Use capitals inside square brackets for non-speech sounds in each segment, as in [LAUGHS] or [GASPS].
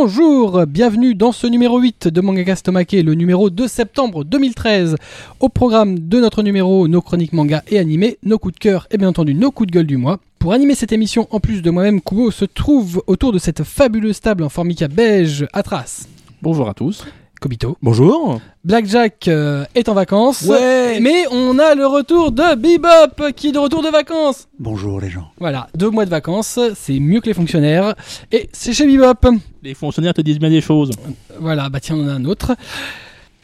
Bonjour, bienvenue dans ce numéro 8 de Manga Stomake, le numéro de septembre 2013. Au programme de notre numéro, nos chroniques manga et animés, nos coups de cœur et bien entendu nos coups de gueule du mois. Pour animer cette émission, en plus de moi-même, Kubo se trouve autour de cette fabuleuse table en formica beige à traces. Bonjour à tous. Kobito. Bonjour. Blackjack euh, est en vacances. Ouais. Mais on a le retour de Bebop qui est de retour de vacances. Bonjour les gens. Voilà, deux mois de vacances, c'est mieux que les fonctionnaires. Et c'est chez Bebop. Les fonctionnaires te disent bien des choses. Voilà, bah tiens, on en a un autre.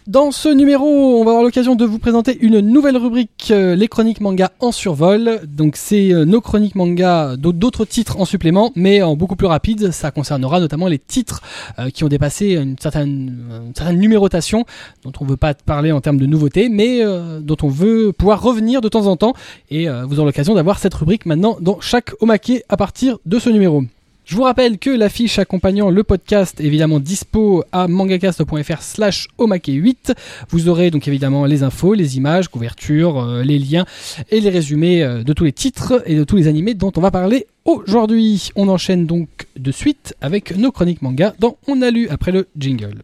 Dans ce numéro, on va avoir l'occasion de vous présenter une nouvelle rubrique, euh, les chroniques manga en survol. Donc c'est euh, nos chroniques manga, d'aut- d'autres titres en supplément, mais en beaucoup plus rapide. Ça concernera notamment les titres euh, qui ont dépassé une certaine, une certaine numérotation, dont on veut pas parler en termes de nouveautés, mais euh, dont on veut pouvoir revenir de temps en temps. Et vous aurez l'occasion d'avoir cette rubrique maintenant dans chaque Omake à partir de ce numéro. Je vous rappelle que l'affiche accompagnant le podcast est évidemment dispo à mangacast.fr slash omake8. Vous aurez donc évidemment les infos, les images, couvertures, euh, les liens et les résumés euh, de tous les titres et de tous les animés dont on va parler aujourd'hui. On enchaîne donc de suite avec nos chroniques manga dans On a lu après le jingle.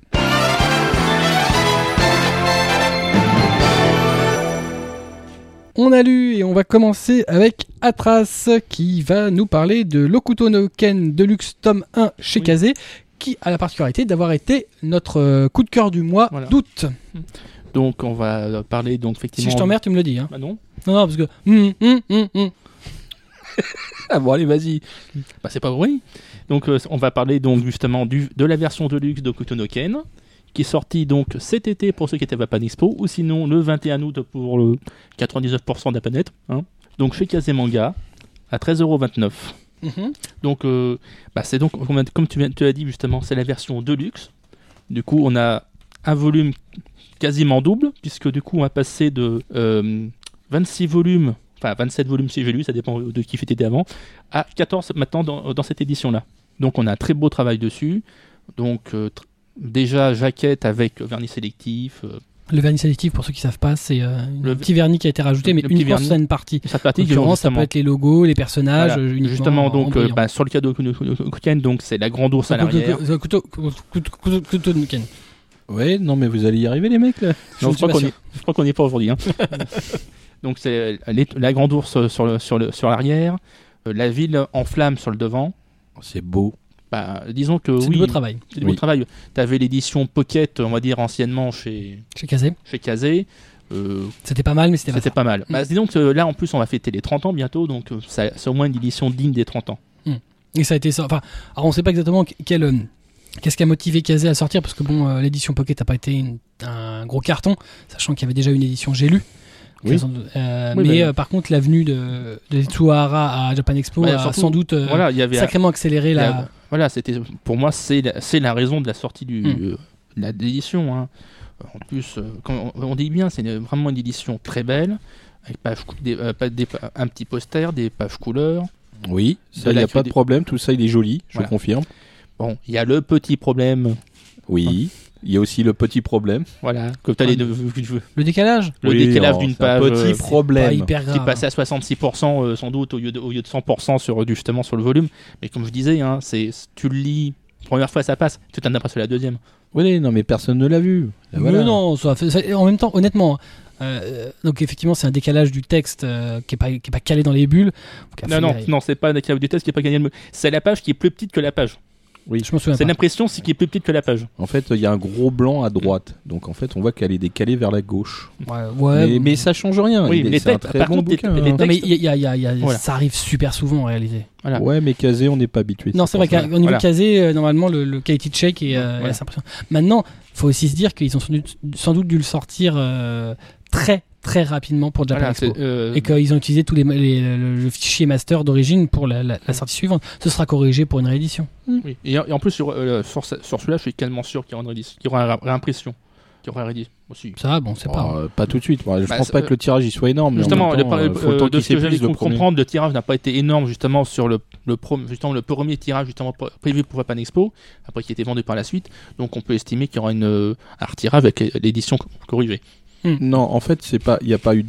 On a lu et on va commencer avec Atras qui va nous parler de Lokuto no Ken Deluxe tome 1 chez Oui. Kazé qui a la particularité d'avoir été notre euh, coup de cœur du mois Voilà. d'août. Donc on va euh, parler donc Si effectivement. je t'emmerde, tu me le dis. Hein. Bah non. Non, non, parce que... hum, hum, hum. [LAUGHS] Ah bon allez vas-y. Bah c'est pas vrai. Donc euh, on va parler donc justement du, de la version de luxe de Kutonoken qui est sortie donc cet été pour ceux qui étaient à Japan Expo ou sinon le 21 août pour le 99% de la planète. hein. Donc chez Kazemanga à 13,29€. Mhm. Donc, euh, bah, c'est donc, comme tu, tu as dit justement, c'est la version Deluxe. Du coup, on a un volume quasiment double, puisque du coup, on va passer de euh, 26 volumes, enfin 27 volumes si j'ai lu, ça dépend de qui fêtait avant, à 14 maintenant dans, dans cette édition-là. Donc, on a un très beau travail dessus. Donc, euh, tr- déjà, jaquette avec vernis sélectif. euh, Le vernis sélectif, pour ceux qui savent pas, c'est euh, un Le- petit vernis qui a été rajouté, mais uniquement vernis. sur une partie. cette En partie qui l'occurrence, ça peut être les logos, les personnages, voilà, uniquement justement, en- donc, en euh, bah, sur le cadeau Kutonoken, donc c'est la grande ours à l'arrière. Couteau- de. Ouais, non, mais vous allez y arriver, les mecs, là. Je Non, ne je suis crois qu'on sûr. est, je crois qu'on n'y est pas aujourd'hui. hein. [LAUGHS] Donc c'est euh, la grande ours sur le sur le sur l'arrière, euh, la ville en flammes sur le devant. C'est beau. Bah, disons que C'est oui, du beau travail. c'est du beau Oui. travail. T'avais l'édition Pocket, on va dire anciennement chez Chez Kazé. chez Kazé. Euh, C'était pas mal, mais c'était pas pas mal. Mm. Bah, disons que là en plus on va fêter les 30 ans bientôt, donc euh, ça- c'est au moins une édition digne des 30 ans. Et ça a été ça. Enfin, alors on sait pas exactement quel. euh, Qu'est-ce qui a motivé Kazé à sortir Parce que bon, euh, l'édition Pocket n'a pas été une- un gros carton, sachant qu'il y avait déjà une édition J'ai lu. Oui. Euh, Oui, mais bah, euh, par contre, l'avenue de, de Tsuhara à Japan Expo a surtout, sans doute euh, voilà, il y avait sacrément accéléré la. la- voilà, c'était pour moi c'est la, c'est la raison de la sortie du Mm. euh, de la- de l'édition. hein. En plus, euh, quand on, on dit bien, c'est vraiment une édition très belle, avec page des, euh, pas- des- un petit poster, des pages couleurs. Oui, ça, il n'y a pas de problème. Tout ça, il est joli, je Voilà. confirme. Bon, il y a le petit problème, Oui. Il y a aussi le petit problème. voilà, que tu as Ouais. le Le décalage le Oui, décalage oh, d'une c'est un page petit euh, Pas problème. hyper qui grave. passait à 66% euh, sans doute au lieu de, au lieu de 100% sur justement sur le volume. Mais comme je disais, hein, c'est tu le lis première fois ça passe, tu t'en as pas sur la deuxième. Oui, non, mais personne ne l'a vu. Et Mais voilà. non, ça fait- ça- en même temps, honnêtement, euh, donc effectivement, c'est un décalage du texte euh, qui est pas qui est pas calé dans les bulles. Donc, Non, non, non, c'est pas un du test qui est pas gagné. le- C'est la page qui est plus petite que la page. Je me souviens C'est l'impression, c'est qui est plus petite que la page. En fait, il y a un gros blanc à droite. Donc, en fait, on voit qu'elle est décalée vers la gauche. Ouais, ouais, mais, mais ça change rien. Oui, Il est- les c'est un textes, très par bon contre, bouquin. les. Non, mais textes- il y a- il y a- il y a- Voilà. ça arrive super souvent en réalité. Voilà. Ouais, mais casé, on n'est pas habitué. Non, c'est vrai qu'au niveau Voilà. casé, euh, normalement, le, le quality check est, euh, Voilà. assez impressionnant. Maintenant, faut aussi se dire qu'ils ont sans doute, sans doute dû le sortir euh, très très rapidement pour Japan Voilà, Expo. euh, Et qu'ils ont utilisé tous les, les- le, le fichier master d'origine pour la, la- la sortie suivante. Ce sera corrigé pour une réédition. oui. et, en- et en plus, sur, euh, sur, ce- sur celui-là, je suis quasiment sûr qu'il y aura une réédition, qu'il y aura une réimpression, qu'il y aura une réédition aussi. Ça, bon, c'est Oh, pas. euh, pas tout de suite. Moi, je Bah, pense pas que le tirage il soit énorme. mais en Justement, même le temps, euh, faut le euh, temps de ce que j'avais comprendre, le tirage n'a pas été énorme justement sur le, le, pro- justement, le premier tirage justement pr- prévu pour Japan Expo, après qui a été vendu par la suite. Donc on peut estimer qu'il y aura une, un retirage avec l'édition corrigée. Non, en fait, c'est pas, il n'y a pas eu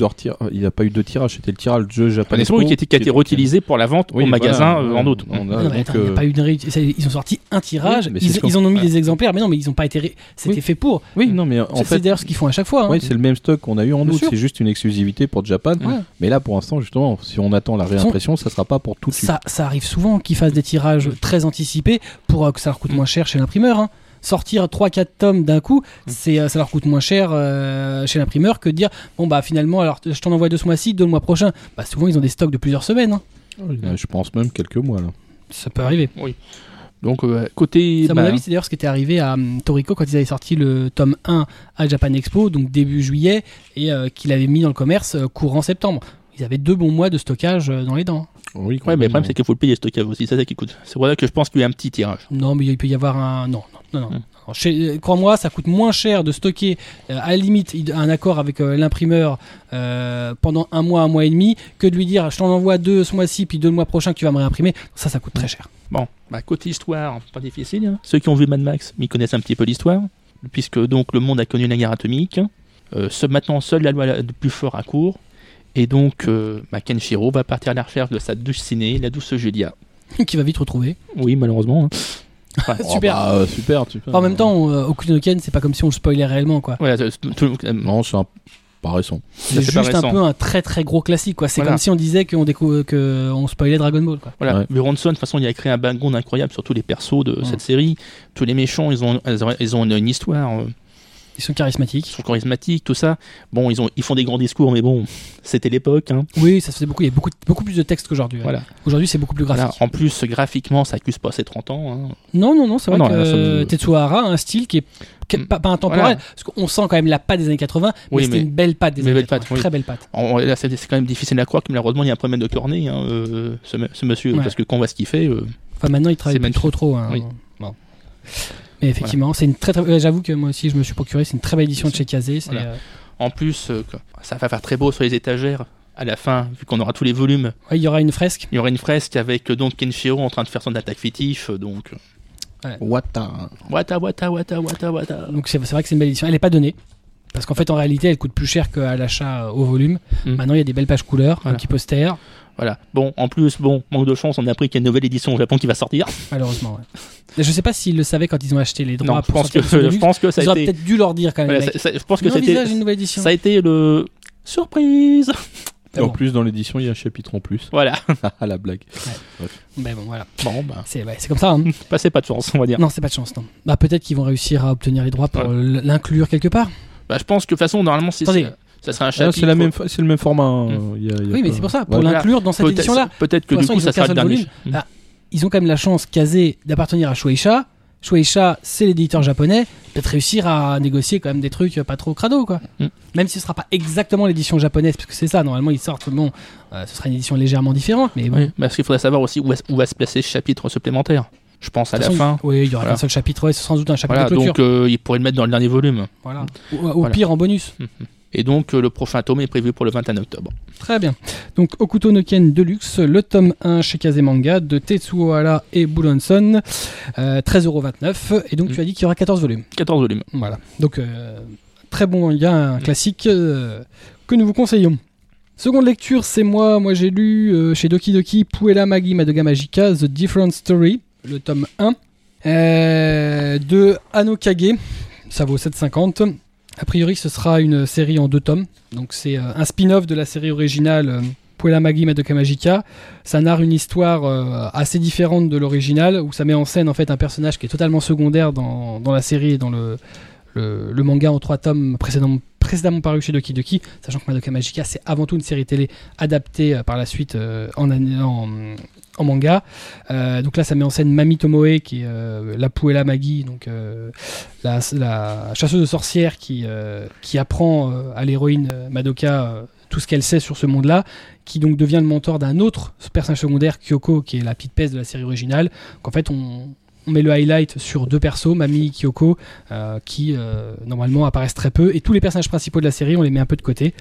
il y a pas eu de tirage, c'était le tirage de jeu japonais. Honnêtement, qui, était- qui a été réutilisé pour la vente Oui, au magasin voilà, euh, en août. on a- Non, mais donc, attends, il n'y a euh, pas eu de ré- c'est- Ils ont sorti un tirage, Oui, ils, ils en ont mis Ouais. des exemplaires, mais non, mais ils n'ont pas été. ré- C'était Oui. fait pour. Oui, non, mais en C'est- c'est fait, d'ailleurs ce qu'ils font à chaque fois. hein. oui, c'est le même stock qu'on a eu en août. C'est juste une exclusivité pour Japan. Ouais. Mais là, pour l'instant, justement, si on attend la réimpression, ça sera pas pour tout de suite. ça, ça arrive souvent qu'ils fassent des tirages très anticipés pour euh, que ça leur coûte moins cher chez l'imprimeur. Hein. Sortir 3-4 tomes d'un coup, c'est, euh, ça leur coûte moins cher euh, chez l'imprimeur que de dire bon bah finalement alors je t'en envoie deux ce mois-ci, deux le mois prochain. Bah souvent ils ont des stocks de plusieurs semaines. hein. Euh, Je pense même quelques mois là. Ça peut arriver. Donc, euh, côté. À mon bah, avis, c'est d'ailleurs ce qui était arrivé à hum, Toriko quand ils avaient sorti le tome 1 à Japan Expo, donc début juillet, et euh, qu'il avait mis dans le commerce euh, courant septembre. Ils avaient deux bons mois de stockage euh, dans les dents. Oui, Ouais, mais le problème, c'est qu'il faut le payer, stockage aussi. C'est ça qui coûte. C'est pour ça que je pense qu'il y a un petit tirage. Non, mais il peut y avoir un. Non, non, non. non. Hmm. Non, euh, Crois-moi, ça coûte moins cher de stocker, euh, à la limite, un accord avec euh, l'imprimeur euh, pendant un mois, un mois et demi, que de lui dire je t'en envoie deux ce mois-ci, puis deux le mois prochain que tu vas me réimprimer. Ça, ça coûte très cher. Bon, bah, côté histoire, pas difficile. hein. Ceux qui ont vu Mad Max, ils connaissent un petit peu l'histoire, puisque donc le monde a connu la guerre atomique. Euh, ce- maintenant, seule la loi la- du plus fort à court. Et donc, euh, bah, Kenshiro va partir à la recherche de sa douce ciné, la douce Julia. [LAUGHS] qui va vite retrouver. Oui, malheureusement. hein. [LAUGHS] Enfin, Oh, Super. bah, euh, super, super. en même temps, euh, Okuno Ken, c'est pas comme si on le spoilait réellement, quoi. voilà, c'est- tout- euh, non, c'est un... pas récent. C'est juste un peu un très très gros classique, quoi. C'est Voilà. comme si on disait qu'on décou- que on spoilait Dragon Ball, quoi. Voilà, Ouais. Buronson, de toute façon, il a créé un background incroyable sur tous les persos de Ouais. cette série. Tous les méchants, ils ont, ils ont, une histoire, euh, Ils sont ils charismatiques. sont charismatiques, tout ça. Bon, ils, ont, ils font des grands discours, mais bon, c'était l'époque. Hein. Oui, ça se faisait beaucoup. Il y a beaucoup, beaucoup plus de textes qu'aujourd'hui. Voilà. Aujourd'hui, c'est beaucoup plus graphique. Voilà. En plus, graphiquement, ça accuse pas ses 30 ans. hein. Non, non, non, c'est Ah vrai non, que euh, Tetsuo Hara a un style qui est, qui est Mm. pas, pas intemporel, Voilà. parce qu'on sent quand même la patte des années 80, mais Oui, c'était une belle patte des années belle 80. patte, oui. Très belle patte. C'est quand même difficile à croire que malheureusement, il y a un problème de cornée, hein, euh, ce, monsieur, Ouais. parce que quand on voit ce qu'il fait, euh, Enfin, maintenant, il travaille magnifique. trop trop. Oui. Bon. Mais effectivement, c'est une très, très... ouais, J'avoue que moi aussi, je me suis procuré. C'est une très belle édition de chez Kazé. Voilà. euh, en plus, euh, ça va faire très beau sur les étagères. À la fin, vu qu'on aura tous les volumes, ouais, il y aura une fresque. il y aura une fresque avec euh, donc Kenshiro en train de faire son attaque fictif, euh, donc euh, Wata. wata wata wata wata wata. Donc c'est vrai que c'est une belle édition. Elle n'est pas donnée. Parce qu'en fait, en réalité, elle coûte plus cher qu'à l'achat euh, au volume. Mm. Maintenant, il y a des belles pages couleurs, un petit poster, Voilà. Bon, en plus, bon, manque de chance, on a appris qu'il y a une nouvelle édition au Japon qui va sortir. malheureusement. ouais. Je sais pas s'ils le savaient quand ils ont acheté les droits Non, je pour pense que, [LAUGHS] je luxe. pense que ça Ils a auraient été, peut-être dû leur dire quand même. voilà, ça- ça- je pense que On ça a été, envisage une nouvelle édition. ça a été le surprise. En bon. plus, dans l'édition, il y a un chapitre en plus. Voilà. [LAUGHS] Ah, la blague. Mais bon, voilà. Bon, bah, C'est ouais, c'est comme ça. hein. [LAUGHS] passez pas de chance, on va dire. non, c'est pas de chance. Non. Bah, peut-être qu'ils vont réussir à obtenir les droits pour l'inclure quelque part. Bah, je pense que de toute façon, normalement, c'est Attendez. Ça serait un Ah, chapitre. c'est la même, fa- c'est le même format. hein. Mm. Il y a- il y a Oui, mais c'est pour ça. Pour Ouais. l'inclure dans cette Peut-être- édition-là, Peut-être que De du toute façon, coup, ils ça ont sera le dernier. volume. Ah, ils ont quand même la chance casée d'appartenir à Shueisha. Shueisha, c'est l'éditeur japonais. Peut-être réussir à négocier quand même des trucs pas trop crado, quoi. Mm. Même si ce sera pas exactement l'édition japonaise, parce que c'est ça. Normalement, ils sortent. Bon, euh, ce sera une édition légèrement différente, mais bon. Oui, parce qu'il faudrait savoir aussi où, va- où va se placer ce chapitre supplémentaire? Je pense à la façon, fin. Oui, il y aura Voilà. qu'un seul chapitre. Ouais, sans doute un chapitre Voilà, de clôture. donc euh, il pourrait le mettre dans le dernier volume. Voilà. Ou, ou Voilà. pire en bonus. Et donc euh, le prochain tome est prévu pour le 21 octobre. Très bien. Donc Okuto no Ken Deluxe, le tome 1 chez Kazemanga de Tetsuo Hara et Bulonson, euh, 13,29€. Et donc Mm. tu as dit qu'il y aura 14 volumes. 14 volumes. Voilà. Donc euh, très bon manga, un classique euh, que nous vous conseillons. Seconde lecture, c'est moi. Moi j'ai lu chez Doki Doki Puella Magi Madoga Magica The Different Story, le tome 1 euh, de Ano Kage. Ça vaut 7,50. A priori, ce sera une série en deux tomes. Donc c'est euh, un spin-off de la série originale euh, Puella Magi Madoka Magica. Ça narre une histoire euh, assez différente de l'original, où ça met en scène en fait un personnage qui est totalement secondaire dans, dans la série et dans le, le, manga en trois tomes précédemment, précédemment paru chez Doki Doki, sachant que Madoka Magica c'est avant tout une série télé adaptée euh, par la suite euh, en, an- en, en manga. Euh, donc là ça met en scène Mami Tomoe qui est euh, la Puella Magi, donc euh, la, chasseuse de sorcières qui, qui apprend à l'héroïne Madoka tout ce qu'elle sait sur ce monde-là, qui donc devient le mentor d'un autre personnage secondaire, Kyoko, qui est la petite peste de la série originale. Donc en fait on, on met le highlight sur deux persos, Mami et Kyoko, euh, qui euh, normalement apparaissent très peu, et tous les personnages principaux de la série, on les met un peu de côté.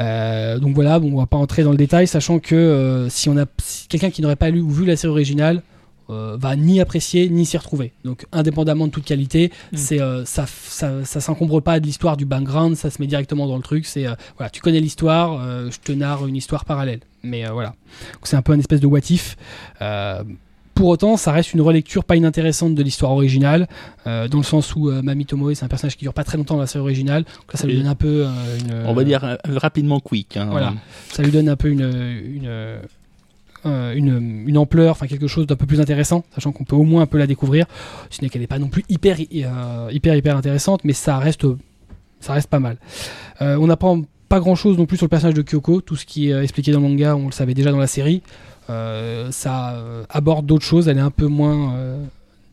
Euh, donc voilà, bon, on va pas entrer dans le détail, sachant que si on a si quelqu'un qui n'aurait pas lu ou vu la série originale, va ni apprécier ni s'y retrouver. Donc indépendamment de toute qualité, Mm. c'est ça, ça, ça s'encombre pas de l'histoire du background, ça se met directement dans le truc. C'est voilà, tu connais l'histoire, je te narre une histoire parallèle. Mais voilà, c'est un peu un espèce de what if. Pour autant, ça reste une relecture pas inintéressante de l'histoire originale, euh, dans le sens où euh, Mami Tomoe, c'est un personnage qui dure pas très longtemps dans la série originale. Donc là, ça lui donne un peu euh, une. On va dire euh, rapidement quick. hein. Voilà. ça lui donne un peu une, une, euh, une, une ampleur, enfin quelque chose d'un peu plus intéressant, sachant qu'on peut au moins un peu la découvrir. Ce n'est qu'elle n'est pas non plus hyper, euh, hyper, hyper intéressante, mais ça reste, ça reste pas mal. Euh, on n'apprend pas grand chose non plus sur le personnage de Kyoko. Tout ce qui est expliqué dans le manga, on le savait déjà dans la série. Euh, ça euh, aborde d'autres choses, elle est un peu moins euh,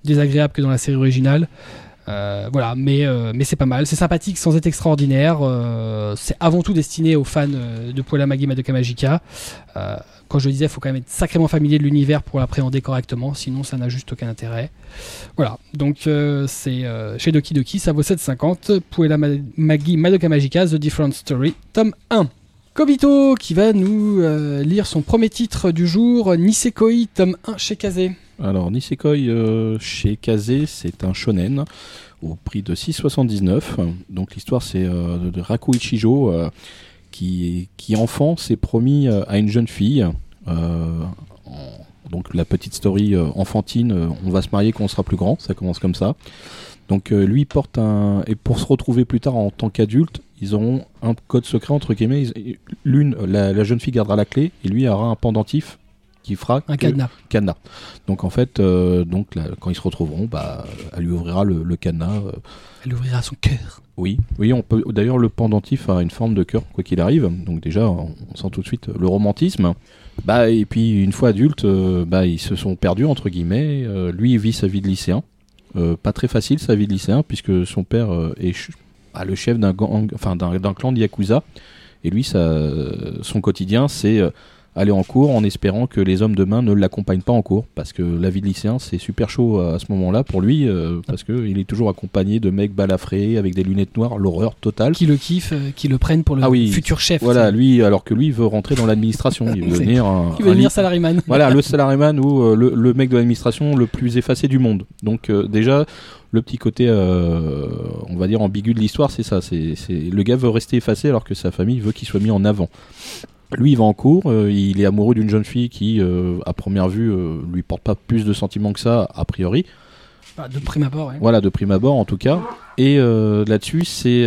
désagréable que dans la série originale. Voilà, mais, mais c'est pas mal, c'est sympathique sans être extraordinaire. C'est avant tout destiné aux fans de Puella Magi Madoka Magica. Euh, quand je le disais, il faut quand même être sacrément familier de l'univers pour l'appréhender correctement, sinon ça n'a juste aucun intérêt. Voilà, donc c'est chez Doki Doki, ça vaut 7,50. Puella Ma- Magi Madoka Magica, The Different Story, tome 1. Kobito qui va nous euh, lire son premier titre du jour, Nisekoi, tome 1 chez Kazé. Alors, Nisekoi euh, chez Kazé, c'est un shonen au prix de 6,79. Donc, l'histoire, c'est euh, de- Raku Ichijo qui, qui, enfant, s'est promis à une jeune fille. donc, la petite story enfantine, on va se marier quand on sera plus grand, ça commence comme ça. Donc, euh, lui porte un. Et pour se retrouver plus tard en tant qu'adulte, ils auront un code secret, entre guillemets. Ils- L'une, la, la jeune fille gardera la clé et lui aura un pendentif qui fera Un que- cadenas. cadenas. Donc en fait, euh, donc là, quand ils se retrouveront, bah, elle lui ouvrira le, le cadenas. euh, Elle ouvrira son cœur. oui, oui, on peut. D'ailleurs, le pendentif a une forme de cœur, quoi qu'il arrive. Donc déjà, on, sent tout de suite le romantisme. Bah et puis une fois adulte, euh, bah ils se sont perdus entre guillemets. Euh, lui, il vit sa vie de lycéen. Euh, pas très facile sa vie de lycéen puisque son père euh, est bah, le chef d'un enfin clan de yakuza. Et lui, son quotidien, c'est euh, aller en cours en espérant que les hommes de main ne l'accompagnent pas en cours parce que la vie de lycéen c'est super chaud à ce moment-là pour lui euh, parce que il est toujours accompagné de mecs balafrés avec des lunettes noires l'horreur totale Qui le kiffe, euh, qui le prennent pour le Ah oui. futur chef. voilà lui alors que lui il veut rentrer dans l'administration il veut [LAUGHS] devenir un, Qui veut devenir salaryman. [LAUGHS] voilà le [LAUGHS] salaryman ou euh, le, le mec de l'administration le plus effacé du monde donc euh, déjà le petit côté euh, on va dire ambigu de l'histoire c'est ça c'est c'est- le gars veut rester effacé alors que sa famille veut qu'il soit mis en avant lui il va en cours euh, il est amoureux d'une jeune fille qui euh, à première vue euh, lui porte pas plus de sentiments que ça a priori de prime abord, ouais. voilà, de prime abord en tout cas. Et euh, là-dessus, c'est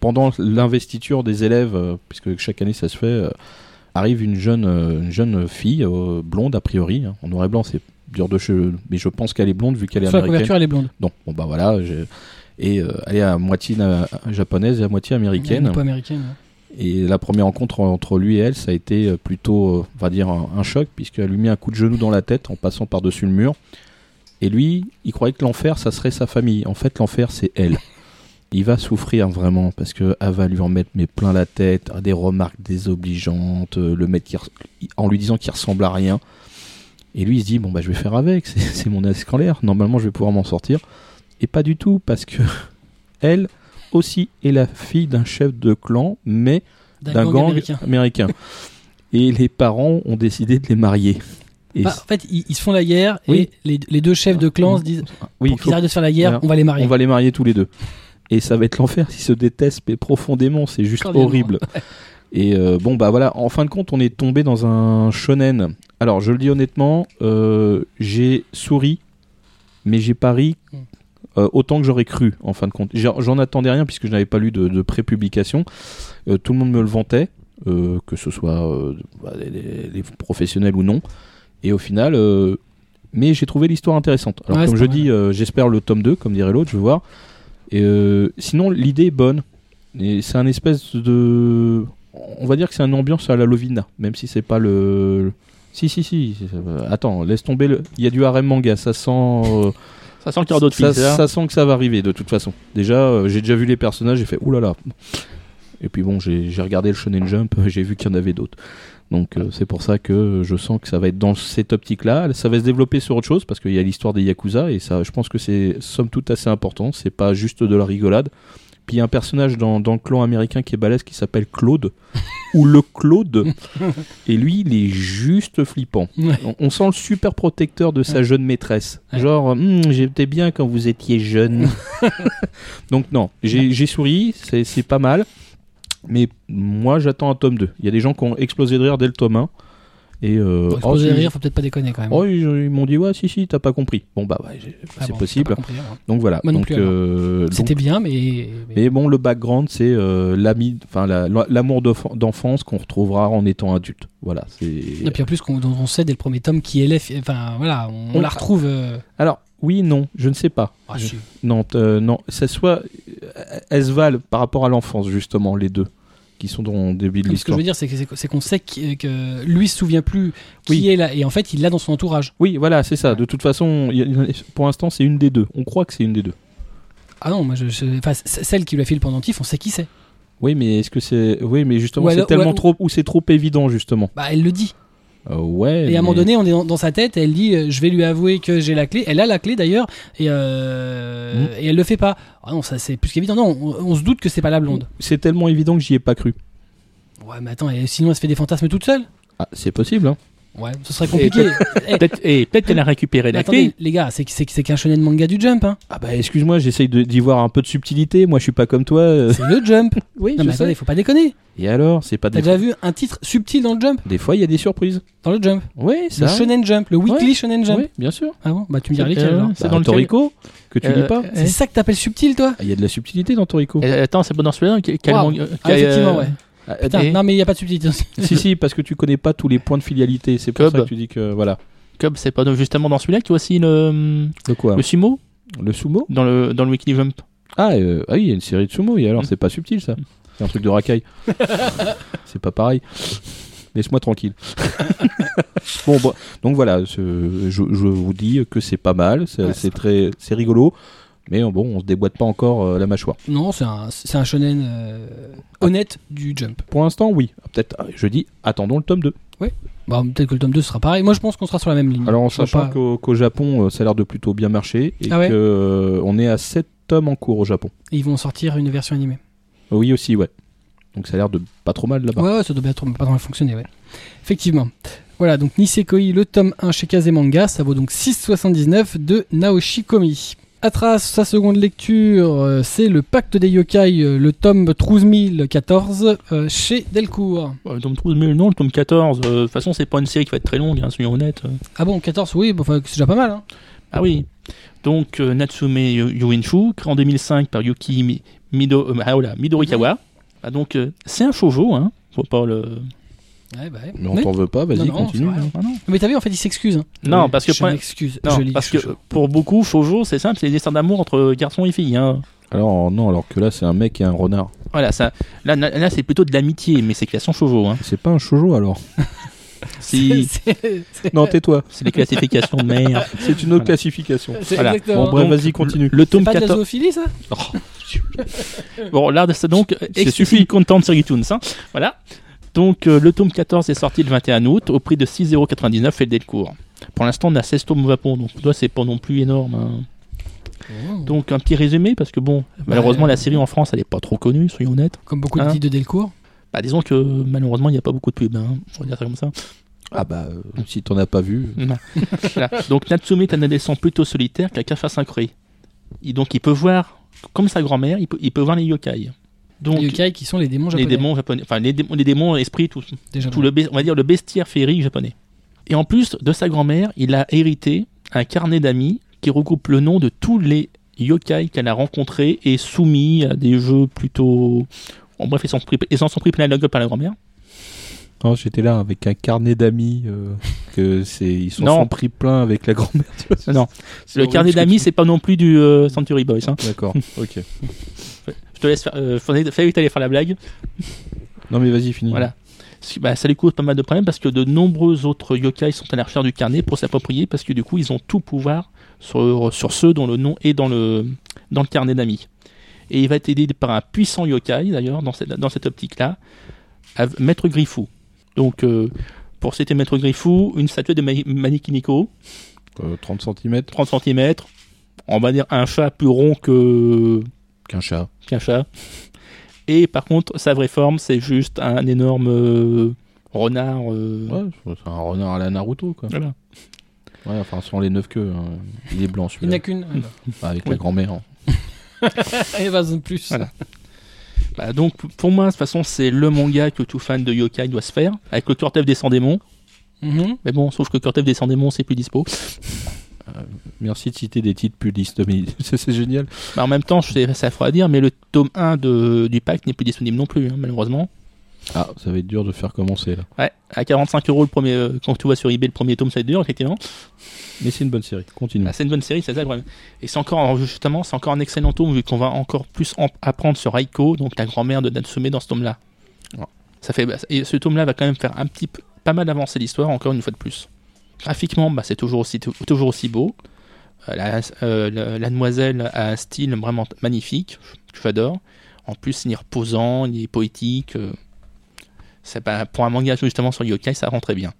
pendant l'investiture des élèves, puisque chaque année ça se fait, arrive une jeune, une jeune fille blonde a priori, hein, en noir et blanc, c'est dur de cheveux, mais je pense qu'elle est blonde vu qu'elle est Sur la américaine. couverture, elle est blonde. Non, bon bah voilà, et elle est à moitié na- japonaise et à moitié américaine. Elle est pas américaine. ouais. Et la première rencontre entre lui et elle, ça a été euh, plutôt, euh, on va dire, un, choc, puisqu'elle lui met un coup de genou dans la tête en passant par-dessus le mur. Et lui, il croyait que l'enfer, ça serait sa famille. En fait, l'enfer, c'est elle. Il va souffrir vraiment, parce qu'elle va lui en mettre mais plein la tête, des remarques désobligeantes, euh, le en lui disant qu'il ressemble à rien. Et lui, il se dit, bon, bah, je vais faire avec, c'est [LAUGHS] mon l'air, normalement, je vais pouvoir m'en sortir. Et pas du tout, parce que [LAUGHS] elle aussi est la fille d'un chef de clan, mais d'un gang américain. américain. [LAUGHS] Et les parents ont décidé de les marier. Et Bah, en fait, ils, ils se font la guerre Oui. et les, les deux chefs de clan se disent oui, pour qu'ils arrêtent de se faire la guerre, on va les marier. on va les marier tous les deux. Et ça va être l'enfer s'ils se détestent mais profondément, c'est juste horrible. [LAUGHS] Et euh, bon bah voilà, en fin de compte, on est tombé dans un shonen. Alors je le dis honnêtement, euh, j'ai souri, mais j'ai pas ri Mm. Euh, autant que j'aurais cru. En fin de compte, j'en attendais rien puisque je n'avais pas lu de, de pré-publication. Euh, tout le monde me le vantait, euh, que ce soit bah, les, professionnels ou non. Et au final, mais j'ai trouvé l'histoire intéressante. Alors Ouais, comme je dis, j'espère le tome 2, comme dirait l'autre, je veux voir. Et sinon, l'idée est bonne. Et c'est un espèce de. On va dire que c'est une ambiance à la Lovina, même si c'est pas le. Si, si, si. Attends, laisse tomber le. Il y a du harem manga, ça sent. euh, Ça sent qu'il y aura d'autres ça, ça ça sent que ça va arriver de toute façon. Déjà, euh, j'ai déjà vu les personnages, j'ai fait oulala. Et puis bon, j'ai j'ai regardé le Shonen Jump, [LAUGHS] j'ai vu qu'il y en avait d'autres. Donc euh, c'est pour ça que je sens que ça va être dans cette optique-là. Ça va se développer sur autre chose parce qu'il y a l'histoire des Yakuza et ça, je pense que c'est somme toute assez important. C'est pas juste de la rigolade. Puis il y a un personnage dans, dans le clan américain qui est balèze qui s'appelle Claude, [LAUGHS] ou le Claude, et lui, il est juste flippant. Ouais. On, on sent le super protecteur de sa Ouais. jeune maîtresse. Ouais. Genre, Hum, j'étais bien quand vous étiez jeune. [LAUGHS] Donc non, j'ai souri, c'est c'est pas mal. Mais moi, j'attends un tome 2. Il y a des gens qui ont explosé de rire dès le tome 1. Et euh, oh, rire, faut peut-être pas déconner quand même. Oh, ils, ils m'ont dit, ouais, si, si, t'as pas compris. Bon, bah, ouais, Ah c'est bon, possible. compris. Donc voilà. Moi non donc, plus, alors. euh, C'était bien, mais. mais- bon, le background, c'est euh, l'ami, enfin la- l'amour d'enf- d'enfance qu'on retrouvera en étant adulte. Voilà. Et puis en plus, dont on sait dès le premier tome qui est l'EF. Enfin voilà, on, On- la retrouve. euh, Alors, oui, non, je ne sais pas. ah, Je-. Non, euh, non, ça soit elles se valent par rapport à l'enfance justement les deux qui sont dans le début de Ce que je l'histoire. veux dire, c'est que- que- qu'on sait qui- que lui se souvient plus qui Oui. est là, et en fait, il l'a dans son entourage. Oui, voilà, c'est ça. De toute façon, pour l'instant, c'est une des deux. On croit que c'est une des deux. Ah non, moi, je, celle qui lui a fait le pendentif, on sait qui c'est. Oui, mais est-ce que c'est Oui, mais justement, c'est tellement ou- trop ou c'est trop évident justement. Bah, elle le dit. Euh, ouais. Et à un moment donné, on est dans, dans sa tête, elle dit euh, Je vais lui avouer que j'ai la clé. Elle a la clé d'ailleurs, et, euh, Mm. et elle le fait pas. Ah non, ça c'est plus qu'évident. Non, on, on se doute que c'est pas la blonde. c'est tellement évident que j'y ai pas cru. Ouais, mais attends, et sinon elle se fait des fantasmes toute seule Ah, c'est possible. Hein. Ouais, ce serait compliqué. Eh, Peut-être et peut-être qu'elle a récupéré mais la attendez, clé. les gars, c'est qu'un shonen manga du jump, hein. Ah bah excuse-moi, j'essaye d'y voir un peu de subtilité. Moi, je suis pas comme toi. euh. C'est le jump. Oui, Non, je mais attendez, sais. faut pas déconner. Et alors, c'est pas T'as déjà vu un titre subtil dans le jump? Des fois, il y a des surprises. Dans le jump Oui, Le ça. shonen jump, le weekly shonen jump. Oui, bien sûr. Ah bon? Bah tu me diras lesquels Euh. C'est Bah, dans lequel Toriko, que tu Euh, lis pas. euh, C'est ça que t'appelles subtil toi? Ah, Il y a de la subtilité dans Toriko. euh, Attends, c'est pas dans celui-là manga- Ah, effectivement, euh, ouais. Ah, Putain, et- non mais il y a pas de subtilité [LAUGHS] si, si, parce que tu connais pas tous les points de filialité. C'est pour Cub. ça que tu dis que. Voilà. Cub, c'est pas justement dans celui-là y a aussi le, De quoi le sumo Le sumo dans le, dans le Weekly Jump. ah, euh, ah oui, il y a une série de sumo. Et alors, Mm. c'est pas subtil ça. C'est un truc de racaille. [LAUGHS] c'est pas pareil. Laisse-moi tranquille. [LAUGHS] bon, bon, donc voilà, je, je vous dis que c'est pas mal, c'est Ouais, c'est très, c'est rigolo, mais bon, on se déboîte pas encore euh, la mâchoire. Non, c'est un, c'est un shonen euh, honnête du jump. Pour l'instant, oui. Peut-être, euh, je dis, attendons le tome 2. Bon, peut-être que le tome 2 sera pareil. Moi je pense qu'on sera sur la même ligne. Alors en Je sachant pas- qu'au Japon, euh, ça a l'air de plutôt bien marcher et Ah ouais que euh, on est à 7 tomes en cours au Japon. Ils vont sortir une version animée. Euh, Oui aussi, ouais. Donc ça a l'air de pas trop mal là-bas. Ouais, ouais, ça doit bien trop- pas trop mal fonctionner, ouais. Effectivement. Voilà, donc Nisekoi, le tome 1 chez Kazemanga, ça vaut donc 6,79 de Naoshi Komi. Atras, sa seconde lecture, euh, c'est le Pacte des Yokai, euh, le tome 13014 euh, chez Delcourt. Le tome 12 000, non, le tome 14. euh, De toute façon, c'est pas une série qui va être très longue, hein, soyons honnêtes. Ah bon, 14, oui, enfin, c'est déjà pas mal. Hein. Ah oui. Donc, euh, Natsume Yu- Yuinshu, créé en 2005 par Yuki Mi- Mido, ah, voilà, Midorikawa. Ah, donc, c'est un shoujo, hein. Faut pas le. Ouais, bah ouais. Mais on Oui. t'en veut pas, vas-y, continue. c'est hein. Ah, non, Mais t'as vu, en fait, il s'excuse. hein. non parce que, Je point- m'excuse, non, je parce que pour beaucoup, shoujo, c'est simple, c'est des histoires d'amour entre garçons et filles. Hein. Alors non, alors que là c'est un mec et un renard. Voilà, ça, là, là, là, c'est plutôt de l'amitié, mais c'est création shoujo. Hein. C'est pas un shoujo alors. [LAUGHS] Si, C'est- c'est- non, tais-toi. c'est des classifications de merde. [LAUGHS] C'est une autre Voilà. classification. c'est Voilà. Bon bref, vas-y, continue. Le c'est tome pas de la 14. zoophilie, ça Bon, là, c'est donc explicit content de Toons. Hein. Voilà. Donc, euh, le tome 14 est sorti le 21 août au prix de 6,99€ et le Delcourt. Pour l'instant, on a 16 tomes au Japon, donc toi, c'est pas non plus énorme. hein. Donc, un petit résumé, parce que bon, malheureusement, la série en France, elle est pas trop connue, soyons honnêtes. Comme beaucoup de Hein titres de Delcourt. Bah, disons que malheureusement, il n'y a pas beaucoup de pubs, hein. faut dire ça comme ça. Ah bah euh, si t'en as pas vu. Voilà. [LAUGHS] Donc, Natsume est un adolescent plutôt solitaire qui a qu'à faire donc, il peut voir, comme sa grand-mère, il peut, il peut voir les yokai. Donc, les yokai qui sont les démons les japonais. démons japonais, enfin les démons, les démons esprits, tout, déjà. tout le, on va dire le bestiaire féerique japonais. Et en plus de sa grand-mère, il a hérité un carnet d'amis qui regroupe le nom de tous les yokai qu'elle a rencontrés et soumis à des jeux plutôt. En bref, ils s'en sont pris, ils s'en sont pris plein la gueule par la grand-mère. Non, j'étais là avec un carnet d'amis euh, que c'est ils sont, sont pris plein avec la grand-mère. Non, [LAUGHS] le carnet d'amis, tu- c'est pas non plus du euh, Century Boys. Hein. D'accord. OK. Je te laisse faire. Euh, fallait que t'allais faire la blague. Non mais vas-y, finis. Voilà. Bah, ça lui cause pas mal de problèmes parce que de nombreux autres yokai sont à la recherche du carnet pour s'approprier parce que du coup ils ont tout pouvoir sur, sur ceux dont le nom est dans le, dans le carnet d'amis. Et il va être aidé par un puissant yokai d'ailleurs dans cette, dans cette optique-là, Maître Griffou. Donc euh, pour citer Maître Griffou, une statuette de Mani- Manikiniko, Euh, 30 cm. 30 cm, on va dire un chat plus rond que, Qu'un chat. qu'un chat. Et par contre, sa vraie forme, c'est juste un énorme euh, renard. euh, Ouais, c'est un renard à la Naruto, quoi. Voilà. Ouais, enfin, sans les neuf queues. hein. Il est blanc, Il n'y en a celui-là. qu'une. Avec Oui. la grand-mère. hein. [LAUGHS] Et vas de plus. Voilà. Bah, donc, pour moi, de toute façon, c'est le manga que tout fan de yokai doit se faire, avec le Kurtev des 100 démons. Mhm. Mais bon, sauf que Kurtev des 100 démons, c'est plus dispo. Merci de citer des titres plus distomiques. [LAUGHS] c'est génial. Bah, en même temps, je sais, ça fera à dire, mais le tome 1 de, du pack n'est plus disponible non plus, hein, malheureusement. Ah, ça va être dur de faire commencer, là. Ouais, à 45 euros le premier, euh, quand tu vois sur eBay le premier tome, ça va être dur, effectivement. Mais c'est une bonne série. Continue. Bah, c'est une bonne série, c'est ça le problème. Et c'est encore, justement, c'est encore un excellent tome vu qu'on va encore plus en- apprendre sur Raiko, donc la grand-mère de Natsume dans ce tome-là. Ouais. Ça fait, bah, et ce tome-là va quand même faire un petit peu, pas mal avancer l'histoire, encore une fois de plus. Graphiquement, bah, c'est toujours aussi, toujours aussi beau. Euh, la, euh, la- la demoiselle a un style vraiment magnifique, que j'adore. En plus, il est reposant, il est poétique. euh, c'est pas, pour un manga justement sur yokai, ça rend très bien.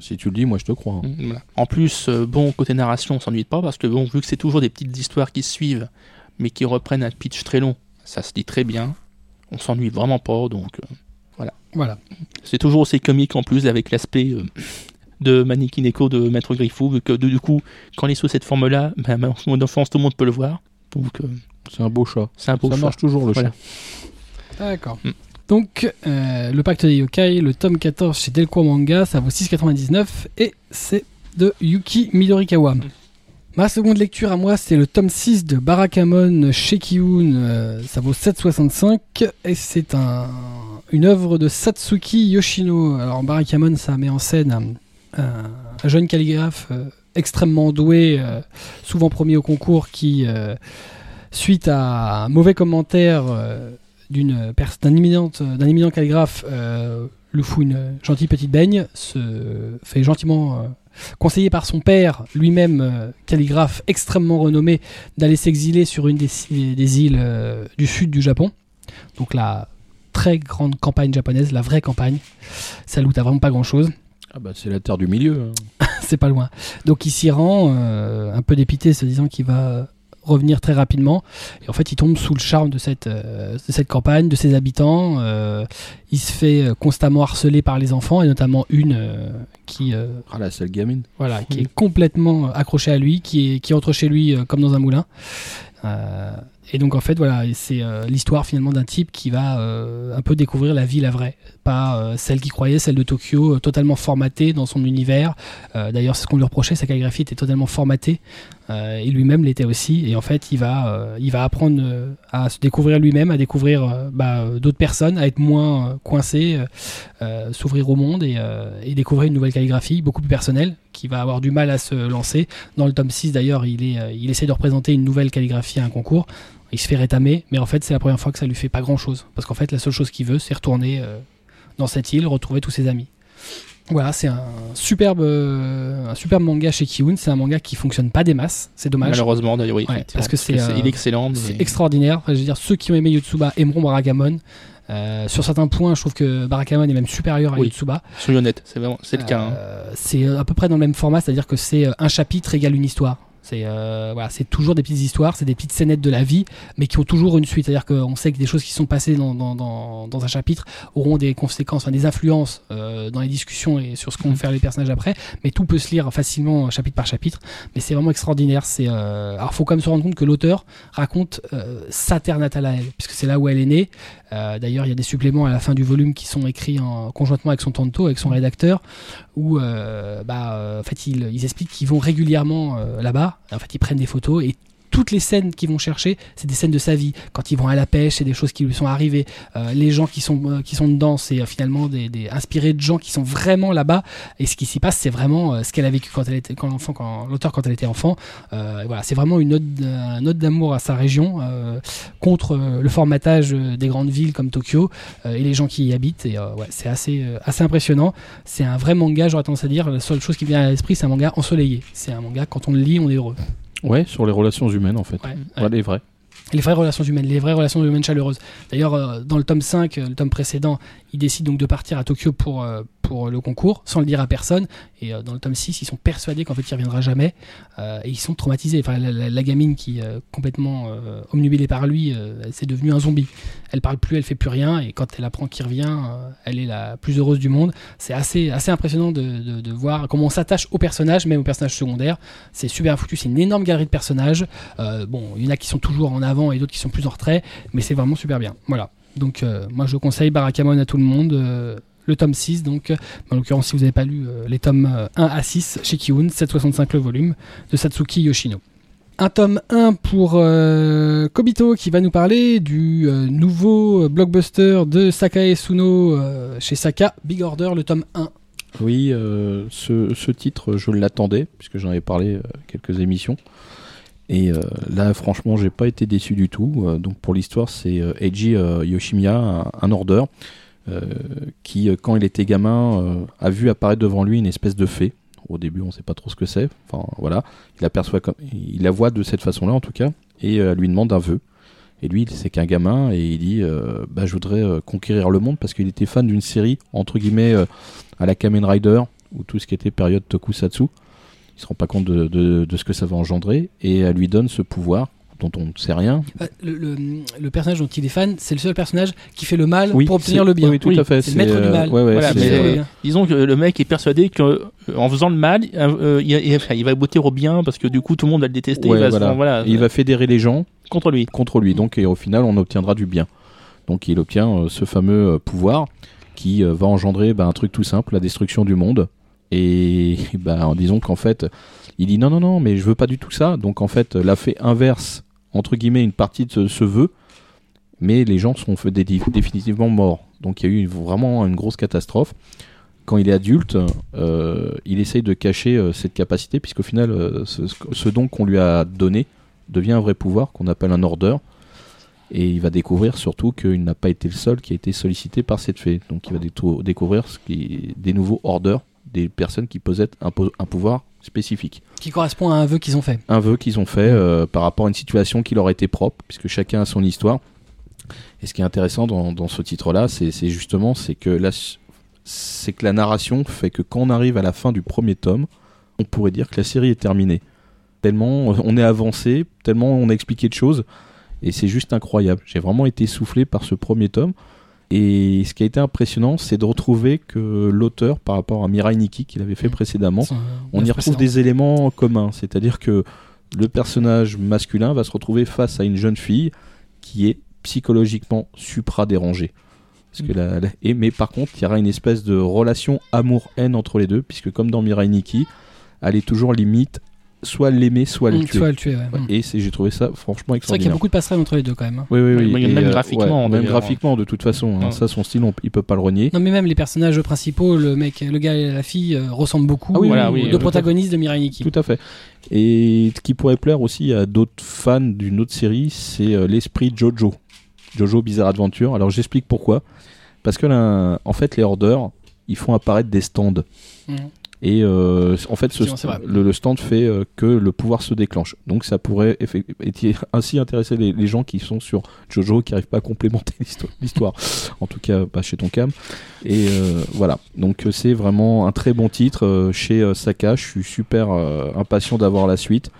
Si tu le dis, moi je te crois. hein. Mm, voilà. En plus, euh, bon, côté narration, on s'ennuie pas parce que bon, vu que c'est toujours des petites histoires qui se suivent, mais qui reprennent un pitch très long, ça se lit très bien. On s'ennuie vraiment pas, donc euh, Voilà. c'est toujours aussi comique en plus avec l'aspect euh, de Mannequin Echo de Maître Griffou, vu que du du coup, quand il est sous cette forme-là, bah, en mode enfance, tout le monde peut le voir. Donc, euh, C'est un beau chat. c'est un beau ça choix. marche toujours, le Voilà. chat. D'accord. Mm. Donc, euh, le pacte des yokai, le tome 14 chez Delcourt Manga, ça vaut 6,99 et c'est de Yuki Midorikawa. Ma seconde lecture à moi, c'est le tome 6 de Barakamon chez Kiun, euh, ça vaut 7,65 et c'est un, une œuvre de Satsuki Yoshino. Alors, Barakamon, ça met en scène un, un- un jeune calligraphe euh, extrêmement doué, euh, souvent premier au concours, qui, euh, suite à un mauvais commentaire euh, d'une d'un éminent, calligraphe, euh, lui fout une gentille petite baigne, se fait gentiment euh, conseiller par son père, lui-même euh, calligraphe extrêmement renommé, d'aller s'exiler sur une des, des îles euh, du sud du Japon. Donc la très grande campagne japonaise, la vraie campagne, celle où t'as vraiment pas grand-chose. Ah bah c'est la terre du milieu. hein. [LAUGHS] c'est pas loin. Donc il s'y rend, euh, un peu dépité, se disant qu'il va revenir très rapidement. Et en fait, il tombe sous le charme de cette, euh, de cette campagne, de ses habitants. Euh, il se fait constamment harceler par les enfants, et notamment une euh, qui, Ah la sale gamine. voilà, qui [LAUGHS] est complètement accrochée à lui, qui, est, qui entre chez lui comme dans un moulin. Et donc en fait voilà, c'est euh, l'histoire finalement d'un type qui va euh, un peu découvrir la vie la vraie, pas euh, celle qu'il croyait, celle de Tokyo, totalement formatée dans son univers. D'ailleurs c'est ce qu'on lui reprochait, sa calligraphie était totalement formatée, et lui-même l'était aussi. Et en fait il va, il va apprendre à se découvrir lui-même, à découvrir bah, d'autres personnes, à être moins coincé, s'ouvrir au monde et, découvrir une nouvelle calligraphie beaucoup plus personnelle, qui va avoir du mal à se lancer. Dans le tome 6 d'ailleurs, il, est, il essaie de représenter une nouvelle calligraphie à un concours. Il se fait rétamer, mais en fait c'est la première fois que ça lui fait pas grand chose. Parce qu'en fait la seule chose qu'il veut c'est retourner euh, dans cette île, retrouver tous ses amis. Voilà, c'est un superbe, euh, un superbe manga chez Kiun. C'est un manga qui fonctionne pas des masses, c'est dommage. Malheureusement, d'ailleurs, oui. Ouais, effectivement, parce que c'est, euh, il est excellent. C'est mais- extraordinaire. Enfin, je veux dire, ceux qui ont aimé Yotsuba aimeront Barakamon. Euh, sur certains points, je trouve que Barakamon est même supérieur à Oui. Yotsuba. Soyons honnêtes, c'est vraiment, c'est le cas. hein. C'est à peu près dans le même format, c'est-à-dire que c'est un chapitre égale une histoire. C'est euh, voilà, c'est toujours des petites histoires, c'est des petites scénettes de la vie, mais qui ont toujours une suite. C'est-à-dire qu'on sait que des choses qui sont passées dans, dans, dans, dans un chapitre auront des conséquences, enfin, des influences euh, dans les discussions et sur ce qu'ont Mhm. faire les personnages après. Mais tout peut se lire facilement euh, chapitre par chapitre. Mais c'est vraiment extraordinaire. C'est euh... alors faut quand même se rendre compte que l'auteur raconte sa terre natale à elle, puisque c'est là où elle est née. Euh, D'ailleurs, il y a des suppléments à la fin du volume qui sont écrits en, conjointement avec son tanto, avec son rédacteur, où euh, bah, euh, en fait, ils, ils expliquent qu'ils vont régulièrement là-bas. En fait, ils prennent des photos et toutes les scènes qu'ils vont chercher, c'est des scènes de sa vie. Quand ils vont à la pêche, c'est des choses qui lui sont arrivées. Euh, les gens qui sont euh, qui sont dedans, c'est euh, finalement des, inspirés de gens qui sont vraiment là-bas. Et ce qui s'y passe, c'est vraiment ce qu'elle a vécu quand elle était quand l'enfant, quand l'auteur quand elle était enfant. Voilà, c'est vraiment une ode, d'amour à sa région contre le formatage des grandes villes comme Tokyo et les gens qui y habitent. Et ouais, c'est assez assez impressionnant. C'est un vrai manga, j'aurais tendance à dire. La seule chose qui vient à l'esprit, c'est un manga ensoleillé. C'est un manga quand on le lit, on est heureux. Ouais, sur les relations humaines en fait. Ouais, Ouais. Ouais, les vraies. les vraies relations humaines, les vraies relations humaines chaleureuses. D'ailleurs, euh, dans le tome 5, euh, le tome précédent, il décide donc de partir à Tokyo pour, euh, pour le concours, sans le dire à personne. Et euh, dans le tome 6, ils sont persuadés qu'en fait il reviendra jamais. Euh, et ils sont traumatisés. Enfin, la, gamine qui est complètement omnubilée par lui, c'est devenu un zombie. Elle parle plus, elle fait plus rien. Et quand elle apprend qu'il revient, elle est la plus heureuse du monde. C'est assez, assez impressionnant de, de- de voir comment on s'attache aux personnages, même aux personnages secondaires. C'est super foutu. C'est une énorme galerie de personnages. Bon, il y en a qui sont toujours en avant et d'autres qui sont plus en retrait. Mais c'est vraiment super bien. Voilà. Donc, euh, moi, je conseille Barakamon à tout le monde. euh, le tome 6, donc, euh, en l'occurrence, si vous n'avez pas lu les tomes euh, 1 à 6 chez Kiun, 765 le volume, de Satsuki Yoshino. Un tome 1 pour Kobito qui va nous parler du nouveau blockbuster de Sakae Suno chez Saka, Big Order, le tome 1. Oui, ce, ce titre, je l'attendais, puisque j'en avais parlé quelques émissions. Et euh, là, franchement, j'ai pas été déçu du tout. Euh, donc, pour l'histoire, c'est euh, Eiji Yoshimiya, un, un qui, quand il était gamin, a vu apparaître devant lui une espèce de fée. Au début, on sait pas trop ce que c'est. Enfin, voilà. Il aperçoit comme, il la voit de cette façon-là, en tout cas, et lui demande un vœu. Et lui, c'est qu'un gamin, et il dit bah, Je voudrais conquérir le monde parce qu'il était fan d'une série, entre guillemets, à la Kamen Rider, ou tout ce qui était période Tokusatsu. Il se rend pas compte de, de- de ce que ça va engendrer, et elle lui donne ce pouvoir dont on ne sait rien. Euh, Le, le- le personnage dont il est fan, c'est le seul personnage qui fait le mal Oui, pour obtenir le bien. Oui, tout Oui, à fait. c'est le maître du euh, mal. ouais, ouais, Voilà, c'est- C'est mais- le bien. Disons que le mec est persuadé qu'en faisant le mal, euh, il, il- enfin, il va botter au bien parce que du coup tout le monde va le détester. Ouais, il va, se- voilà. voilà, Et il va fédérer les gens contre lui. contre lui. Donc, et au final, on obtiendra du bien. Donc, il obtient euh, ce fameux euh, pouvoir qui euh, va engendrer bah, un truc tout simple, la destruction du monde. Et bah, disons qu'en fait, il dit non, non, non, mais je veux pas du tout ça. Donc, en fait, la fait inverse, entre guillemets, une partie de ce, vœu. Mais les gens sont définitivement morts. Donc, il y a eu vraiment une grosse catastrophe. Quand il est adulte, euh, il essaye de cacher euh, cette capacité, puisqu'au final, euh, ce, don qu'on lui a donné devient un vrai pouvoir qu'on appelle un order. Et il va découvrir surtout qu'il n'a pas été le seul qui a été sollicité par cette fée. Donc il va découvrir ce qui des nouveaux orders, des personnes qui possèdent un, po- un pouvoir spécifique. Qui correspond à un vœu qu'ils ont fait. Un vœu qu'ils ont fait euh, par rapport à une situation qui leur était propre, puisque chacun a son histoire. Et ce qui est intéressant dans, dans ce titre-là, c'est justement c'est que la, que la narration fait que quand on arrive à la fin du premier tome, on pourrait dire que la série est terminée. Tellement on est avancé, tellement on a expliqué de choses, et c'est juste incroyable. J'ai vraiment été soufflé par ce premier tome. Et ce qui a été impressionnant, c'est de retrouver que l'auteur, par rapport à Mirai Nikki qu'il avait fait précédemment, on y retrouve des éléments communs. C'est-à-dire que le personnage masculin va se retrouver face à une jeune fille qui est psychologiquement supra-dérangée. Parce que la- la- et, mais par contre, il y aura une espèce de relation amour-haine entre les deux, puisque comme dans Mirai Nikki, elle est toujours limite soit l'aimer, soit le Mmh, tuer. soit le tuer, ouais. Ouais, Mmh. Et c'est- j'ai trouvé ça franchement C'est vrai qu'il y a extraordinaire. beaucoup de passerelles entre les deux quand même. hein. Oui, oui, oui. Et, même euh, graphiquement, ouais, même graphiquement, de toute façon. hein. Ouais. Ça, son style, on, il peut pas le renier. Non mais même les personnages principaux, le mec, le gars et la fille euh, ressemblent beaucoup Ah oui, Voilà, aux oui, deux protagonistes de Mirai Nikki. Tout à fait. Et ce qui pourrait plaire aussi à d'autres fans d'une autre série, c'est euh, l'esprit Jojo. Jojo Bizarre Adventure. Alors j'explique pourquoi. Parce que là, en fait, les orders, ils font apparaître des stands. Mmh. Et euh, en fait, ce le, le stand fait euh, que le pouvoir se déclenche. Donc ça pourrait [LAUGHS] ainsi intéresser les, les gens qui sont sur Jojo, qui n'arrivent pas à complémenter [LAUGHS] l'histoire- en tout cas, pas chez Tonkam. Et euh, voilà. Donc euh, c'est vraiment un très bon titre euh, chez Saka. Je suis super impatient d'avoir la suite.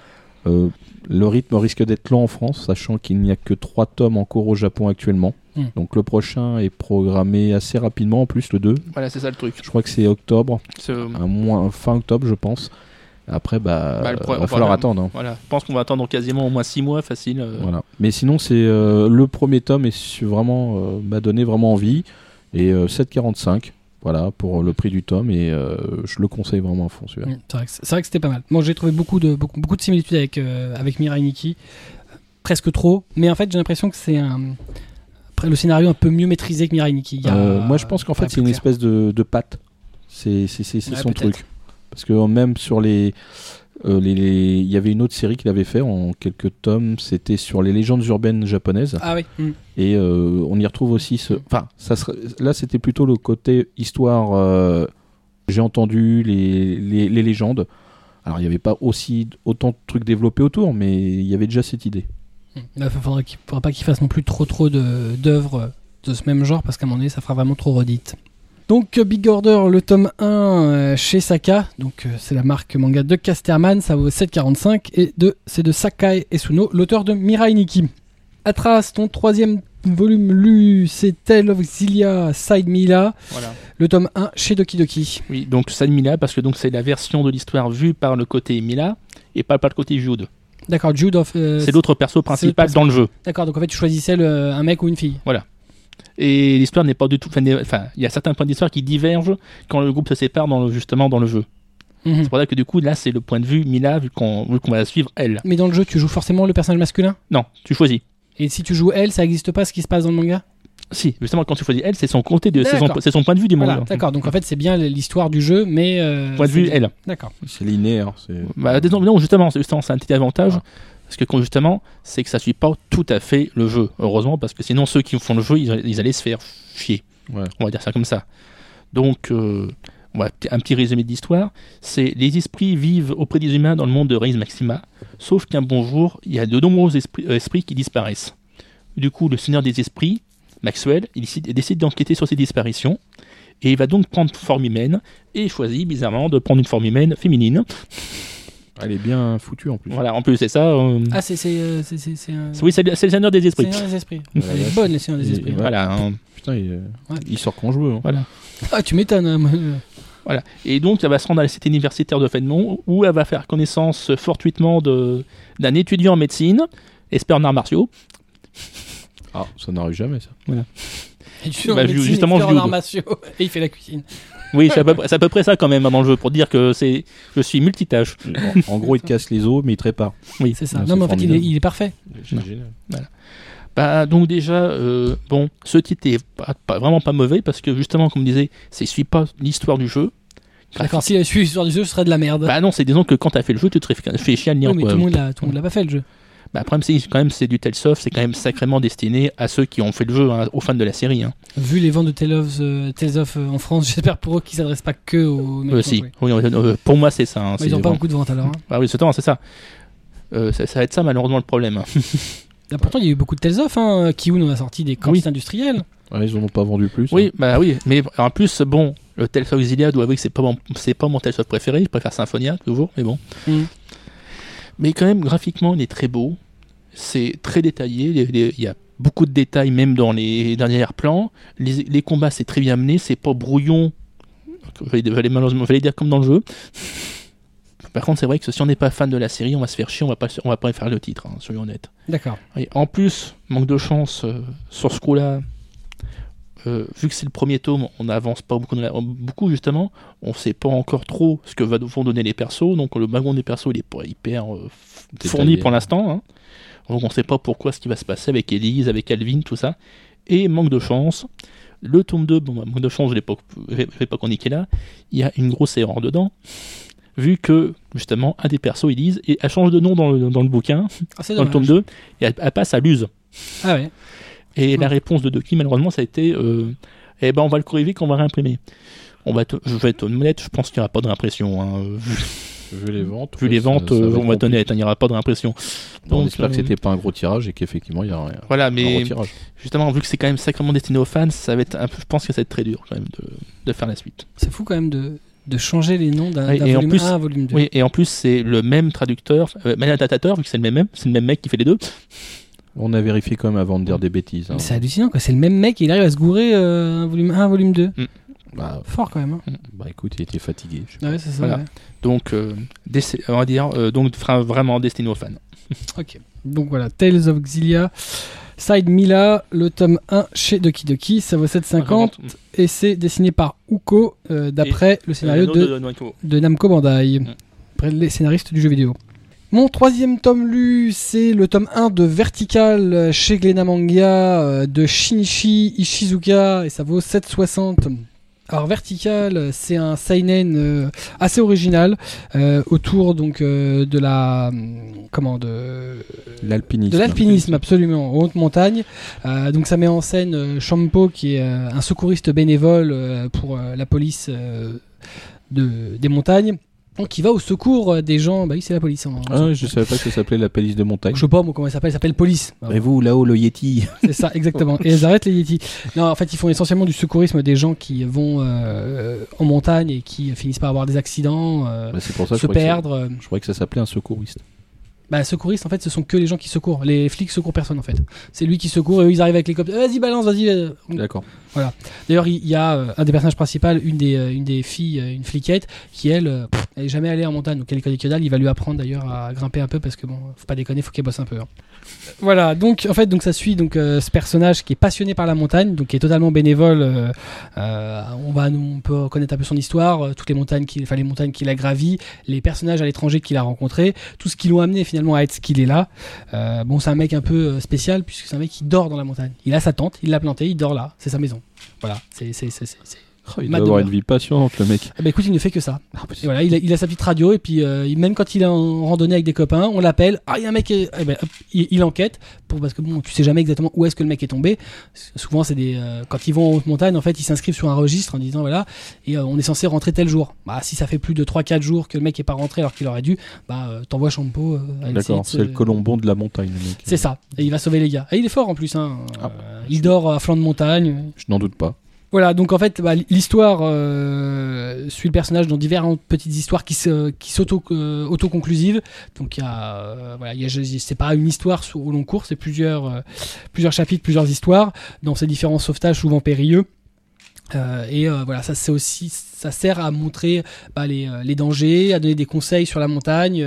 Euh, le rythme risque d'être lent en France, sachant qu'il n'y a que trois tomes en cours au Japon actuellement. Mm. Donc le prochain est programmé assez rapidement, en plus le 2. Voilà, c'est ça le truc. Je crois que c'est octobre, C'est- à moins fin octobre, je pense. Après, bah, Bah, euh, va falloir voilà. attendre. hein. Voilà, je pense qu'on va attendre quasiment au moins 6 mois facile. euh. Voilà. Mais sinon, c'est euh, le premier tome et vraiment euh, m'a donné vraiment envie. Et euh, 7,45 voilà pour le prix du tome et euh, je le conseille vraiment à fond celui-là. C'est vrai que, c'était pas mal. Moi j'ai trouvé beaucoup de, beaucoup, beaucoup de similitudes avec, euh, avec Mirai Nikki. Euh, Presque trop. Mais en fait j'ai l'impression que c'est un... après, le scénario un peu mieux maîtrisé que Mirai Nikki. Il y a- Euh, moi, je pense qu'en fait, c'est une espèce de, de patte. C'est Ouais, son truc. Parce que même sur les. Euh, les- les- Il y avait une autre série qu'il avait fait en quelques tomes, c'était sur les légendes urbaines japonaises. Ah oui. mmh. Et euh, on y retrouve aussi ce. Enfin, ça serait- là, c'était plutôt le côté histoire. euh, J'ai entendu les, les, les légendes. Alors, il n'y avait pas aussi autant de trucs développés autour, mais il y avait déjà cette idée. Mmh. Là, il faudra, qu'il- faudra pas qu'il fasse non plus trop trop de- d'œuvres de ce même genre parce qu'à un moment donné ça fera vraiment trop redite. Donc Big Order, le tome 1 euh, chez Saka, donc euh, c'est la marque manga de Casterman, ça vaut 7,45 et de c'est de Sakai Esuno, l'auteur de Mirai Nikki. Atras, ton troisième volume lu, c'est Tale of Xillia Side Mila, Voilà. le tome 1 chez Doki Doki. Oui, donc ça Mila, parce que donc c'est la version de l'histoire vue par le côté Mila et pas par le côté Jude. D'accord, Jude of. euh, c'est l'autre perso principal perso. dans le jeu. D'accord, donc en fait tu choisissais le- un mec ou une fille. Et l'histoire n'est pas du tout. Enfin, il y a certains points d'histoire qui divergent quand le groupe se sépare dans le- justement dans le jeu. Mhm. C'est pour ça que du coup, là, c'est le point de vue Mila, vu qu'on va la suivre elle. Mais dans le jeu, tu joues forcément le personnage masculin? Non, tu choisis. Et si tu joues elle, ça n'existe pas ce qui se passe dans le manga? Si, justement, quand tu choisis elle, c'est son côté de, c'est son, point de vue du monde. Voilà, d'accord. Donc en fait, c'est bien l'histoire du jeu, mais. euh, Point de vue elle. D'accord. C'est linéaire. Bah, non, justement, c'est justement, c'est un petit avantage. Ah. Parce que justement, c'est que ça suit pas tout à fait le jeu. Heureusement, parce que sinon, ceux qui font le jeu, ils, ils allaient se faire chier. Ouais. On va dire ça comme ça. Donc, euh, un petit résumé de l'histoire. C'est les esprits vivent auprès des humains dans le monde de Reis Maxima. Sauf qu'un bon jour, il y a de nombreux esprits, euh, esprits qui disparaissent. Du coup, le Seigneur des Esprits, Maxwell, il décide, il décide d'enquêter sur ces disparitions. Et il va donc prendre forme humaine. Et choisit, bizarrement, de prendre une forme humaine féminine. Elle est bien foutue en plus. Voilà, en plus, c'est ça. euh, Ah, c'est c'est euh, c'est c'est c'est un. Oui, c'est le le Seigneur des Esprits. Seigneur des esprits. Voilà, Elle est là, bonne, les Seigneurs des esprits. Voilà. hein. Putain, il, euh, Ouais. il sort quand je veux. hein. Voilà. Ah, tu m'étonnes. hein. Voilà. Et donc, elle va se rendre à la cité universitaire de Fenmont, où elle va faire connaissance fortuitement de- d'un étudiant en médecine, expert en arts martiaux. Ah, ça n'arrive jamais ça. Tu Bah, médecine, justement, expert en martiaux, [LAUGHS] Et il fait la cuisine. Oui, c'est à, peu près- c'est à peu près ça quand même dans le jeu, pour dire que c'est, je suis multitâche. En, en gros, il te casse les os, mais il te répare. C'est ça. Ouais, non, mais en fait, il est, il est parfait. C'est Non. génial. Bah, donc déjà, euh, bon, ce titre est pas, pas- vraiment pas mauvais, parce que justement, comme je disais, c'est suit pas l'histoire du jeu. D'accord, s'il a suivi l'histoire du jeu, ce serait de la merde. Bah non, c'est disons que quand t'as fait le jeu, tu te fais, chier à le lire. oui, mais quoi. tout le monde l'a tout le monde l'a pas fait le jeu. Bah, après, c'est quand même c'est du Tales of, c'est quand même sacrément destiné à ceux qui ont fait le jeu, hein, aux fans de la série. Hein. Vu les ventes de Tales of, euh, Tales of euh, en France, [LAUGHS] j'espère pour eux qu'ils s'adressent pas que aux mecs Euh, si, oui, euh, pour moi c'est ça. hein, c'est ils ont pas beaucoup de ventes alors. hein. Ah oui, c'est c'est ça. Euh, ça. Ça va être ça malheureusement le problème. [LAUGHS] Ah, pourtant, il y a eu beaucoup de Tales of. Hein. Kiun en a sorti des quantités Oui. industrielles. Ouais, ils en ont pas vendu plus. Oui, hein. bah oui, mais en plus, bon, le Tales of Xillia doit avouer que c'est pas mon, c'est pas mon Tales of préféré, je préfère Symphonia toujours, mais bon. Mm. Mais quand même, graphiquement, il est très beau, c'est très détaillé, il y a beaucoup de détails même dans les derniers plans, les, les combats c'est très bien mené, c'est pas brouillon, j'allais malheureusement j'allais dire comme dans le jeu. Par contre, c'est vrai que si on n'est pas fan de la série, on va se faire chier, on va pas, on va pas faire le titre, hein, soyons honnêtes. D'accord. En plus, manque de chance euh, sur ce coup-là. Euh, vu que c'est le premier tome, on n'avance pas beaucoup, beaucoup justement. On sait pas encore trop ce que va- vont donner les persos. Donc le wagon des persos, il est pas hyper euh, fourni pour l'instant. hein. Donc on sait pas pourquoi ce qui va se passer avec Elise, avec Alvin, tout ça. Et manque de chance. Le tome 2, bon, bah, manque de chance, je l'ai pas, je vais- pas chroniquer là. Il y a une grosse erreur dedans. Vu que, justement, un des persos, Elise, et elle change de nom dans le, dans le bouquin, Ah, c'est dans le tome 2, et elle, elle passe à Luz. Ah ouais. Et Hmm. la réponse de Doki, malheureusement, ça a été euh, Eh ben, on va le corriger qu'on va réimprimer. On va te- je vais être honnête, je pense qu'il n'y aura pas de réimpression. hein. Vu, Vu les ventes. vu ouais, les ventes, ça euh, va on va être compliqué. honnête, hein, il n'y aura pas de réimpression. Bon, on Donc, espère euh, que c'était pas un gros tirage et qu'effectivement il y a un, Voilà, un mais justement, vu que c'est quand même sacrément destiné aux fans, ça va être un peu, je pense que ça va être très dur quand même de, de faire la suite. C'est fou quand même de, de changer les noms d'un en volume plus- 1 à un volume 2. Oui, et en plus, c'est le même traducteur, euh, même adaptateur, vu que c'est le même, c'est le même mec qui fait les deux. On a vérifié quand même avant de dire des bêtises. hein. C'est hallucinant quoi. C'est le même mec il arrive à se gourer euh, un volume 1, un volume 2. Bah, Fort quand même. hein. bah, écoute, il était fatigué. je sais Ah ouais, c'est ça. Voilà. ouais. Donc, euh, on va dire, euh, donc vraiment destiné aux fans. [LAUGHS] Ok. Donc voilà, Tales of Xillia, Side Mila, le tome 1 chez Doki Doki, ça vaut 7,50 et c'est dessiné par Uko euh, d'après le scénario de, Namco. de Namco Bandai, Mm. après les scénaristes du jeu vidéo. Mon troisième tome lu, c'est le tome 1 de Vertical chez Glénat Manga euh, de Shinichi Ishizuka et ça vaut 7,60. Alors Vertical, c'est un seinen euh, assez original euh, autour donc euh, de la comment de L'alpinisme. de l'alpinisme absolument en haute montagne. Donc ça met en scène Champo qui est un secouriste bénévole pour la police de, des montagnes. Donc il va au secours euh, des gens. Bah oui, c'est la police. hein. Ah, je savais pas que ça s'appelait la police de montagne. Je sais pas moi comment elle s'appelle. Elle s'appelle police. Ah, Et vous, là-haut, le Yeti [LAUGHS] C'est ça, exactement. Et elles arrêtent les Yétis. Non, en fait, ils font essentiellement du secourisme des gens qui vont euh, en montagne et qui finissent par avoir des accidents, euh, Bah, pour ça se je croyais que ça- perdre. je croyais que ça s'appelait un secouriste. Bah, secouristes, en fait, ce sont que les gens qui secourent. Les flics secourent personne, en fait. C'est lui qui secourt et eux, ils arrivent avec les cops. Vas-y, balance, vas-y. euh. D'accord. D'ailleurs, il y a euh, un des personnages principaux, une des, euh, une des filles, euh, une fliquette, qui elle, elle est jamais allée en montagne, donc elle connaît que dalle. Il va lui apprendre d'ailleurs à grimper un peu parce que bon, faut pas déconner, faut qu'elle bosse un peu. hein. Voilà, donc en fait, donc ça suit donc euh, ce personnage qui est passionné par la montagne, donc qui est totalement bénévole. euh, euh, on va, on peut connaître un peu son histoire, toutes les montagnes qu'il, les montagnes qu'il a gravies, les personnages à l'étranger qu'il a rencontrés, tout ce qui l'ont amené finalement à être ce qu'il est là. Bon, c'est un mec un peu spécial puisque c'est un mec qui dort dans la montagne. Il a sa tente, il l'a plantée, il dort là, c'est sa maison. Voilà, c'est- Oh, il Matt doit avoir une vie passionnante, le mec. Ah bah écoute, il ne fait que ça. Ah, bah, Et voilà, il a, il a sa petite radio et puis euh, même quand il est en randonnée avec des copains, on l'appelle. Ah, il y a un mec, qui est- eh ben, hop, il, il enquête pour parce que bon, tu sais jamais exactement où est-ce que le mec est tombé. Souvent, c'est des euh, quand ils vont en haute montagne, en fait, ils s'inscrivent sur un registre en disant voilà, et euh, on est censé rentrer tel jour. Bah, si ça fait plus de 3-4 jours que le mec est pas rentré alors qu'il aurait dû, bah t'envoies Champo. D'accord, c'est le colombon de la montagne, le mec. C'est ça. Et il va sauver les gars. Et il est fort en plus. Hein. Ah. Il dort à flanc de montagne. Je n'en doute pas. Voilà, donc en fait, bah, l'histoire euh, suit le personnage dans différentes petites histoires qui se, qui s'auto euh. Donc il y a, euh, voilà, c'est pas une histoire au long cours, c'est plusieurs, chapitres, plusieurs histoires dans ces différents sauvetages souvent périlleux. Et voilà, ça aussi, ça sert à montrer bah, les, les dangers, à donner des conseils sur la montagne.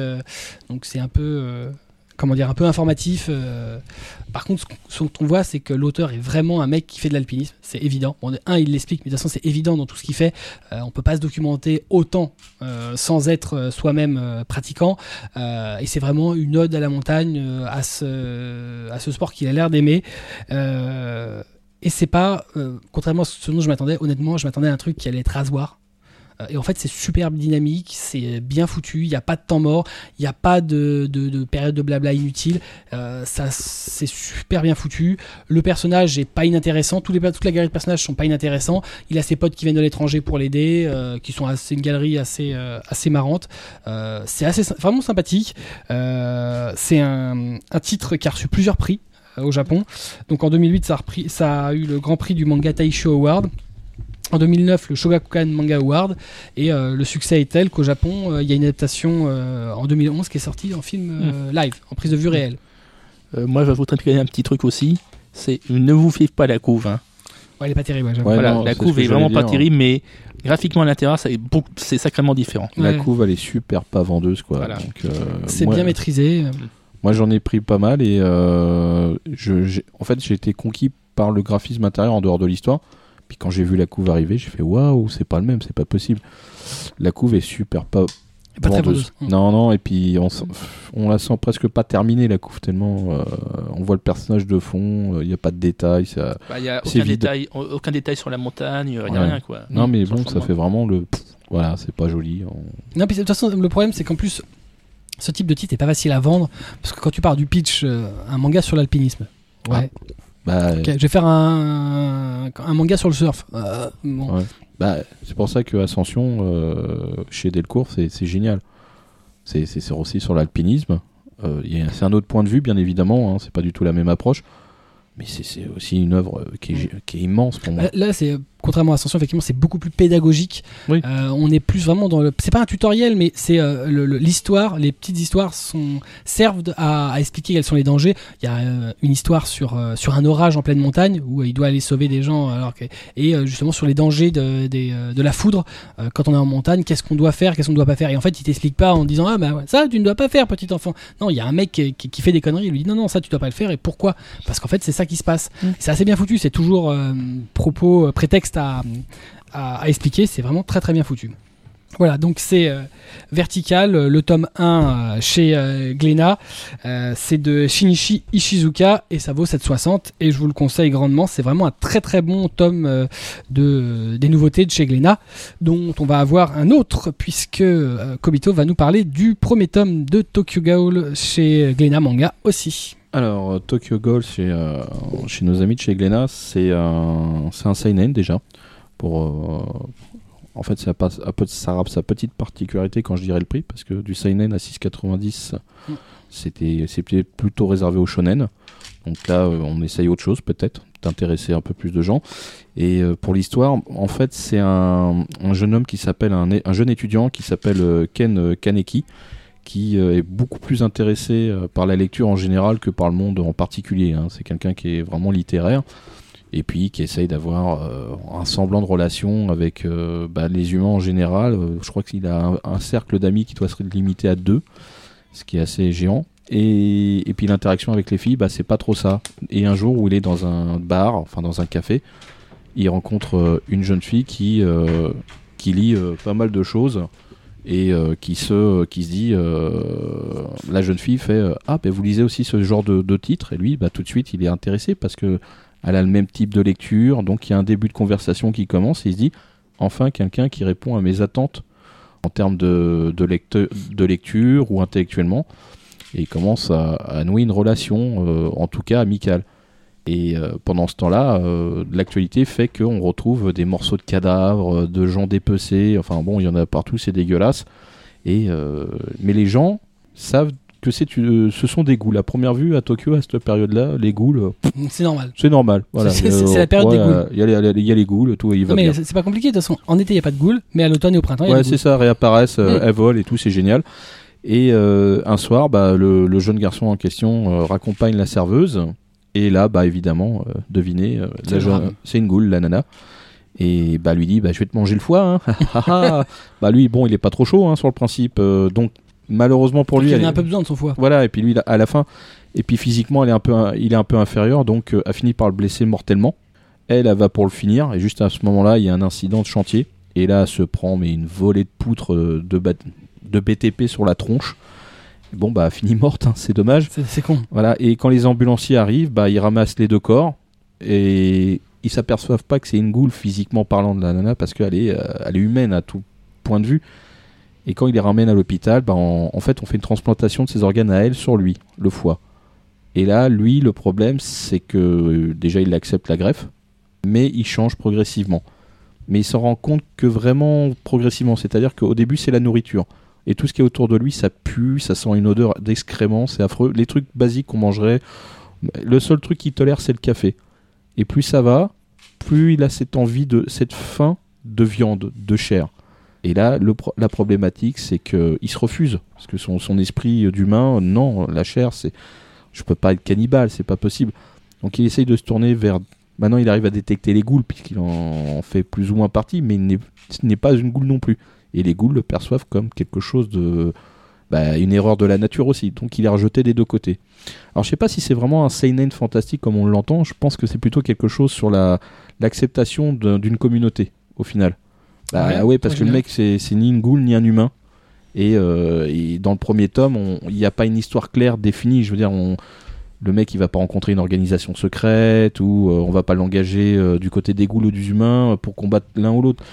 donc c'est un peu, comment dire, un peu informatif. euh. Par contre, ce qu'on- voit, c'est que l'auteur est vraiment un mec qui fait de l'alpinisme. C'est évident. Un, il l'explique, mais de toute façon, c'est évident dans tout ce qu'il fait. Euh, on peut pas se documenter autant euh, sans être euh, soi-même pratiquant. Et c'est vraiment une ode à la montagne, à ce, à ce sport qu'il a l'air d'aimer. Et c'est pas, contrairement à ce dont je m'attendais, honnêtement, je m'attendais à un truc qui allait être rasoir. Euh, Et en fait, c'est super dynamique, c'est bien foutu, il n'y a pas de temps mort, il n'y a pas de, de, de période de blabla inutile. Euh, c'est super bien foutu. Le personnage est pas inintéressant, tous les, toute la galerie de personnages sont pas inintéressants. Il a ses potes qui viennent de l'étranger pour l'aider, euh, qui sont assez, une galerie assez, assez marrante. C'est vraiment sympathique. C'est un, un titre qui a reçu plusieurs prix au Japon. Donc en 2008, ça a, ça a eu le grand prix du manga Taisho Award. En 2009, le Shogakukan Manga Award. Et euh, le succès est tel qu'au Japon, euh, il y a une adaptation euh, en 2011 qui est sortie en film euh, live, en prise de vue réelle. Euh, moi, je vais vous traiter un petit truc aussi. C'est ne vous fiez pas à la couve. hein. Ouais, elle est pas terrible, ouais, j'avoue. Ouais, voilà, non, la couve est vraiment pas terrible, mais graphiquement à l'intérieur, c'est sacrément différent. La couve, elle est super pas vendeuse, quoi. Voilà. Euh, C'est bien maîtrisé. Moi, j'en ai pris pas mal et euh, je, en fait, j'ai été conquis par le graphisme intérieur en dehors de l'histoire. Puis quand j'ai vu la couve arriver, j'ai fait waouh, c'est pas le même, c'est pas possible. La couve est super pas Pas très vendeuse. Non, non, et puis on, la sent presque pas terminée la couve tellement euh, on voit le personnage de fond, il n'y a pas de détails. Bah, Il n'y a aucun détail, aucun détail sur la montagne, rien, Ouais. rien quoi. Non, mais bon, ça fait vraiment le. pff, Voilà, c'est pas joli. on- Non, puis de toute façon, le problème, c'est qu'en plus, ce type de titre est pas facile à vendre. Parce que quand tu pars du pitch, euh, un manga sur l'alpinisme. Ouais. Bah, Ok, je vais faire un, un manga sur le surf. Euh, bon. Ouais. bah, c'est pour ça que Ascension euh, chez Delcourt, c'est génial. C'est aussi sur l'alpinisme. Euh, c'est un autre point de vue, bien évidemment. Hein, c'est pas du tout la même approche. Mais c'est aussi une œuvre euh, qui est, qui est immense pour moi. Là, c'est contrairement à Ascension, effectivement, c'est beaucoup plus pédagogique. Oui. Euh, on est plus vraiment dans le. C'est pas un tutoriel, mais c'est euh, le- le- l'histoire. Les petites histoires sont servent à, à expliquer quels sont les dangers. Il y a euh, une histoire sur euh, sur un orage en pleine montagne où euh, il doit aller sauver des gens, alors que et euh, justement sur les dangers de des, de la foudre euh, quand on est en montagne. Qu'est-ce qu'on doit faire, qu'est-ce qu'on ne doit pas faire? Et en fait, il t'explique pas en disant ah bah ça tu ne dois pas faire, petit enfant. Non, il y a un mec qui, qui- qui fait des conneries. Il lui dit non non ça tu dois pas le faire. Et pourquoi? Parce qu'en fait c'est ça qui se passe. Mm. C'est assez bien foutu. C'est toujours euh, propos, euh, à, expliquer. C'est vraiment très très bien foutu. Voilà, donc c'est euh, Vertical, euh, le tome 1 euh, chez euh. Euh, c'est de Shinichi Ishizuka et ça vaut 7,60 et je vous le conseille grandement. C'est vraiment un très très bon tome de, des nouveautés de chez Glénat dont on va avoir un autre puisque Kobito va nous parler du premier tome de Tokyo Ghoul chez Glénat Manga aussi. Alors, euh, Tokyo chez, euh, chez nos amis de chez Glénat, c'est un, c'est un seinen déjà. Pour, euh, En fait, ça, passe, ça a sa petite particularité quand je dirais le prix, parce que du seinen à 6,90, Mm. c'était c'était plutôt réservé au shonen. Donc là, euh, on essaye autre chose peut-être, d'intéresser un peu plus de gens. Et euh, pour l'histoire, en fait, c'est un, un jeune homme qui s'appelle un, un jeune étudiant qui s'appelle euh, Ken euh, Kaneki, qui euh, est beaucoup plus intéressé euh, par la lecture en général que par le monde en particulier. hein. C'est quelqu'un qui est vraiment littéraire et puis qui essaye d'avoir euh, un semblant de relation avec bah, les humains en général. Je crois qu'il a un, cercle d'amis qui doit se limiter à deux, ce qui est assez géant. Et, puis l'interaction avec les filles, bah, c'est pas trop ça. Et un jour où il est dans un bar, enfin dans un café, il rencontre une jeune fille qui, qui lit pas mal de choses et euh, qui, se, qui se dit euh, la jeune fille fait euh, ah ben vous lisez aussi ce genre de, de titre. Et lui bah tout de suite il est intéressé parce que elle a le même type de lecture. Donc il y a un début de conversation qui commence et il se dit enfin quelqu'un qui répond à mes attentes en termes de, de, de lecture ou intellectuellement. Et il commence à, nouer une relation euh, en tout cas amicale et euh, pendant ce temps-là, euh, l'actualité fait qu'on retrouve des morceaux de cadavres, euh, de gens dépecés. Enfin bon, il y en a partout, c'est dégueulasse. Et euh, mais les gens savent que c'est ce sont des ghouls. À première vue, à Tokyo, à cette période-là, les ghouls, euh, C'est normal. c'est normal. Voilà. C'est- la période des voilà, Il y, a les- il y a les ghouls, tout, il va Non, mais c'est pas compliqué, de toute façon. En été, il n'y a pas de ghouls, mais à l'automne et au printemps, il y a Ouais, c'est ça, réapparaissent, Mm. elles volent et tout, c'est génial. Et euh, un soir, bah, le, le jeune garçon en question euh, raccompagne la serveuse. Et là, bah, évidemment, euh, devinez, euh, C'est la le jeune- drame. c'est une goule, la nana. Et bah, lui dit, bah, je vais te manger le foie. Hein. [LAUGHS] bah, lui, bon, il est pas trop chaud hein, sur le principe. euh, donc, malheureusement pour lui, Il elle en a est- un peu besoin de son foie. voilà, et puis lui, à la fin, et puis physiquement, elle est un peu, il est un peu inférieur, donc euh, a fini par le blesser mortellement. Elle, elle va pour le finir, et juste à ce moment-là, il y a un incident de chantier, et là, elle se prend mais une volée de poutres euh, de, bat- de BTP sur la tronche. Bon, bah, finit morte, hein, c'est dommage. C'est con. Voilà, et quand les ambulanciers arrivent, bah, ils ramassent les deux corps, et ils s'aperçoivent pas que c'est une goule physiquement parlant de la nana, parce qu'elle est, euh, elle est humaine à tout point de vue. Et quand ils les ramènent à l'hôpital, bah, en, en fait, on fait une transplantation de ses organes à elle sur lui, le foie. Et là, lui, le problème, c'est que euh, déjà, il accepte la greffe, mais il change progressivement. Mais il s'en rend compte que vraiment progressivement, c'est-à-dire qu'au début, c'est la nourriture. Et tout ce qui est autour de lui, ça pue, ça sent une odeur d'excréments, c'est affreux. Les trucs basiques qu'on mangerait, le seul truc qu'il tolère, c'est le café. Et plus ça va, plus il a cette envie de cette faim de viande, de chair. Et là, la problématique, c'est que il se refuse parce que son, esprit d'humain, non, la chair, c'est, je peux pas être cannibale, c'est pas possible. Donc il essaye de se tourner vers. Maintenant, il arrive à détecter les ghouls puisqu'il en fait plus ou moins partie, mais ce n'est pas une goule non plus. Et les ghouls le perçoivent comme quelque chose de, bah, une erreur de la nature aussi. Donc il est rejeté des deux côtés. Alors je sais pas si c'est vraiment un seinen fantastique comme on l'entend. Je pense que c'est plutôt quelque chose sur la l'acceptation d'un- d'une communauté au final. Bah Ouais, ouais, parce que le mec c'est ni une goule ni un humain. Et, euh, et dans le premier tome, il n'y a pas une histoire claire définie. Je veux dire, on, le mec il va pas rencontrer une organisation secrète ou euh, on va pas l'engager euh, du côté des ghouls ou des humains pour combattre l'un ou l'autre.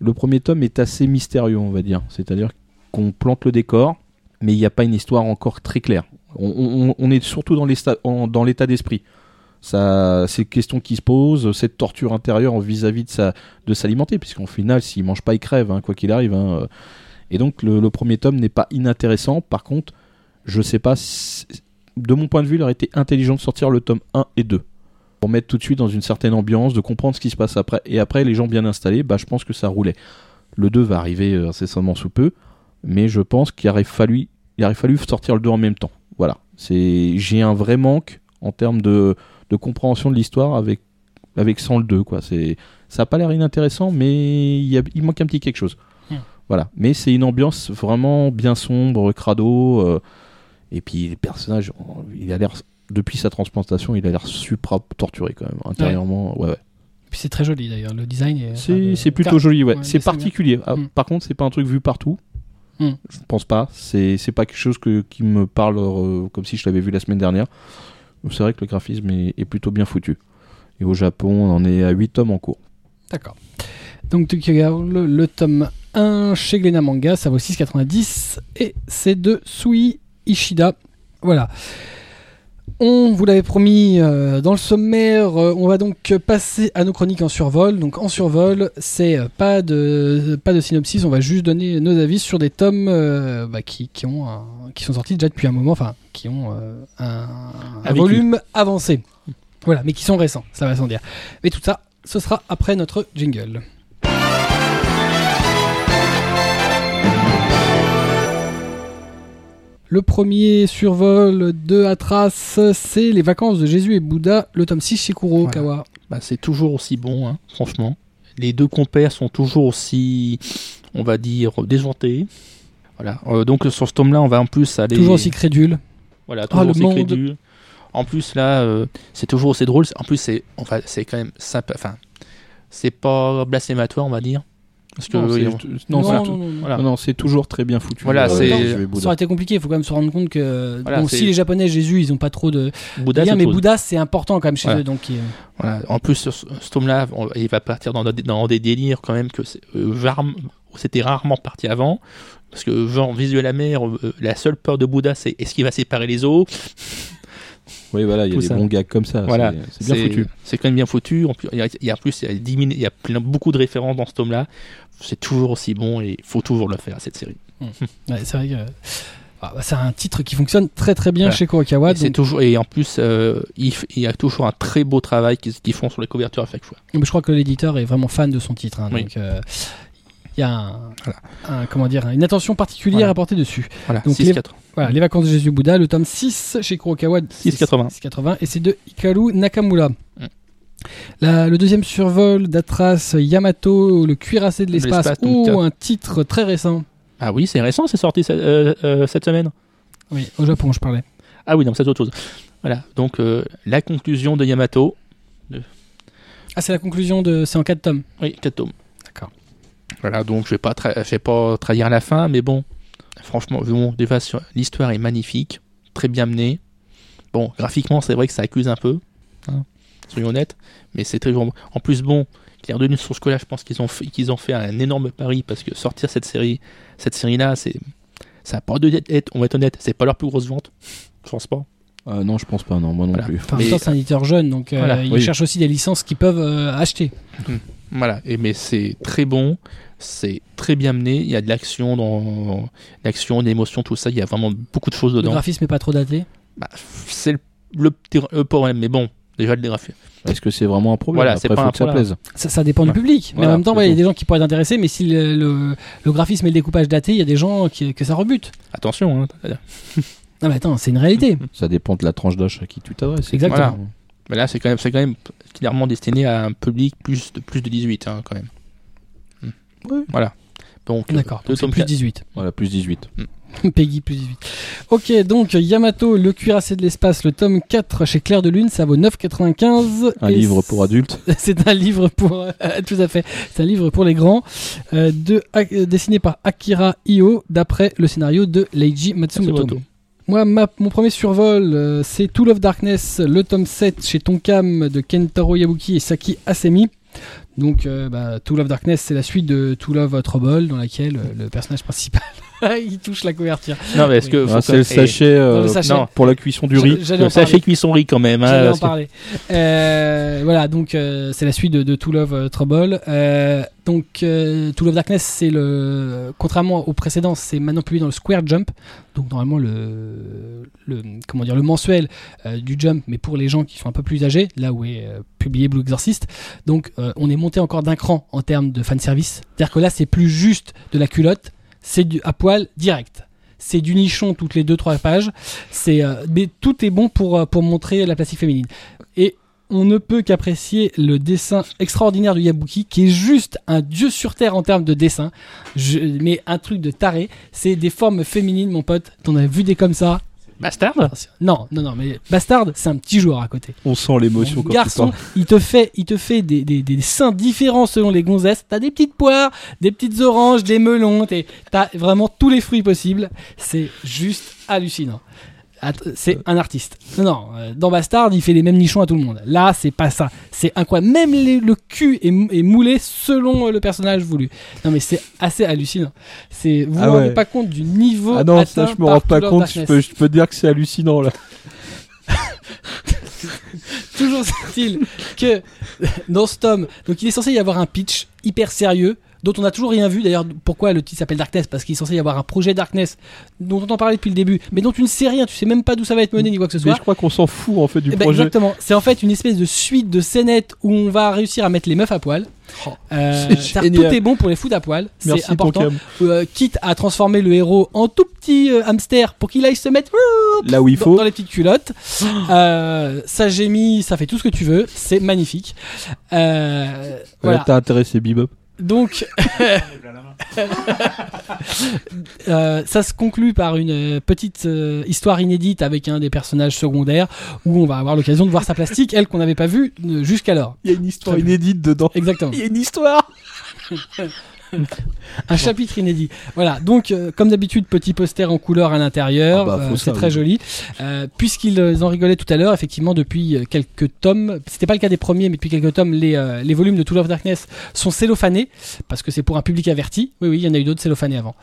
Le premier tome est assez mystérieux, on va dire. C'est-à-dire qu'on plante le décor, mais il n'y a pas une histoire encore très claire. On, est surtout dans l'état d'esprit. Ces questions qui se posent, cette torture intérieure vis-à-vis de sa, de s'alimenter, puisqu'en final, s'il mange pas, il crève, hein, quoi qu'il arrive. hein. Et donc, le, premier tome n'est pas inintéressant. Par contre, je sais pas, de mon point de vue, il aurait été intelligent de sortir le tome 1 et 2 pour mettre tout de suite dans une certaine ambiance, de comprendre ce qui se passe après. Et après, les gens bien installés, bah, je pense que ça roulait. Le 2 va arriver euh, incessamment sous peu, mais je pense qu'il aurait fallu, il aurait fallu sortir le 2 en même temps. Voilà. C'est, j'ai un vrai manque en termes de, de compréhension de l'histoire avec, avec sans le 2, quoi. C'est, ça a pas l'air inintéressant, mais il, y a- il manque un petit quelque chose. Voilà. Mais c'est une ambiance vraiment bien sombre, crado. euh, et puis les personnages, il a l'air depuis sa transplantation, il a l'air supra torturé quand même intérieurement. Ouais, ouais. Puis c'est très joli d'ailleurs, le design. Est, C'est enfin, c'est plutôt joli, ouais. ouais, c'est particulier. Ah, Mm. Par contre, c'est pas un truc vu partout. Mm. Je pense pas. C'est c'est pas quelque chose que, qui me parle euh, comme si je l'avais vu la semaine dernière. C'est vrai que le graphisme est, est plutôt bien foutu. Et au Japon, on en est à 8 tomes en cours. D'accord. Donc Tokyo le tome 1 chez Glénat Manga, ça vaut 6,90 et c'est de Sui Ishida. Voilà. On vous l'avait promis euh, dans le sommaire, euh, on va donc passer à nos chroniques en survol. Donc en survol, c'est euh, pas de pas de synopsis, on va juste donner nos avis sur des tomes bah, qui, qui ont un- qui sont sortis déjà depuis un moment, enfin qui ont un, volume avancé. Voilà, mais qui sont récents, ça va sans dire. Mais tout ça, ce sera après notre jingle. Le premier survol de Atras, c'est les vacances de Jésus et Bouddha, le tome 6 chez Kurokawa. Voilà. Bah, c'est toujours aussi bon, hein, franchement. Les deux compères sont toujours aussi, on va dire, déjantés. Voilà. Euh, donc sur ce tome-là, on va en plus aller. Toujours aussi crédule. Voilà, Ah, toujours le aussi monde. crédule. En plus là, euh, c'est toujours aussi drôle. En plus, c'est, enfin, c'est quand même sympa. Enfin, c'est pas blasphématoire, on va dire. Parce que Non, c'est- euh, non, non, c'est- non, non, non. voilà. non, non, c'est toujours très bien foutu. Voilà, Euh, c'est- Ça aurait été compliqué, il faut quand même se rendre compte que Voilà, bon, c'est- si les Japonais, Jésus, ils ont pas trop de Bouddha, liens, mais chose. Bouddha, c'est important quand même chez Voilà. eux. Donc, il- Voilà. En plus, sur ce ce tome-là, on- il va partir dans, des- dans des délires quand même que euh, c'était rarement parti avant. Parce que, genre, visuel amer, euh, la seule peur de Bouddha, c'est est-ce qu'il va séparer les os Oui, voilà, il y a des ça. bons gags comme ça. Voilà. c'est- bien foutu. C'est quand même bien foutu. En plus, il y a, il y a plus, il y a, 10 minutes- il y a plein- beaucoup de références dans ce tome-là. C'est toujours aussi bon et il faut toujours le faire, cette série. ouais, c'est vrai que ah, bah, c'est un titre qui fonctionne très très bien Voilà. chez Kurokawa. et, donc- toujours, et en plus, euh, il, y a toujours un très beau travail qu'ils font sur les couvertures à chaque fois. Mais je crois que l'éditeur est vraiment fan de son titre. hein, Oui. Donc, euh, il y a un, Voilà. un- comment dire, une attention particulière Voilà. à porter dessus. Voilà, Donc, 6,80. Voilà, Les vacances de Jésus Bouddha, le tome 6 chez Kurokawa. 6,80. 6,80 et c'est de Hikaru Nakamura. Mm. La- le deuxième survol d'Atras Yamato, le cuirassé de l'espace. Oh, t'as- un titre très récent. Ah oui, c'est récent, c'est sorti euh, euh, cette semaine. Oui, au Japon, je parlais. Ah oui, non, c'est autre chose. Voilà, donc euh, la conclusion de Yamato. Ah, c'est la conclusion de. C'est en 4 tomes. Oui, 4 tomes. Voilà, donc je vais pas, tra- je vais pas trahir la fin, mais bon, franchement, bon, déjà, sur- l'histoire est magnifique, très bien menée. Bon, graphiquement, c'est vrai que ça accuse un peu, hein, soyons honnêtes, mais c'est très bon. En plus, bon, Claire de Lune sur ce coup-là, je pense qu'ils ont, fait, qu'ils ont fait un énorme pari parce que sortir cette série, cette série-là, c'est, ça a pas de être, on va être honnête, c'est pas leur plus grosse vente, je pense pas. Ah, non, je pense pas, non, moi non Voilà. plus. Enfin, en Mais- même temps, c'est un éditeur jeune, donc euh, Voilà, ils oui. cherchent aussi des licences qu'ils peuvent euh, acheter. Voilà, et mais c'est très bon, c'est très bien mené, il y a de l'action dans l'action, de l'émotion, tout ça, il y a vraiment beaucoup de choses Le dedans. graphisme est pas trop daté? Bah, c'est le, le petit le problème, mais bon, déjà le graphisme. Est-ce que c'est vraiment un problème? Voilà, Après, c'est pas faut un que ça plaise. Ça, ça dépend du Ouais. public. Mais Voilà, en même temps, ouais, il y a des gens qui pourraient être intéressés, mais si le, le- le graphisme et le découpage daté, il y a des gens qui, que ça rebute. Attention, hein. Non, mais attends, c'est une réalité. [LAUGHS] Ça dépend de la tranche d'âge à qui tu t'adresses. Exactement. Voilà. mais là c'est quand même c'est quand même clairement destiné à un public plus de plus de 18 hein, quand même. Voilà. Donc D'accord, le donc c'est plus 4 18. Voilà, plus 18. [LAUGHS] Peggy plus 18. Ok, donc Yamato, le cuirassé de l'espace, le tome 4 chez Claire de Lune, ça vaut 9,95. Un livre pour adultes. [LAUGHS] C'est un livre pour euh, [LAUGHS] tout à fait. C'est un livre pour les grands, euh, de, euh, dessiné par Akira Io, d'après le scénario de Leiji Matsumoto. Matsumoto. Moi, ma- mon premier survol, euh, c'est Tool of Darkness, le tome 7 chez Tonkam de Kentaro Yabuki et Saki Asemi. Donc, euh, bah, of Darkness, c'est la suite de Tool of Trouble, dans laquelle euh, le personnage principal [LAUGHS] il touche la couverture. Non mais est-ce que Ah, c'est le que- sachet, euh, le sachet. non. pour la cuisson du riz. Le sachet cuisson riz quand même hein, en que- parler. Euh, voilà, donc euh, c'est la suite de, de Tool of euh, Trouble. Euh, donc euh, Tool of Darkness, c'est le, contrairement au précédent, c'est maintenant publié dans le Square Jump. Donc normalement le, le comment dire le mensuel euh, du Jump, mais pour les gens qui sont un peu plus âgés, là où est euh, publié Blue Exorcist. Donc euh, on est monté encore d'un cran en termes de fan service. C'est-à-dire que là, c'est plus juste de la culotte, c'est du à poil direct. C'est du nichon toutes les 2-3 pages. C'est, euh, mais tout est bon pour, euh, pour montrer la plastique féminine. Et on ne peut qu'apprécier le dessin extraordinaire du Yabuki, qui est juste un dieu sur terre en termes de dessin. Mais un truc de taré. C'est des formes féminines, mon pote. T'en as vu des comme ça? Bastard Non, non, non, mais Bastard, c'est un petit joueur à côté. On sent l'émotion quand garçon, il te fait, il te fait des, des, des seins différents selon les gonzesses. T'as des petites poires, des petites oranges, des melons. t'es- T'as vraiment tous les fruits possibles. C'est juste hallucinant. C'est un artiste. Non, non. euh, Dans Bastard, il fait les mêmes nichons à tout le monde. Là, c'est pas ça. C'est incroyable. Même les- le cul est, est moulé selon euh, le personnage voulu. Non, mais c'est assez hallucinant. C'est vous Ah vous rendez pas compte du niveau. Ah non, ça je me rends pas compte. Je peux, je peux dire que c'est hallucinant là. [LAUGHS] toujours [LAUGHS] est-il que dans ce tome, donc il est censé y avoir un pitch hyper sérieux dont on n'a toujours rien vu. D'ailleurs, pourquoi le titre s'appelle Darkness Parce qu'il est censé y avoir un projet Darkness dont on entend parler depuis le début, mais dont tu ne sais rien, tu sais même pas d'où ça va être mené ni quoi que ce Mais soit. je crois qu'on s'en fout en fait du Eh ben, projet. exactement. C'est en fait une espèce de suite de scénettes où on va réussir à mettre les meufs à poil. Oh, Euh, tout est bon pour les foutre à poil. C'est important. Euh, quitte à transformer le héros en tout petit euh, hamster pour qu'il aille se mettre Là où il dans, faut. dans les petites culottes. [GASPS] Ça gémit, ça fait tout ce que tu veux. C'est magnifique. Voilà. t'as intéressé Bebop? Donc, [LAUGHS] [LAUGHS] euh, ça se conclut par une euh, petite euh, histoire inédite avec un des personnages secondaires où on va avoir l'occasion de voir sa plastique, elle qu'on n'avait pas vue jusqu'alors. Il y a une histoire inédite dedans. Exactement. [LAUGHS] Il y a une histoire. Un chapitre inédit. Voilà, donc euh, comme d'habitude, petit poster en couleur à l'intérieur, Ah bah, euh, c'est très oui. joli. Euh, Puisqu'ils en rigolaient tout à l'heure, effectivement, depuis quelques tomes, c'était pas le cas des premiers, mais depuis quelques tomes, les, euh, les volumes de Tool of Darkness sont cellophanés, parce que c'est pour un public averti. Oui, oui, il y en a eu d'autres cellophanés avant.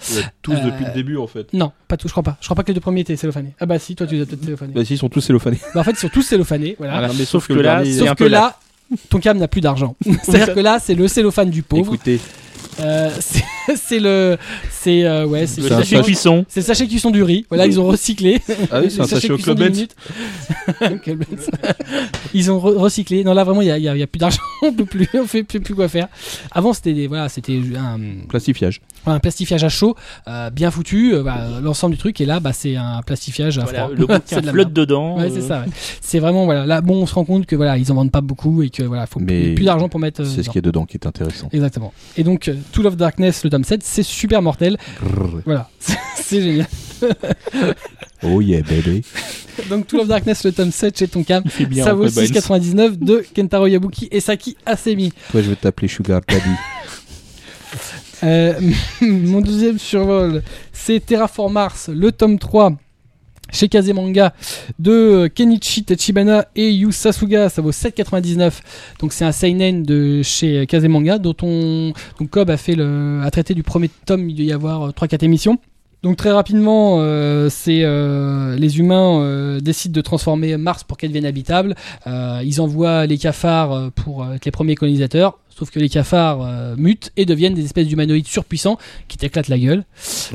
tous Euh, depuis le début en fait. Non, pas tous, je crois pas. Je crois pas que les deux premiers étaient cellophanés. Ah bah si, toi tu les as peut-être cellophanés. Bah si, ils sont tous cellophanés. Bah, en fait, ils sont tous cellophanés, voilà. Voilà. Non, mais Sauf que là, Sauf un que peu là, ton cam n'a plus d'argent. [LAUGHS] C'est-à-dire que là, c'est le cellophane du pauvre. Écoutez, Euh, [LAUGHS] c'est- le, c'est euh, ouais, c'est Le sachet cuisson. C'est le sachet cuisson du riz. Voilà, ils ont recyclé. ah oui, c'est un sachet au cuisson Club d'une Med. minute. Club [LAUGHS] Med. ils ont re- recyclé. Non, là vraiment, il y a, y y plus d'argent. [LAUGHS] On peut plus, on fait plus, plus quoi faire. Avant, c'était voilà, c'était un, Plastifiage. un plastifiage à chaud, euh, bien foutu, euh, voilà, l'ensemble du truc. Et là, bah, c'est un plastifiage à Voilà, froid. le bouquin de flotte dedans. Ouais, euh, c'est ça. ouais. C'est vraiment voilà. Là, bon, on se rend compte que voilà, ils en vendent pas beaucoup et que voilà, faut Mais plus, plus d'argent pour mettre. euh, C'est ce qui est dedans qui est intéressant. Exactement. Et donc, euh, Tool of Darkness, le tome 7, c'est super mortel. Grrr. Voilà, [LAUGHS] c'est génial. [LAUGHS] Oh yeah, baby. Donc, Tool of Darkness, le tome 7 chez Tonkam. Bien. ça vaut Uncle Bones. 6,99 de Kentaro Yabuki et Saki Asemi. Toi, je vais t'appeler Sugar Daddy. Euh, [LAUGHS] mon deuxième survol, c'est Terraform Mars, le tome 3 chez Kazemanga de Kenichi Tachibana et Yu Sasuga, ça vaut 7,99. Donc c'est un seinen de chez Kazemanga dont on donc Cobb a fait le a traité du premier tome, il doit y avoir 3 4 émissions. Donc très rapidement, euh, c'est euh, les humains euh, décident de transformer Mars pour qu'elle devienne habitable. Euh, ils envoient les cafards euh, pour euh, être les premiers colonisateurs, sauf que les cafards euh, mutent et deviennent des espèces d'humanoïdes surpuissants qui t'éclatent la gueule.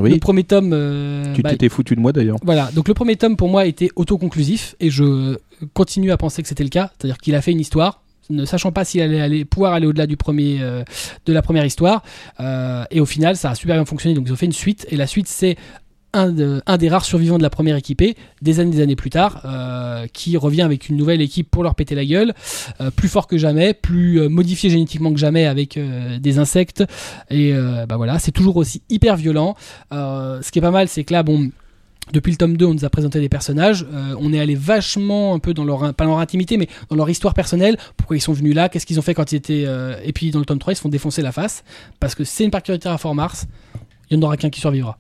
Le premier tome, euh, tu bah, t'étais foutu de moi d'ailleurs. voilà. Donc le premier tome pour moi était autoconclusif et je continue à penser que c'était le cas, c'est-à-dire qu'il a fait une histoire. Ne sachant pas s'il allait aller, pouvoir aller au-delà du premier, euh, de la première histoire, Euh, et au final, ça a super bien fonctionné. Donc ils ont fait une suite, et la suite c'est un, de- un des rares survivants de la première équipée, des années, des années plus tard, euh, qui revient avec une nouvelle équipe pour leur péter la gueule, euh, plus fort que jamais, plus euh, modifié génétiquement que jamais avec des insectes. Et bah voilà, c'est toujours aussi hyper violent. Ce qui est pas mal, c'est que là, bon. Depuis le tome 2, on nous a présenté des personnages. on est allé vachement un peu dans leur, pas dans leur intimité, mais dans leur histoire personnelle. Pourquoi ils sont venus là? Qu'est-ce qu'ils ont fait quand ils étaient. Et puis dans le tome 3, ils se font défoncer la face. Parce que c'est une particularité à Fort Mars. Il n'y en aura qu'un qui survivra.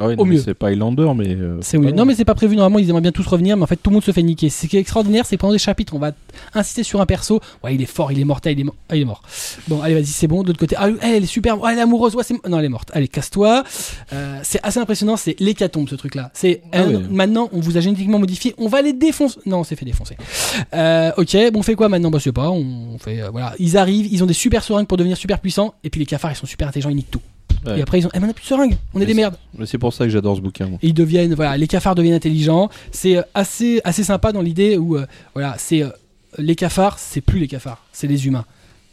Ah oui, Au non, mieux. C'est pas Highlander, mais. euh, C'est oui. Non, mais c'est pas prévu. Normalement, ils aimeraient bien tous revenir, mais en fait, tout le monde se fait niquer. Ce qui est extraordinaire, c'est que pendant des chapitres, on va insister sur un perso. Ouais, il est fort, il est mortel, il est, mo- ah, il est mort. Bon, allez, vas-y, c'est bon. De l'autre côté, ah, elle, est super. Elle est amoureuse. Ouais, c'est... Non, elle est morte. Allez, casse-toi. Euh, c'est assez impressionnant. C'est l'hécatombe, ce truc-là. C'est Ah oui. maintenant, on vous a génétiquement modifié. On va les défoncer. Non, on s'est fait défoncer. Euh, ok, bon, on fait quoi maintenant? Bah, je sais pas. On fait, euh, voilà. Ils arrivent, ils ont des super seringues pour devenir super puissants. Et puis les cafards, ils sont super intelligents, ils niquent tout. Ouais. Et après, ils ont, eh, mais on a plus de seringues. On est des merdes. Mais c'est pour ça que j'adore ce bouquin. moi. Et ils deviennent, voilà, les cafards deviennent intelligents. C'est euh, assez, assez sympa dans l'idée où, euh, voilà, c'est euh, les cafards, c'est plus les cafards, c'est les humains.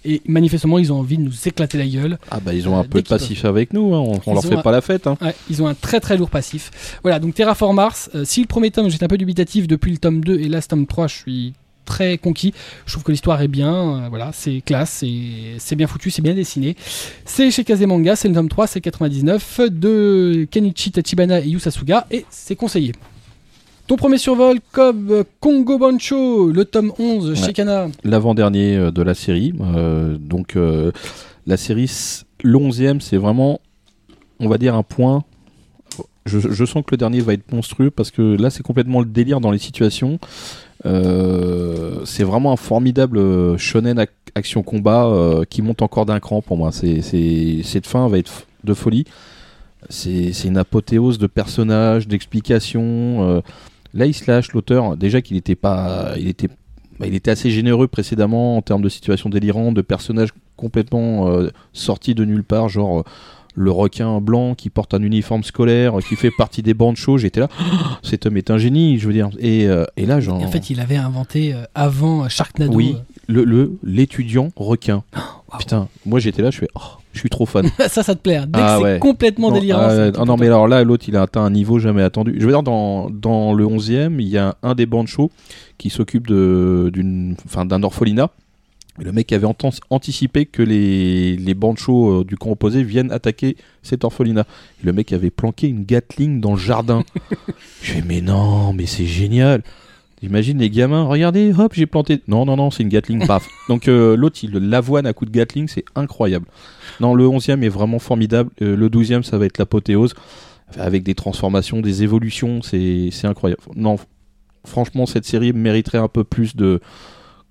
Et manifestement, ils ont envie de nous éclater la gueule. Ah bah ils ont Euh, un dès peu de passif avec nous, hein. on, leur fait un- pas la fête. Hein. Ouais, ils ont un très très lourd passif. Voilà, donc Terraform Mars, euh, si le premier tome j'étais un peu dubitatif depuis le tome 2 et là ce tome 3, je suis très conquis. Je trouve que l'histoire est bien, euh, voilà, c'est classe, c'est- bien foutu, c'est bien dessiné. C'est chez Kazemanga, c'est le tome 3, c'est 99 de Kenichi Tachibana et Yu Sasuga et c'est conseillé. Ton premier survol, Cobb euh, Kongo Bancho, le tome 11 chez Ouais. Kana. L'avant-dernier euh, de la série. euh, donc euh, la série, s- le 11e, c'est vraiment, on va dire, un point. Je, je sens que le dernier va être monstrueux parce que là, c'est complètement le délire dans les situations. Euh, c'est vraiment un formidable euh, shonen ac- action combat euh, qui monte encore d'un cran pour moi. Cette fin va être de folie. C'est, une apothéose de personnages, d'explications. là, il se lâche l'auteur. Déjà qu'il n'était pas, bah, il était assez généreux précédemment en termes de situations délirantes, de personnages complètement sortis de nulle part, genre le requin blanc qui porte un uniforme scolaire, qui fait partie des bandes. J'étais là, [GASPS] cet homme est un génie, je veux dire. Et, euh, et là, genre, en fait, il avait inventé euh, avant Sharknado. oui, euh, le le- l'étudiant requin. [GASPS] Putain, moi j'étais là, je fais, oh, je suis trop fan. [LAUGHS] ça, ça te plaît. hein. Dès Ah que c'est ouais. complètement Non, délirant. ah, ah non, content. mais alors là, l'autre, il a atteint un niveau jamais attendu. Je veux dire, dans, dans le 11e, il y a un des bandes shows qui s'occupe de- d'une, enfin, d'un orphelinat. Le mec avait anticipé que les, les bandes shows euh, du camp opposé viennent attaquer cet orphelinat. Et le mec avait planqué une Gatling dans le jardin. [LAUGHS] je fais, mais non, mais c'est génial. Imagine les gamins, regardez, hop, j'ai planté. Non, non, non, c'est une Gatling, paf. [LAUGHS] Donc euh, l'autre, il l'avoine à coup de Gatling, c'est incroyable. Non, le 11e est vraiment formidable. Euh, le 12e, ça va être l'apothéose. Avec des transformations, des évolutions, c'est incroyable. Non, franchement, cette série mériterait un peu plus de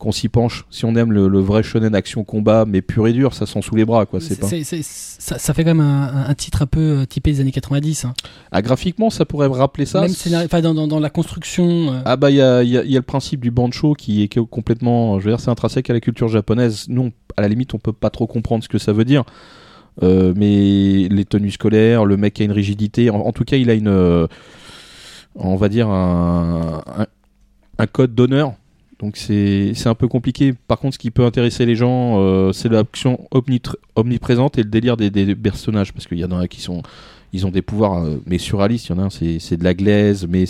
qu'on s'y penche. Si on aime le, le vrai shonen action combat, mais pur et dur, ça sent sous les bras, quoi. C'est ça, ça fait quand même un, un titre un peu euh, typé des années 90. hein. Ah, graphiquement, ça pourrait me rappeler ça. Même scénario, dans, dans, dans la construction. euh, Ah bah il y a, y a- y a le principe du bancho qui est complètement, je veux dire, c'est intrinsèque à la culture japonaise. Nous, on- à la limite, on peut pas trop comprendre ce que ça veut dire. Euh, mais les tenues scolaires, le mec a une rigidité. En, en tout cas, il a une, euh, on va dire un, un, un code d'honneur. Donc c'est c'est un peu compliqué. Par contre, ce qui peut intéresser les gens, euh, c'est l'action omniprésente et le délire des, des personnages, parce qu'il y en a qui sont, ils ont des pouvoirs, euh, mais surréalistes. Il y en a un, c'est c'est de la glaise, mais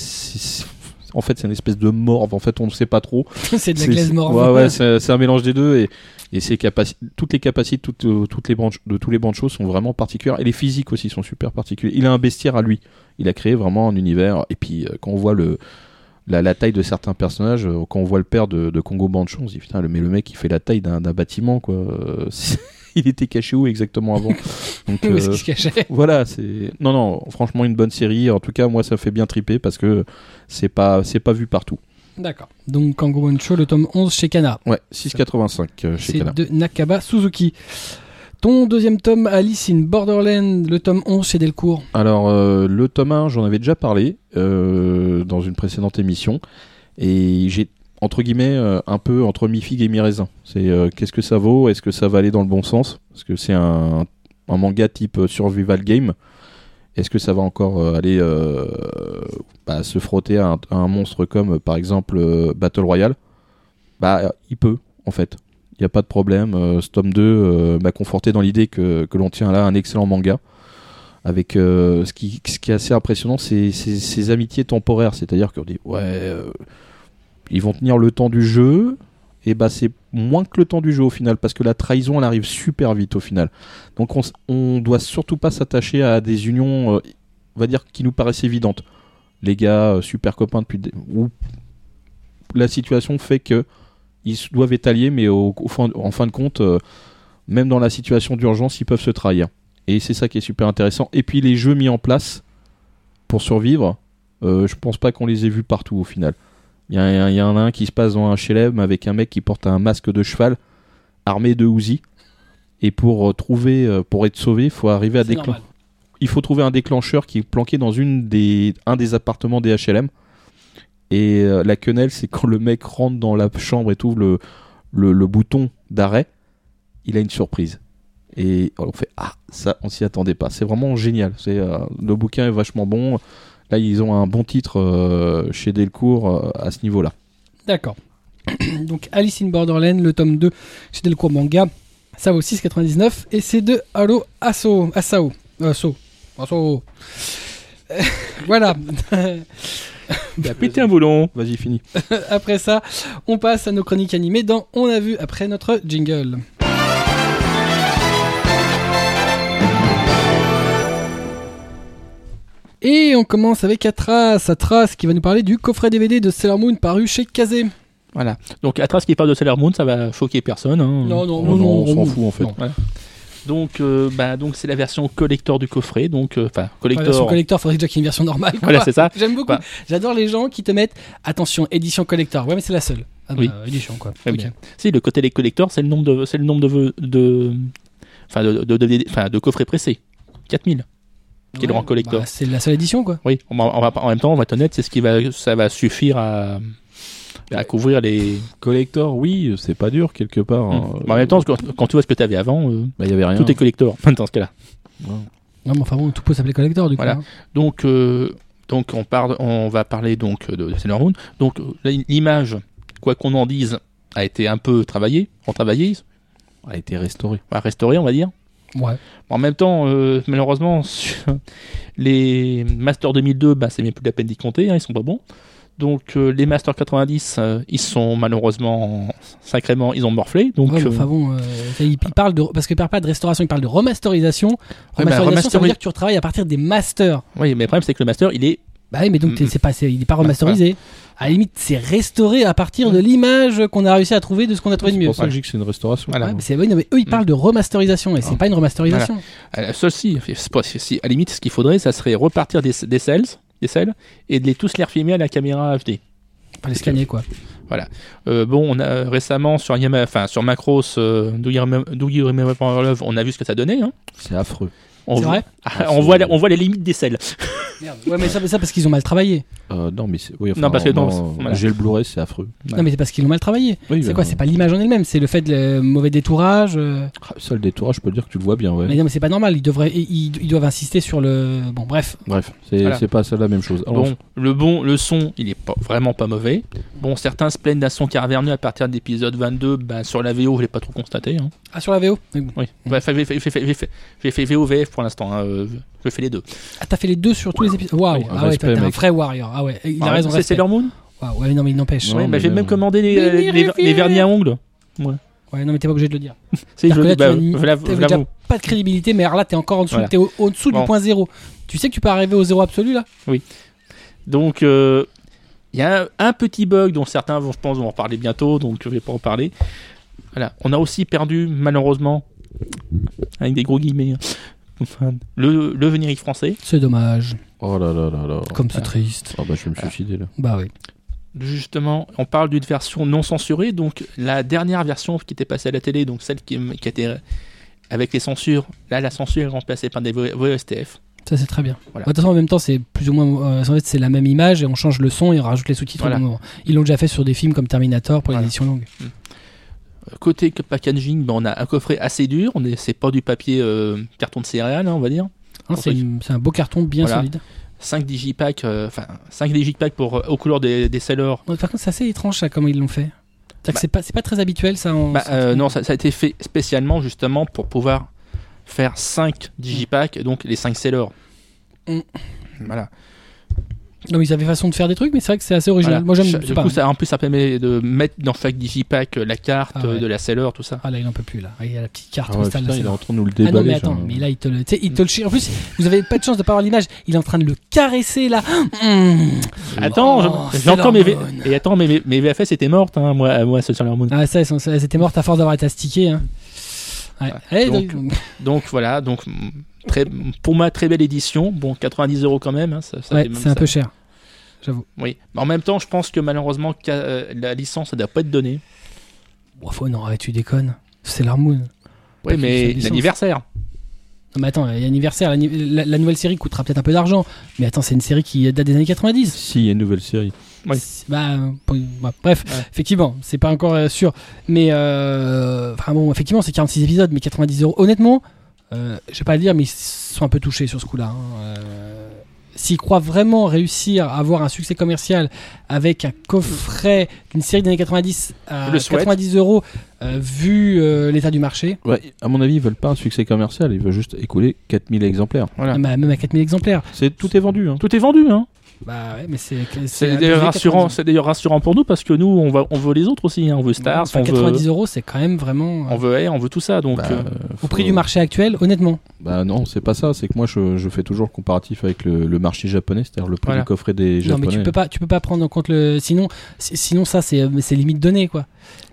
en fait, c'est une espèce de morve. En fait, on ne sait pas trop. [LAUGHS] c'est de la glaise morve. Ouais, ouais, [LAUGHS] c'est un mélange des deux et, et ses toutes les capacités, toutes, euh, toutes les branches, de tous les bandes choses sont vraiment particulières et les physiques aussi sont super particuliers. Il a un bestiaire à lui. Il a créé vraiment un univers et puis euh, quand on voit le la, la taille de certains personnages, euh, quand on voit le père de, de Congo Bancho, on se dit putain, le, mais le mec il fait la taille d'un bâtiment quoi. [LAUGHS] Il était caché où exactement avant [LAUGHS] Donc Où est-ce euh, qu'il se cachait? voilà, c'est non non, franchement une bonne série. En tout cas, moi ça fait bien triper parce que c'est pas c'est pas vu partout. D'accord. Donc Kango One Show, le tome 11 chez Kana. Ouais, 6,85 euh, chez C'est Kana. de Nakaba Suzuki. Ton deuxième tome, Alice in Borderland, le tome 11 chez Delcourt. Alors, euh, le tome 1, j'en avais déjà parlé euh, dans une précédente émission. Et j'ai, entre guillemets, euh, un peu entre mi-figue et mi-raisin. C'est qu'est-ce que ça vaut? Est-ce que ça va aller dans le bon sens? Parce que c'est un, manga type survival game. Est-ce que ça va encore aller bah, se frotter à un, monstre comme, par exemple, Battle Royale? Bah, il peut, en fait. Il n'y a pas de problème. Euh, ce tome 2 euh, m'a conforté dans l'idée que, que l'on tient là un excellent manga avec euh, ce, qui, ce qui est assez impressionnant, c'est ces amitiés temporaires. C'est-à-dire qu'on dit, ouais, ils vont tenir le temps du jeu, et bah c'est moins que le temps du jeu au final, parce que la trahison, elle arrive super vite au final. Donc on, on doit surtout pas s'attacher à des unions, on va dire, qui nous paraissent évidentes. Les gars, super copains depuis... des- la situation fait que ils doivent être alliés, mais au, au fin- en fin de compte, euh, même dans la situation d'urgence, ils peuvent se trahir. Et c'est ça qui est super intéressant. Et puis les jeux mis en place pour survivre, euh, je pense pas qu'on les ait vus partout au final. Il y, a en a un qui se passe dans un HLM avec un mec qui porte un masque de cheval armé de Uzi. Et pour euh, trouver, euh, pour être sauvé, il faut arriver à déclencher. Il faut trouver un déclencheur qui est planqué dans une des, un des appartements des HLM. Et euh, la quenelle, c'est quand le mec rentre dans la chambre et trouve le, le, bouton d'arrêt, il a une surprise. Et on fait Ah, ça, on s'y attendait pas. C'est vraiment génial. C'est, euh, le bouquin est vachement bon. Là, ils ont un bon titre euh, chez Delcourt à ce niveau-là. D'accord. [CLEARS THROAT] Donc Alice in Borderland, le tome 2 chez Delcourt Manga. Ça vaut 6,99 et c'est de Halo Asso. Asao. Asso. Asso. [LAUGHS] Voilà. Il a pété un boulon. Vas-y, fini. [LAUGHS] après ça, on passe à nos chroniques animées dans On a vu après notre jingle. Et on commence avec Atras, Atras qui va nous parler du coffret DVD de Sailor Moon paru chez Kazé. Voilà. Donc, Atras qui parle de Sailor Moon, ça va choquer personne. hein. Non, non, Oh non, non, non, on s'en fout, en fait. Donc, euh, bah, donc c'est la version collector du coffret. Donc, euh, enfin, La collector. version collector, faudrait déjà qu'il y ait une version normale. [LAUGHS] quoi. Voilà, c'est ça. J'aime beaucoup. Bah. J'adore les gens qui te mettent attention, édition collector. Ouais, mais c'est la seule. Ah bah, Oui. édition quoi. Ouais, Ok. bien. Si, le côté des collectors, c'est le nombre de, c'est le nombre de, de, enfin, de, de, de- de coffrets pressés. 4000. Qui le rang collector. bah, c'est la seule édition quoi. Oui, on va, on va- en même temps, on va être honnête, c'est ce qui va, ça va suffire à, à couvrir les. Collector, oui, c'est pas dur quelque part. hein. Hmm. Bah, en même temps, quand, quand tu vois ce que tu avais avant, euh, Bah, il y avait rien. tout est collector [LAUGHS] dans ce cas-là. Non, mais enfin bon, tout peut s'appeler collector du coup. Voilà. hein. Donc, euh, donc on, parle, on va parler donc de, de Sailor Moon. Donc euh, là, l'image, quoi qu'on en dise, a été un peu travaillée, retravaillée, a été restauré. enfin, restaurée, on va dire. Ouais. En même temps, euh, malheureusement, [LAUGHS] les Masters 2002, bah, c'est même plus la peine d'y compter, hein, ils sont pas bons. Donc euh, les Masters 90, euh, ils sont malheureusement sacrément, ils ont morflé. Donc Ouais, euh, enfin bon, euh, il, il parle de parce qu'il parle pas de restauration, il parle de remasterisation. Ouais, bah, Remasterisation, ça veut dire que tu retravailles à partir des masters. oui, mais le problème c'est que le Master, il est Bah oui, mais donc Mm. c'est pas, c'est- il est pas remasterisé. À la limite, c'est restauré à partir de l'image qu'on a réussi à trouver de ce qu'on a trouvé de C'est mieux. pour ça que je dis que c'est une restauration. Voilà. Ouais, mais c'est oui, non, mais eux ils parlent de remasterisation et c'est Ah. pas une remasterisation. C'est pas- si, à la limite, ce qu'il faudrait, ça serait repartir des, des cells, des cells, et de les tous les refilmer à la caméra HD. Pas les scanner quoi. Euh, bon, on a récemment sur Yama, enfin sur Macross, euh, Do You Remember Love, on a vu ce que ça donnait. Hein. C'est affreux. On vrai Ah, on, voit, on voit les limites des cells. Ouais, mais ça, mais ça parce qu'ils ont mal travaillé. Euh, non, mais c'est. Oui, enfin, Non, parce que non, non, voilà. J'ai le Blu-ray, c'est affreux. Ouais. Non, mais c'est parce qu'ils l'ont mal travaillé. Oui, C'est bah, quoi C'est pas l'image en elle-même, c'est le fait de le mauvais détourage. euh. ah, Ça, le détourage, je peux dire que tu le vois bien, ouais. Mais non, mais c'est pas normal. Ils devraient, ils, ils doivent insister sur le. Bon, bref. Bref, c'est Voilà. c'est pas ça la même chose. Alors, Bon, le bon, le son, il est pas, vraiment pas mauvais. Bon, certains se plaignent d'un son caverneux à partir de l'épisode 22. Ben, sur la VO, je l'ai pas trop constaté. Hein. Ah, sur la VO Oui. Bref, j'ai fait, j'ai fait- pour l'instant. hein, euh, Je fais les deux. Ah, t'as fait les deux sur tous les épisodes. Waouh. Oui, ah ouais, t'es un vrai warrior. Ah ouais, il a Ah, raison. C'est. Sailor Moon Waouh, ouais, non, mais il n'empêche. Ouais, bah, j'ai même commandé les, les, vernis à ongles. Ouais, non, mais t'es pas obligé de le dire. [LAUGHS] C'est C'est-à-dire je là, bah, tu as déjà pas de crédibilité, mais alors là, t'es encore en dessous, Voilà. t'es au- au-dessous Bon. du point zéro. Tu sais que tu peux arriver au zéro absolu là? Donc, euh, il y a un, un petit bug dont certains, vont, je pense, vont en parler bientôt, donc je vais pas en parler. Voilà. On a aussi perdu, malheureusement, avec des gros guillemets, enfin, le, le générique français. C'est dommage. Oh là là là là. Comme c'est triste. Ah bah, je vais me suicider là. Bah oui. Justement, on parle d'une version non censurée, donc la dernière version qui était passée à la télé, donc celle qui, qui était avec les censures, là la censure est remplacée par des VSTF. Ça c'est très bien. Voilà. De toute façon, en même temps, c'est plus ou moins. euh, en fait, c'est la même image et on change le son et on rajoute les sous-titres Voilà. au bon moment. Ils l'ont déjà fait sur des films comme Terminator pour Voilà. les éditions longues. Côté packaging, ben, on a un coffret assez dur, on est, c'est pas du papier euh, carton de céréales, hein, on va dire. Hein, c'est un beau carton bien Voilà. solide. 5 digipacks, euh, enfin 5 digipacks pour, euh, aux couleurs des, des sellers. Ouais, Par contre, c'est assez étrange ça, comment ils l'ont fait. Bah. c'est pas, pas très habituel ça. En... Bah, euh, non, ça, ça a été fait spécialement justement pour pouvoir faire 5 digipacks, donc les 5 sellers. Mm. Voilà. Non, mais ils avaient façon de faire des trucs, mais c'est vrai que c'est assez original. Voilà. Moi j'aime. Du pas- coup, ça, en plus, ça permet de mettre dans chaque digipack euh, la carte Ah ouais. euh, de la seller, tout ça. Ah là, il en peut plus là. Il y a la petite carte Ah ouais, putain, là, il est en train de nous le Ah non déballer. mais attends, genre. mais là il te le, tu sais, il te le chie. En plus, vous avez pas de chance de pas avoir l'image. Il est en train de le caresser là. Mmh. Attends, Oh, j'ai encore mes, V- et attends, mes, mes VFS étaient mortes, hein, moi, moi, sur Moon. Ah ça, elles sont- elles étaient mortes à force d'avoir été astiquées. Hein. Ouais. Eh, donc, donc- Donc voilà, donc très, pour moi très belle édition. Bon, 90 euros quand même. hein, ça, ça ouais, c'est un ça. peu cher. J'avoue. Oui, mais en même temps, je pense que malheureusement euh, la licence ça doit pas être donnée. Bon, faut, non, arrête, tu déconnes. C'est l'Harmoon. Oui, Pas mais l'anniversaire. Non mais attends, il y a anniversaire. l'anni- La, la nouvelle série coûtera peut-être un peu d'argent. Mais attends, c'est une série qui date des années 90. Si, il y a une nouvelle série. Bah, bah, bref, Ouais. effectivement, c'est pas encore euh, sûr. Mais, euh, enfin bon, effectivement, c'est 46 épisodes, mais 90 euros. Honnêtement, euh, je vais pas le dire, mais ils sont un peu touchés sur ce coup-là. hein. Euh, S'ils croient vraiment réussir à avoir un succès commercial avec un coffret d'une série des années 90 à Je le souhaite. 90 euros, euh, vu euh, l'état du marché, Ouais, à mon avis, ils veulent pas un succès commercial, ils veulent juste écouler 4000 exemplaires. Voilà. bah, même à 4000 exemplaires, C'est tout est vendu. Hein. Tout est vendu, hein. Bah ouais, mais c'est. D'ailleurs rassurant, 90. c'est d'ailleurs rassurant pour nous parce que nous, on va, on veut les autres aussi. hein. On veut Stars, Enfin, on 90 veut, euros, c'est quand même vraiment. on veut, Air, on veut tout ça. Donc, Bah, euh, Au faut- prix du marché actuel, honnêtement. Bah non, c'est pas ça. C'est que moi, je, je fais toujours le comparatif avec le, le marché japonais, c'est-à-dire le prix Voilà. du coffret des Non, japonais. mais tu peux pas, tu peux pas prendre en compte le. Sinon, si- sinon ça, c'est, c'est limite donné, quoi.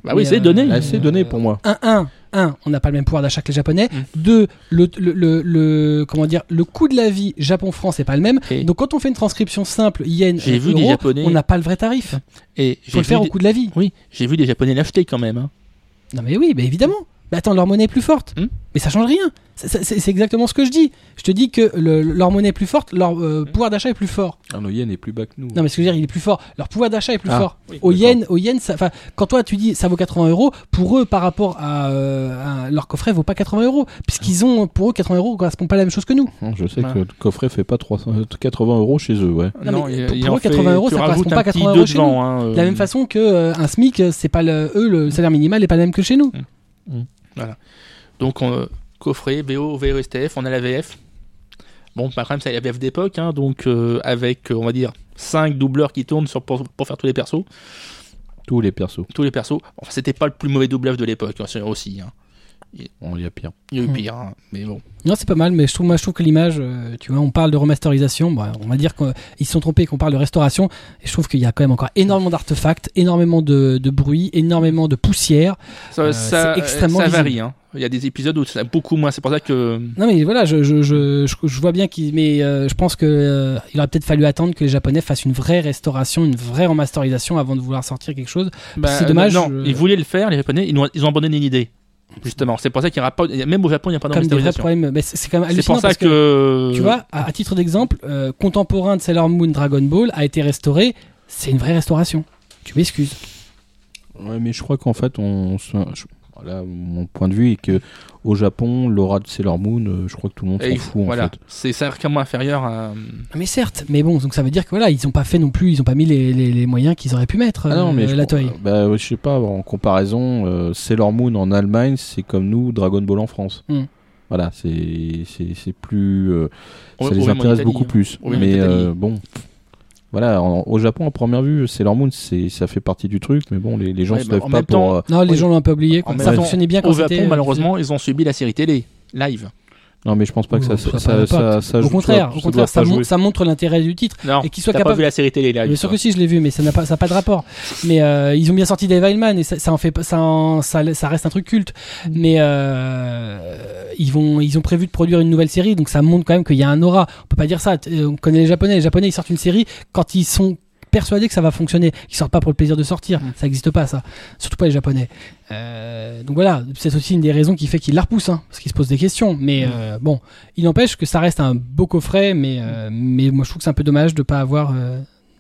Bah oui, c'est euh, donné. C'est donné pour moi. Un, un, un, on n'a pas le même pouvoir d'achat que les Japonais. Mm. Deux, le, le, le, le- comment dire, le coût de la vie Japon-France n'est pas le même. Et, Donc quand on fait une transcription simple yen J'ai vu des euro, Japonais- on n'a pas le vrai tarif. et Il faut j'ai le faire vu au des- coût de la vie. Oui, j'ai vu des Japonais l'acheter quand même. hein. Non mais oui, mais évidemment. Mais attends, leur monnaie est plus forte. Hmm. Mais ça change rien. C'est- exactement ce que je dis. Je te dis que le- leur monnaie est plus forte, leur euh, Hmm. pouvoir d'achat est plus fort. Un yen est plus bas que nous. Non, mais ce que je veux dire, il est plus fort. Leur pouvoir d'achat est plus Ah, fort. oui, au yen, au yen, ça, enfin, quand toi tu dis ça vaut 80 euros, pour eux par rapport à, euh, à leur coffret vaut pas 80 euros, puisqu'ils ont pour eux 80 euros correspond pas à la même chose que nous. Hein, Je sais Voilà. que le coffret fait pas 300, euh, 80 euros chez eux, ouais. Non, mais il- pour- il pour en eux, 80 euros, ça correspond pas à un petit 80 deux euros chez devant, hein, De la euh, même façon que euh, un SMIC, c'est pas le, eux le salaire minimal est pas le même que chez nous. Donc, on, euh, coffret, BO, VOSTF, on a la VF. Bon, par contre, c'est la VF d'époque, hein, donc euh, avec, euh, on va dire, 5 doubleurs qui tournent sur, pour, pour faire tous les persos. Tous les persos. Tous les persos. Enfin, c'était pas le plus mauvais doublage de l'époque, hein, aussi. hein. On y a pire. Il y a eu Hmm. pire, hein, mais bon. Non, c'est pas mal, mais je trouve, moi, je trouve que l'image, euh, tu vois, on parle de remasterisation, bon, on va dire qu'ils se sont trompés, et qu'on parle de restauration, et je trouve qu'il y a quand même encore énormément d'artefacts, énormément de, de bruit, énormément de poussière. Ça, Euh, ça, c'est extrêmement ça visible. varie. hein. Il y a des épisodes où c'est beaucoup moins. C'est pour ça que. Non, mais voilà, je, je, je, je, je vois bien qu'il, mais euh, je pense que euh, il aurait peut-être fallu attendre que les Japonais fassent une vraie restauration, une vraie remasterisation avant de vouloir sortir quelque chose. Bah, c'est dommage, Non, je- ils voulaient le faire, les Japonais, ils ont, ils ont abandonné l'idée. Justement, c'est pour ça qu'il n'y aura pas. Même au Japon, il n'y a pas de Comme des vrais remasterisation. problèmes, mais c'est c'est quand même C'est hallucinant pour ça parce que. Tu vois, à, à titre d'exemple, euh, contemporain de Sailor Moon Dragon Ball a été restauré. C'est une vraie restauration. Tu m'excuses. Ouais, mais je crois qu'en fait, on, se- je- là, mon point de vue est que au Japon, l'aura de Sailor Moon, euh, je crois que tout le monde s'en fout en fait. c'est certainement inférieur à. Mais certes, mais bon, donc ça veut dire que voilà, ils n'ont pas fait non plus, ils n'ont pas mis les, les- les moyens qu'ils auraient pu mettre. Ah non, mais euh, je, la Toei. bah, je sais pas, en comparaison, euh, Sailor Moon en Allemagne, c'est comme nous, Dragon Ball en France. Hmm. Voilà, c'est c'est c'est plus. euh, ça les intéresse beaucoup hein. plus. Mais euh, bon. Voilà, en- au Japon, à première vue, Sailor Moon, c'est ça fait partie du truc, mais bon, les, les gens Ouais, se bah, lèvent en pas pour. temps, euh, Non, les oui. gens l'ont un peu oublié. quoi. En Ça fonctionnait bien quand Au. Japon, euh, malheureusement, ils ont subi la série télé, live. Non, mais je pense pas que ça, ça, ça ça, ça Au joue- contraire, ça au contraire, ça, mon- montre l'intérêt du titre. Non, Et qu'ils soient t'as pas vu la série télé live. Bien sûr que si, je l'ai vu, mais ça n'a pas, ça a pas de rapport. Mais euh, ils ont bien sorti Dave Hillman et ça, ça en fait, pas- ça, en- ça, ça reste un truc culte. Mais euh, ils vont, ils ont prévu de produire une nouvelle série, donc ça montre quand même qu'il y a un aura. On peut pas dire ça. t- On connaît les Japonais. Les Japonais, ils sortent une série quand ils sont persuadés que ça va fonctionner. Ils sortent pas pour le plaisir de sortir. Mm. Ça n'existe pas, ça. Surtout pas les Japonais. Euh, donc voilà, c'est aussi une des raisons qui fait qu'ils la repoussent, hein, parce qu'ils se posent des questions. Mais Mm. euh, bon, il n'empêche que ça reste un beau coffret, mais, euh, mais moi je trouve que c'est un peu dommage de pas avoir.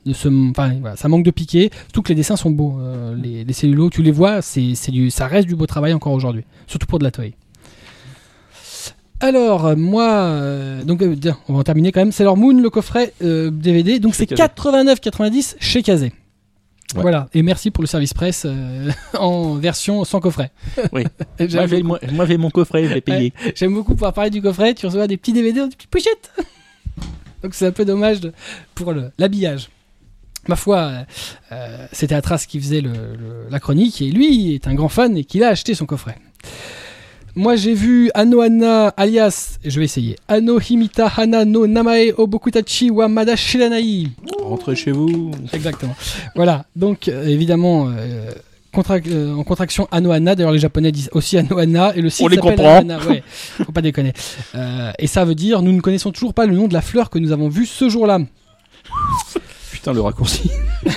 de ce, enfin, voilà, ça manque de piqué. Surtout que les dessins sont beaux. les, les cellulos, tu les vois, c'est, c'est du, ça reste du beau travail encore aujourd'hui. Surtout pour de la Toei. Alors, euh, moi, euh, donc, euh, tiens, on va en terminer quand même. Sailor Moon, le coffret euh, DVD. Donc, Chez c'est Kazé. 89,90 chez Kazé. Ouais. Voilà. Et merci pour le service presse euh, [LAUGHS] en version sans coffret. Oui. [LAUGHS] Moi, j'ai, beaucoup. moi, moi, j'ai mon coffret, je l'ai payé. J'aime beaucoup pouvoir parler du coffret. Tu reçois des petits DVD dans des petites pochettes. [LAUGHS] Donc c'est un peu dommage de- pour le- l'habillage. Ma foi, euh, euh, c'était Atras qui faisait le- le- la chronique et lui est un grand fan et qu'il a acheté son coffret. Moi j'ai vu Anohana alias, je vais essayer, Ano Himita Hana no Namae Obokutachi wa Mada Shiranai. Rentrez chez vous. Exactement. voilà, donc euh, évidemment, euh, contra- euh, en contraction Anohana, d'ailleurs les japonais disent aussi Anohana, et le site s'appelle. Anohana, ouais, faut pas déconner. Euh, et ça veut dire, nous ne connaissons toujours pas le nom de la fleur que nous avons vue ce jour-là. [LAUGHS] Putain, le raccourci. [LAUGHS]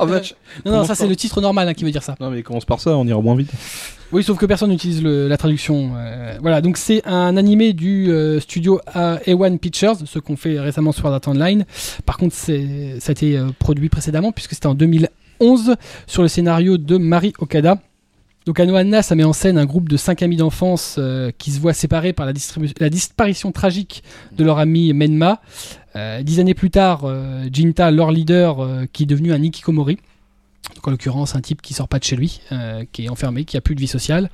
Vache. Non, non, ça c'est le titre normal hein, qui veut dire ça. Non, mais commence par ça, on ira moins vite. Oui, sauf que personne n'utilise la traduction. euh, voilà, donc c'est un animé du euh, studio A- A1 Pictures, ce qu'on fait récemment sur Art Online. Par contre, ça a été euh, produit précédemment, puisque c'était en 2011, sur le scénario de Mari Okada. Donc Anohana, ça met en scène un groupe de cinq amis d'enfance qui se voient séparés par la, disparition tragique de leur ami Menma. Dix années plus tard, Jinta, leur leader, qui est devenu un Ikikomori. Donc en l'occurrence un type qui sort pas de chez lui, euh, qui est enfermé, qui a plus de vie sociale,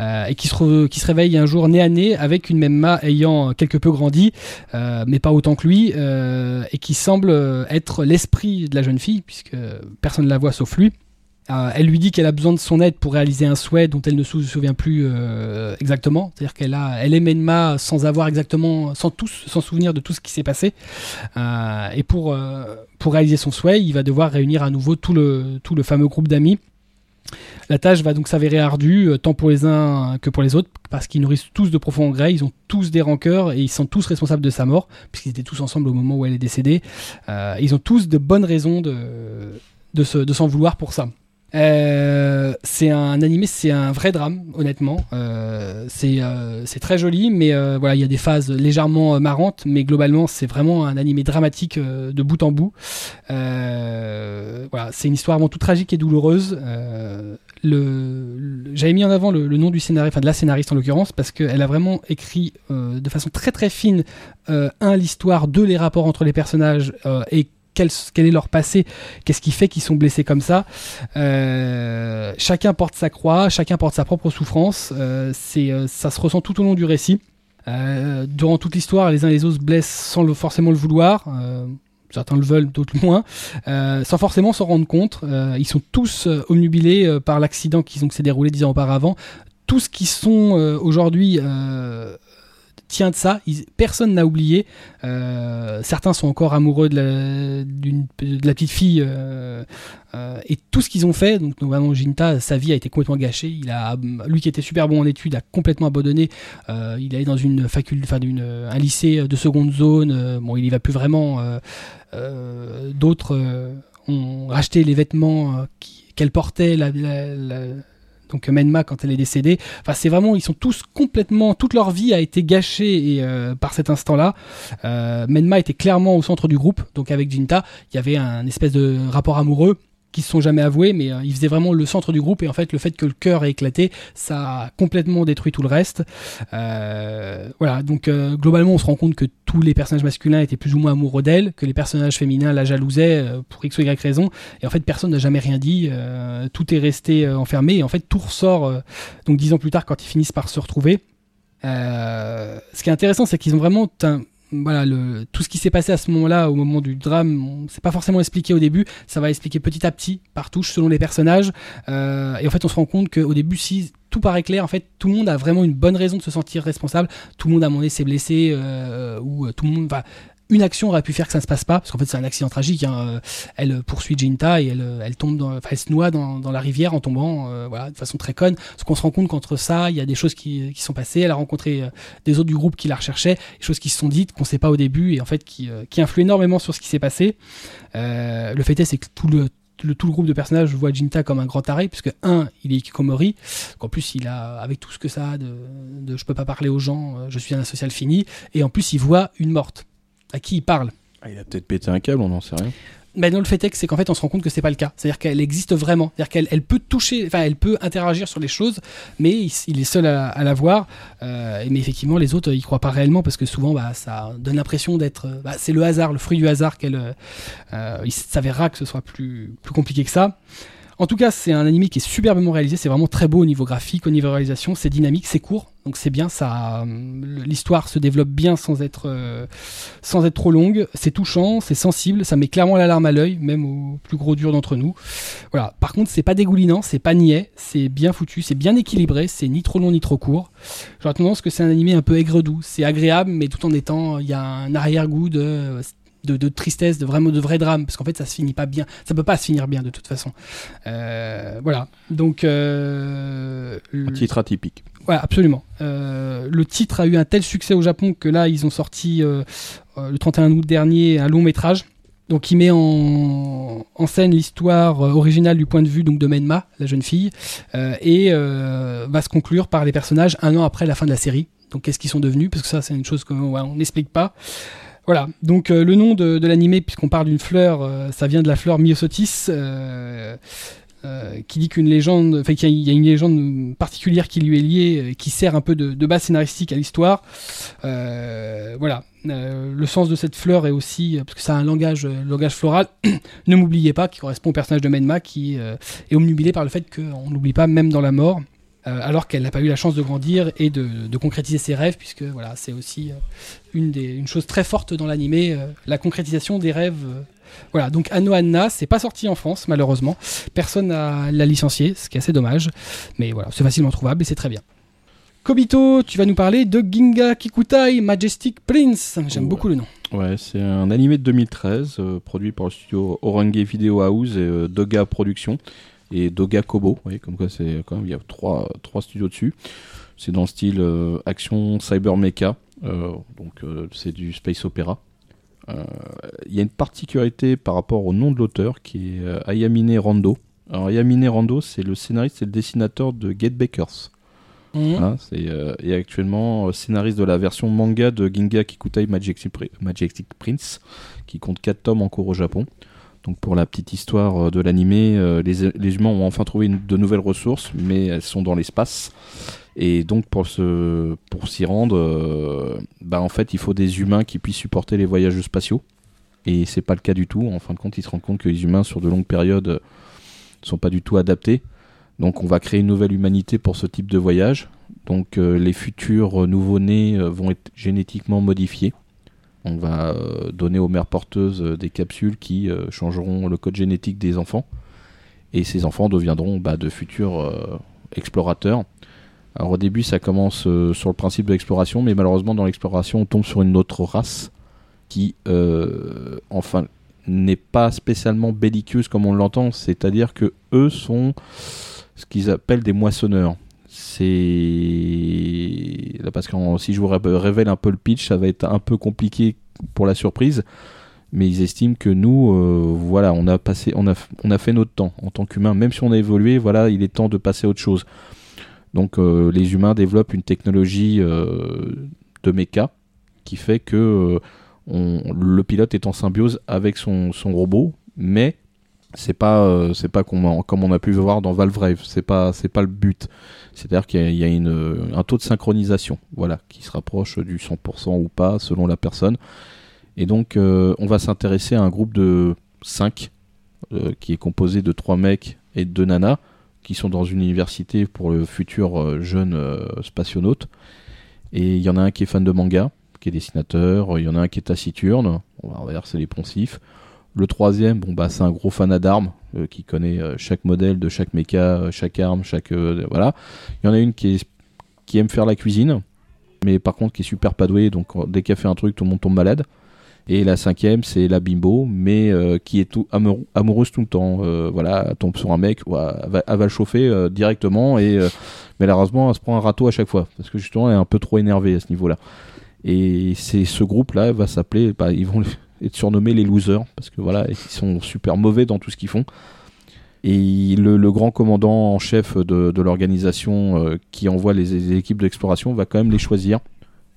euh, et qui se, qui se réveille un jour nez à nez avec une Memma ayant quelque peu grandi, euh, mais pas autant que lui, et qui semble être l'esprit de la jeune fille, puisque personne ne la voit sauf lui. Euh, elle lui dit qu'elle a besoin de son aide pour réaliser un souhait dont elle ne se souvient plus euh, exactement. C'est-à-dire qu'elle elle est Menma sans avoir exactement, sans tous, sans souvenir de tout ce qui s'est passé. Euh, et pour pour réaliser son souhait, il va devoir réunir à nouveau tout le tout le fameux groupe d'amis. La tâche va donc s'avérer ardue, tant pour les uns que pour les autres, parce qu'ils nourrissent tous de profonds regrets, ils ont tous des rancœurs et ils sont tous responsables de sa mort, puisqu'ils étaient tous ensemble au moment où elle est décédée. Ils ont tous de bonnes raisons de, de s'en vouloir pour ça. Euh, c'est un animé, c'est un vrai drame, honnêtement. Euh, c'est euh, c'est très joli, mais voilà, il y a des phases légèrement marrantes, mais globalement, c'est vraiment un animé dramatique de bout en bout. Voilà, c'est une histoire avant tout tragique et douloureuse. J'avais mis en avant le, nom du scénariste, enfin de la scénariste en l'occurrence, parce qu'elle a vraiment écrit de façon très très fine un l'histoire, deux les rapports entre les personnages et quel, est leur passé, qu'est-ce qui fait qu'ils sont blessés comme ça. Euh, chacun porte sa croix, chacun porte sa propre souffrance. Euh, c'est, euh, ça se ressent tout au long du récit. Durant toute l'histoire, les uns et les autres se blessent sans forcément le vouloir. Certains le veulent, d'autres moins, sans forcément s'en rendre compte. Ils sont tous omnubilés par l'accident qui, s'est déroulé dix ans auparavant. Tous qui sont aujourd'hui tient de ça. Personne n'a oublié. Euh, certains sont encore amoureux de la, petite fille euh, euh, et tout ce qu'ils ont fait. Donc notamment Jinta, sa vie a été complètement gâchée. Il a, lui qui était super bon en études, a complètement abandonné. Il est dans une faculté, enfin un lycée de seconde zone. Bon, il y va plus vraiment. D'autres ont racheté les vêtements qu'elle portait. Donc Menma quand elle est décédée. Enfin, c'est vraiment, ils sont tous complètement, toute leur vie a été gâchée euh, par cet instant-là. Euh, Menma était clairement au centre du groupe, donc avec Jinta, il y avait un espèce de rapport amoureux qui se sont jamais avoués, mais euh, il faisait vraiment le centre du groupe et en fait le fait que le cœur ait éclaté, ça a complètement détruit tout le reste. Euh, voilà, donc euh, globalement on se rend compte que tous les personnages masculins étaient plus ou moins amoureux d'elle, que les personnages féminins la jalousaient pour x ou y raison, et en fait personne n'a jamais rien dit, tout est resté enfermé et en fait tout ressort donc dix ans plus tard quand ils finissent par se retrouver. Ce qui est intéressant, c'est qu'ils ont vraiment voilà le tout ce qui s'est passé à ce moment-là, au moment du drame, c'est pas forcément expliqué au début. Ça va expliquer petit à petit par touche selon les personnages. Euh, et en fait, on se rend compte qu'au début, si tout paraît clair, en fait, tout le monde a vraiment une bonne raison de se sentir responsable. Tout le monde moment donné s'est blessé euh, ou euh, tout le monde. Enfin, une action aurait pu faire que ça ne se passe pas, parce qu'en fait c'est un accident tragique. hein. Euh, Elle poursuit Jinta et elle, elle tombe, dans, enfin, elle se noie dans, dans la rivière en tombant, euh, voilà, de façon très conne. Parce qu'on se rend compte qu'entre ça, il y a des choses qui, qui sont passées. Elle a rencontré euh, des autres du groupe qui la recherchaient, des choses qui se sont dites qu'on sait pas au début et en fait qui, euh, qui influent énormément sur ce qui s'est passé. Euh, le fait est, c'est que tout le tout le groupe de personnages voit Jinta comme un grand taré, puisque un, il est Ikikomori, qu'en plus il a, avec tout ce que ça a de, de je peux pas parler aux gens, euh, je suis un asocial fini, et en plus il voit une morte à qui il parle. Ah, il a peut-être pété un câble, on n'en sait rien. Mais non, le fait est que c'est qu'en fait, on se rend compte que c'est pas le cas. C'est-à-dire qu'elle existe vraiment. C'est-à-dire qu'elle elle peut toucher, enfin, elle peut interagir sur les choses, mais il, il est seul à, à la voir. Euh, mais effectivement, les autres, ils croient pas réellement parce que souvent, bah, ça donne l'impression d'être, euh, bah, c'est le hasard, le fruit du hasard qu'elle. euh, il s'avérera que ce soit plus plus compliqué que ça. En tout cas, c'est un anime qui est superbement réalisé. C'est vraiment très beau au niveau graphique, au niveau réalisation. C'est dynamique, c'est court, donc c'est bien. Ça, euh, l'histoire se développe bien sans être euh, sans être trop longue. C'est touchant, c'est sensible. Ça met clairement la larme à l'œil, même au plus gros dur d'entre nous. Voilà. Par contre, c'est pas dégoulinant, c'est pas niais, c'est bien foutu, c'est bien équilibré. C'est ni trop long ni trop court. J'aurais tendance que c'est un animé un peu aigre-doux. C'est agréable, mais tout en étant, il y a un arrière-goût de de, de, tristesse, de vraiment de vrai drame, parce qu'en fait ça se finit pas bien, ça peut pas se finir bien de toute façon. Euh, voilà. Donc euh, un titre atypique. Ouais, absolument. Euh, le titre a eu un tel succès au Japon que là ils ont sorti le 31 août dernier un long métrage. Donc il met en, en scène l'histoire originale du point de vue donc de Menma, la jeune fille, euh, et va se conclure par les personnages un an après la fin de la série. Donc qu'est-ce qu'ils sont devenus? Parce que ça c'est une chose qu'on ouais, n'explique pas. Voilà, donc euh, le nom de, de l'animé, puisqu'on parle d'une fleur, euh, ça vient de la fleur Myosotis, euh, qui dit qu'une légende, enfin qu'il y, a une légende particulière qui lui est liée, qui sert un peu de, base scénaristique à l'histoire. Voilà, le sens de cette fleur est aussi, parce que ça a un langage, langage floral, [COUGHS] ne m'oubliez pas, qui correspond au personnage de Menma, qui est omnubilé par le fait qu'on n'oublie pas même dans la mort. Euh, alors qu'elle n'a pas eu la chance de grandir et de, concrétiser ses rêves, puisque voilà, c'est aussi euh, une, des, une chose très forte dans l'animé, euh, la concrétisation des rêves. voilà, donc Anno Anna, c'est pas sorti en France, malheureusement. Personne n'a l'a licencié, ce qui est assez dommage. Mais voilà, c'est facilement trouvable et c'est très bien. Kobito, tu vas nous parler de Ginga Kikutai Majestic Prince. J'aime beaucoup le nom. Ouais, c'est un animé de 2013, produit par le studio Orange Video House et Doga Productions et Doga Kobo, oui, comme quoi c'est quand même il y a trois trois studios dessus. C'est dans le style euh, action cyber mecha, euh, donc euh, c'est du space opéra. Il y a une particularité par rapport au nom de l'auteur qui est Ayamine Rando. Alors Yamine Rando, c'est le scénariste et le dessinateur de Get Bakers. Voilà, c'est et actuellement scénariste de la version manga de Ginga Kikutai Majestic, Pri- Majestic Prince, qui compte 4 tomes en cours au Japon. Donc pour la petite histoire euh, de l'animé, euh, les, humains ont enfin trouvé de nouvelles ressources, mais elles sont dans l'espace. Et donc pour s'y rendre, euh, bah en fait il faut des humains qui puissent supporter les voyages spatiaux. Et c'est pas le cas du tout. En fin de compte, ils se rendent compte que les humains sur de longues périodes euh, sont pas du tout adaptés. Donc on va créer une nouvelle humanité pour ce type de voyage. Donc les futurs nouveau-nés vont être génétiquement modifiés. On va euh, donner aux mères porteuses euh, des capsules qui euh, changeront le code génétique des enfants. Et ces enfants deviendront bah, de futurs explorateurs. Alors au début ça commence sur le principe de l'exploration, mais malheureusement dans l'exploration on tombe sur une autre race qui, enfin, n'est pas spécialement belliqueuse comme on l'entend. C'est-à-dire que eux sont ce qu'ils appellent des moissonneurs. C'est parce que si je vous ré- révèle un peu le pitch, ça va être un peu compliqué pour la surprise. Mais ils estiment que nous, euh, voilà, on a passé, on a, on a fait notre temps en tant qu'humains. Même si on a évolué, voilà, il est temps de passer à autre chose. Donc euh, les humains développent une technologie euh, de méca qui fait que le pilote est en symbiose avec son, son robot, mais c'est pas euh, c'est pas comme on, a pu voir dans Valve c'est pas c'est pas le but. C'est-à-dire qu'il y a, une, un taux de synchronisation, voilà, qui se rapproche du 100% ou pas selon la personne. Et donc euh, on va s'intéresser à un groupe de 5 qui est composé de trois mecs et de deux nanas qui sont dans une université pour le futur euh, jeune euh, spationaute. Et il y en a un qui est fan de manga, qui est dessinateur, il y en a un qui est taciturne, on va dire c'est les poncifs. Le troisième, bon bah c'est un gros fanat d'armes, euh, qui connaît euh, chaque modèle de chaque méca, euh, chaque arme, chaque voilà. Il y en a une qui aime faire la cuisine, mais par contre qui est super pas douée, donc dès qu'elle fait un truc, tout le monde tombe malade. Et la cinquième, c'est la bimbo, mais qui est tout amoureuse tout le temps. Voilà, elle tombe sur un mec, elle, va, le chauffer directement, et malheureusement, elle se prend un râteau à chaque fois, parce que justement, elle est un peu trop énervée à ce niveau-là. Et c'est ce groupe-là va s'appeler, bah, être surnommés les losers, parce que voilà, ils sont super mauvais dans tout ce qu'ils font. Et le, grand commandant en chef de, de l'organisation euh, qui envoie les, équipes d'exploration va quand même les choisir.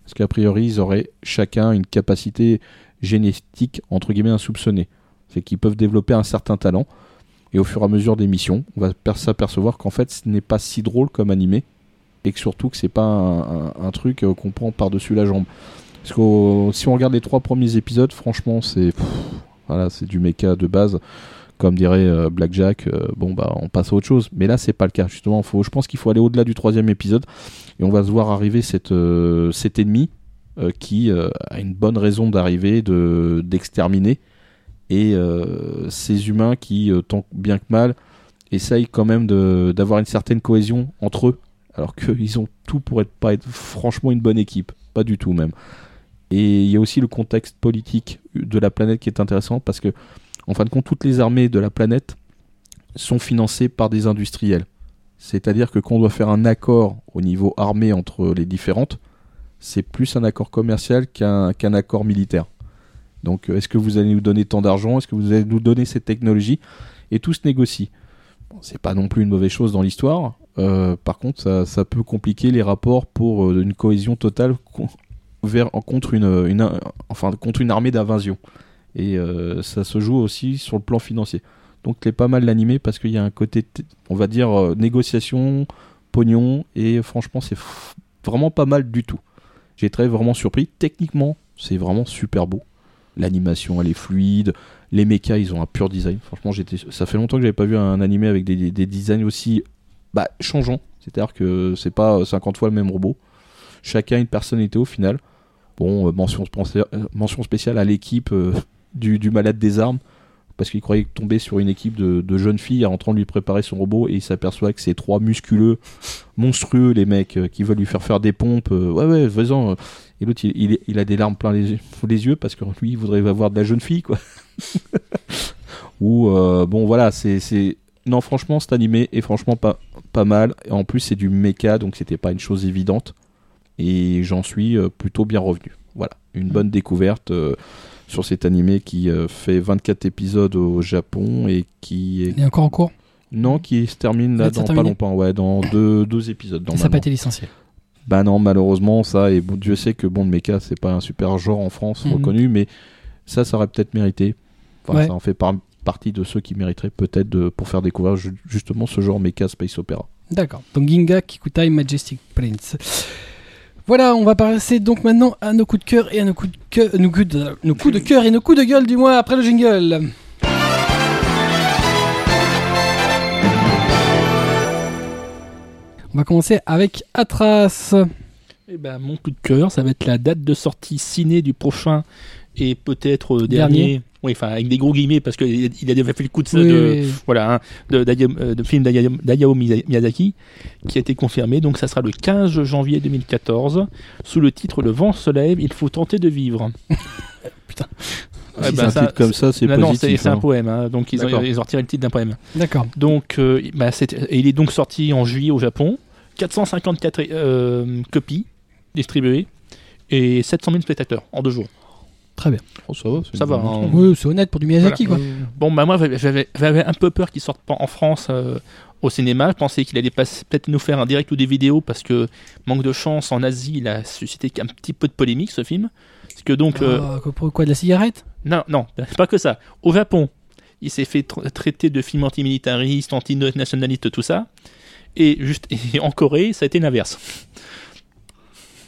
Parce qu'a priori, ils auraient chacun une capacité génétique, entre guillemets, insoupçonnée. C'est qu'ils peuvent développer un certain talent. Et au fur et à mesure des missions, on va per- s'apercevoir qu'en fait, ce n'est pas si drôle comme animé. Et que surtout que c'est pas un truc euh, qu'on prend par-dessus la jambe. Parce que euh, si on regarde les trois premiers épisodes, franchement, c'est voilà, c'est du méca de base. Comme dirait euh, Blackjack, euh, bon bah on passe à autre chose. Mais là, c'est pas le cas. Justement, faut, je pense qu'il faut aller au-delà du troisième épisode et on va se voir arriver cette, euh, cet ennemi qui a une bonne raison d'arriver, de d'exterminer. Et ces humains qui, tant bien que mal, essayent quand même d'avoir une certaine cohésion entre eux, alors qu'ils ont tout pour être pas être franchement une bonne équipe, pas du tout même. Et il y a aussi le contexte politique de la planète qui est intéressant parce que, en fin de compte, toutes les armées de la planète sont financées par des industriels. C'est-à-dire que quand on doit faire un accord au niveau armé entre les différentes, c'est plus un accord commercial qu'un accord militaire. Donc, est-ce que vous allez nous donner tant d'argent? Est-ce que vous allez nous donner cette technologie? Et tout se négocie. Bon, c'est pas non plus une mauvaise chose dans l'histoire. Euh, par contre, ça, ça peut compliquer les rapports pour euh, une cohésion totale contre, une, une- enfin, contre une armée d'invasion. Et euh, ça se joue aussi sur le plan financier. Donc, c'est pas mal l'animé parce qu'il y a un côté, on va dire, euh, négociation, pognon, et franchement, c'est vraiment pas mal du tout. J'ai été vraiment surpris. Techniquement, c'est vraiment super beau. L'animation, elle est fluide. Les mechas, ils ont un pur design. Franchement, ça fait longtemps que j'avais pas vu un animé avec des, des designs aussi bah, changeants. C'est-à-dire que c'est pas 50 fois le même robot. Chacun a une personnalité au final. Bon, euh, mention, spéciale- euh, mention spéciale à l'équipe euh, du, malade des armes. Parce qu'il croyait tomber sur une équipe de, jeunes filles en train de lui préparer son robot et il s'aperçoit que c'est trois musculeux, monstrueux, les mecs, qui veulent lui faire faire des pompes. ouais, ouais, vas-y. euh. Et l'autre, il, a des larmes plein les, yeux parce que lui, il voudrait avoir de la jeune fille, quoi. [LAUGHS] Ou, bon, voilà, c'est. Non, franchement, cet animé est franchement pas, pas mal. En plus, c'est du mecha, donc c'était pas une chose évidente. Et j'en suis euh, plutôt bien revenu. Voilà, une bonne découverte euh, sur cet animé qui euh, fait 24 épisodes au Japon et qui est Il est encore en cours? Non, qui se termine là dans pas longtemps, ouais, dans deux, deux épisodes. Ça n'a pas été licencié? Bah non, malheureusement, ça, et bon, Dieu sait que bon, le mecha, c'est pas un super genre en France Mhm. reconnu, mais ça, ça aurait peut-être mérité. Enfin, Ouais. ça en fait par- partie de ceux qui mériteraient peut-être de- pour faire découvrir ju- justement ce genre mecha space opéra. D'accord. Donc Ginga, Kikutai, Majestic Prince. Voilà, on va passer donc maintenant à nos coups de cœur et à nos coups de cœur, nos coups de, cœur et nos coups de gueule du mois après le jingle. On va commencer avec Atras. Eh ben, mon coup de cœur, ça va être la date de sortie ciné du prochain et peut-être euh, Dernier. dernier. Oui, enfin avec des gros guillemets parce qu'il il a déjà fait le coup de ça Oui, de, oui, voilà, hein, de, d'Hayao- euh, de film d'Hayao d'Hayao Miyazaki qui a été confirmé. Donc ça sera le 15 janvier 2014 sous le titre Le vent se lève, il faut tenter de vivre. [LAUGHS] [LAUGHS] Putain. Ouais, si bah, c'est un ça- titre comme ça, c'est non, non, c'est un hein. poème. hein. Donc ils ont, D'accord. ils ont retiré le titre d'un poème. D'accord. Donc, euh, bah, et il est donc sorti en juillet au Japon. 454 euh, copies distribuées et 700 000 spectateurs en deux jours. Très bien. Oh, ça va, c'est Ça une va, bonne hein. Oui, c'est honnête pour du Miyazaki, Voilà. quoi. Bon, bah moi j'avais- un peu peur qu'il sorte pas en France euh, au cinéma. Je pensais qu'il allait peut-être nous faire un direct ou des vidéos parce que manque de chance en Asie, il a suscité un petit peu de polémique ce film. Parce que donc euh, Ah, quoi, pourquoi de la cigarette? Non, non, pas que ça. Au Japon, il s'est fait tra- traiter de film antimilitariste, antinationaliste, tout ça. Et juste [LAUGHS] et en Corée, ça a été l'inverse.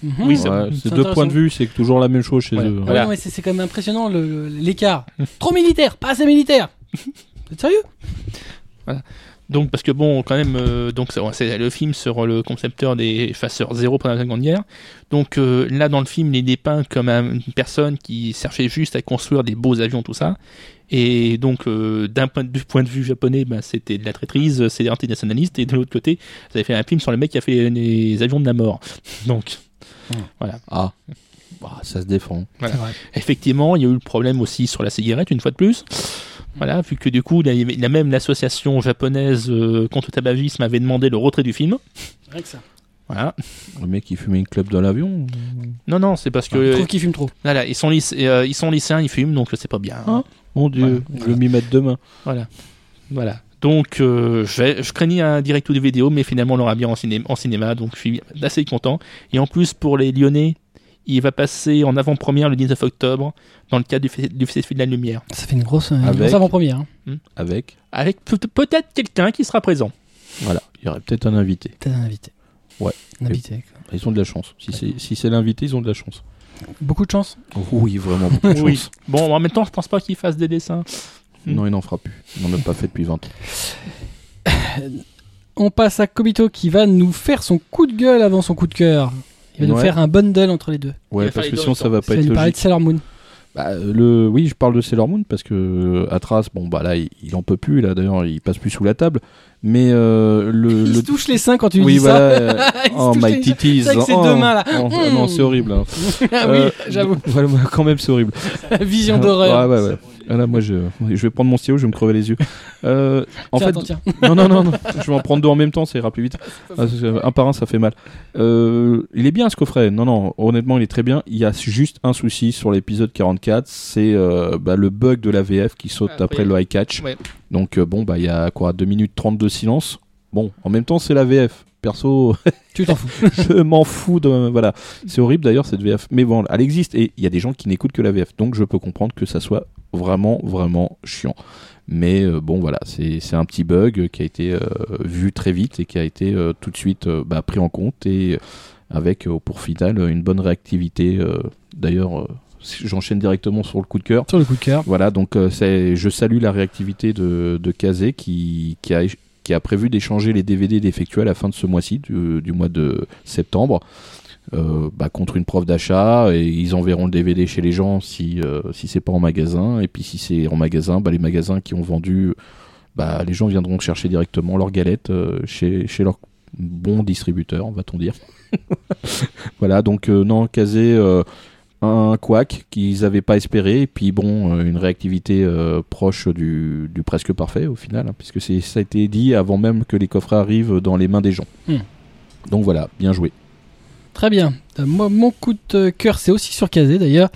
Mhm. Oui, Ouais, c'est deux points de vue, c'est toujours la même chose chez Ouais. eux. Ah Voilà. non, mais c'est quand même impressionnant l'écart. [LAUGHS] Trop militaire, pas assez militaire. Vous êtes sérieux? Donc, parce que bon, quand même, euh, donc c'est- le film sur le concepteur des chasseurs zéro pendant la Seconde Guerre. Donc euh, là, dans le film, il est dépeint comme un- une personne qui cherchait juste à construire des beaux avions, tout ça. Et donc, euh, d'un point, de vue japonais, ben, c'était de la traîtrise, c'est antinationaliste. Et de l'autre côté, vous avez fait un film sur le mec qui a fait les avions de la mort. [LAUGHS] Donc, Ah, Bah, ça se défend. Voilà. Effectivement, il y a eu le problème aussi sur la cigarette, une fois de plus. Voilà, vu que du coup, il y avait- il y a même l'association japonaise euh, contre le tabagisme avait demandé le retrait du film. Rien que ça. Voilà. Le mec, il fumait une clope dans l'avion. Non, non, c'est parce Je que trouve qu'il fume trop. voilà, ils sont, lyc- euh, ils sont lycéens, ils fument, donc c'est pas bien. Ah. Mon dieu, je vais m'y mettre demain. Voilà. Voilà. Donc, euh, je, craignais un direct ou des vidéos, mais finalement, on l'aura bien en, ciné- en cinéma, donc je suis assez content. Et en plus, pour les Lyonnais, il va passer en avant-première le 19 octobre dans le cadre du, du Festival de la Lumière. Ça fait une grosse, Avec- avant-première. hein. Avec, Avec peut- peut-être quelqu'un qui sera présent. voilà, il y aurait peut-être un invité. T'as un invité. Ouais. Un invité. Ils ont de la chance. Si c'est si l'invité, ils ont de la chance. Beaucoup de chance. Oui, vraiment beaucoup de Oui. chance. Bon, en même temps, je pense pas qu'il fasse des dessins. Non, il n'en fera plus. Il n'en a pas fait depuis 20 ans. On passe à Kobito qui va nous faire son coup de gueule avant son coup de cœur. Il va nous faire un bundle entre les deux. Ouais, parce que sinon ça va Il pas être nous parler de. Sailor Moon. Bah, le, oui, je parle de Sailor Moon parce que euh, Atras, bon bah là, il, il en peut plus. Là, d'ailleurs, il passe plus sous la table. Mais euh, le, Il le- se touche les seins quand tu oui, dis voilà. ça. [LAUGHS] euh, Il oh my les- titties. C'est avec ses oh, deux mains, là. oh, Mm. non, c'est horrible. hein. [LAUGHS] ah oui, Euh, j'avoue. [LAUGHS] Voilà, quand même, c'est horrible. Vision d'horreur. Ouais, ouais, ouais. Ah, là, moi, je, je vais prendre mon stylo, je vais me crever les yeux. Euh, en Tiens, fait, attends, tiens. non, non, non, non. je vais en prendre deux en même temps, ça ira plus vite. Ah, c'est- un par un, ça fait mal. Euh, il est bien ce coffret. Non, non, honnêtement, il est très bien. Il y a juste un souci sur l'épisode 44, c'est euh, bah, le bug de la VF qui saute Après. après le high catch. Ouais. Donc, euh, bon, bah, il y a quoi 2 minutes 30 de silence. Bon, en même temps, c'est la VF. Perso, [LAUGHS] Tu t'en fous. je m'en fous de. Voilà. C'est horrible d'ailleurs cette VF. Mais bon, elle existe et il y a des gens qui n'écoutent que la VF. Donc je peux comprendre que ça soit vraiment, vraiment chiant. Mais euh, bon, voilà, c'est c'est un petit bug qui a été euh, vu très vite et qui a été euh, tout de suite bah, pris en compte et avec pour final une bonne réactivité. d'ailleurs, j'enchaîne directement sur le coup de cœur. Sur le coup de cœur. Voilà, donc euh, c'est, je salue la réactivité de, de Kazé qui, qui, a, qui a prévu d'échanger les DVD d'effectuer à la fin de ce mois-ci, du, du mois de septembre, euh, bah, contre une preuve d'achat. Et ils enverront le DVD chez les gens si, euh, si c'est pas en magasin. Et puis si c'est en magasin, bah, les magasins qui ont vendu, bah, les gens viendront chercher directement leur galette euh, chez, chez leur bon distributeur, va-t-on dire. [LAUGHS] voilà, donc non, Kazé. Un quack qu'ils n'avaient pas espéré, et puis bon, euh, une réactivité euh, proche du, du presque parfait au final, hein, puisque ça a été dit avant même que les coffrets arrivent dans les mains des gens. Hmm. Donc voilà, bien joué. Très bien. Euh, moi, mon coup de cœur, c'est aussi sur Kazé d'ailleurs.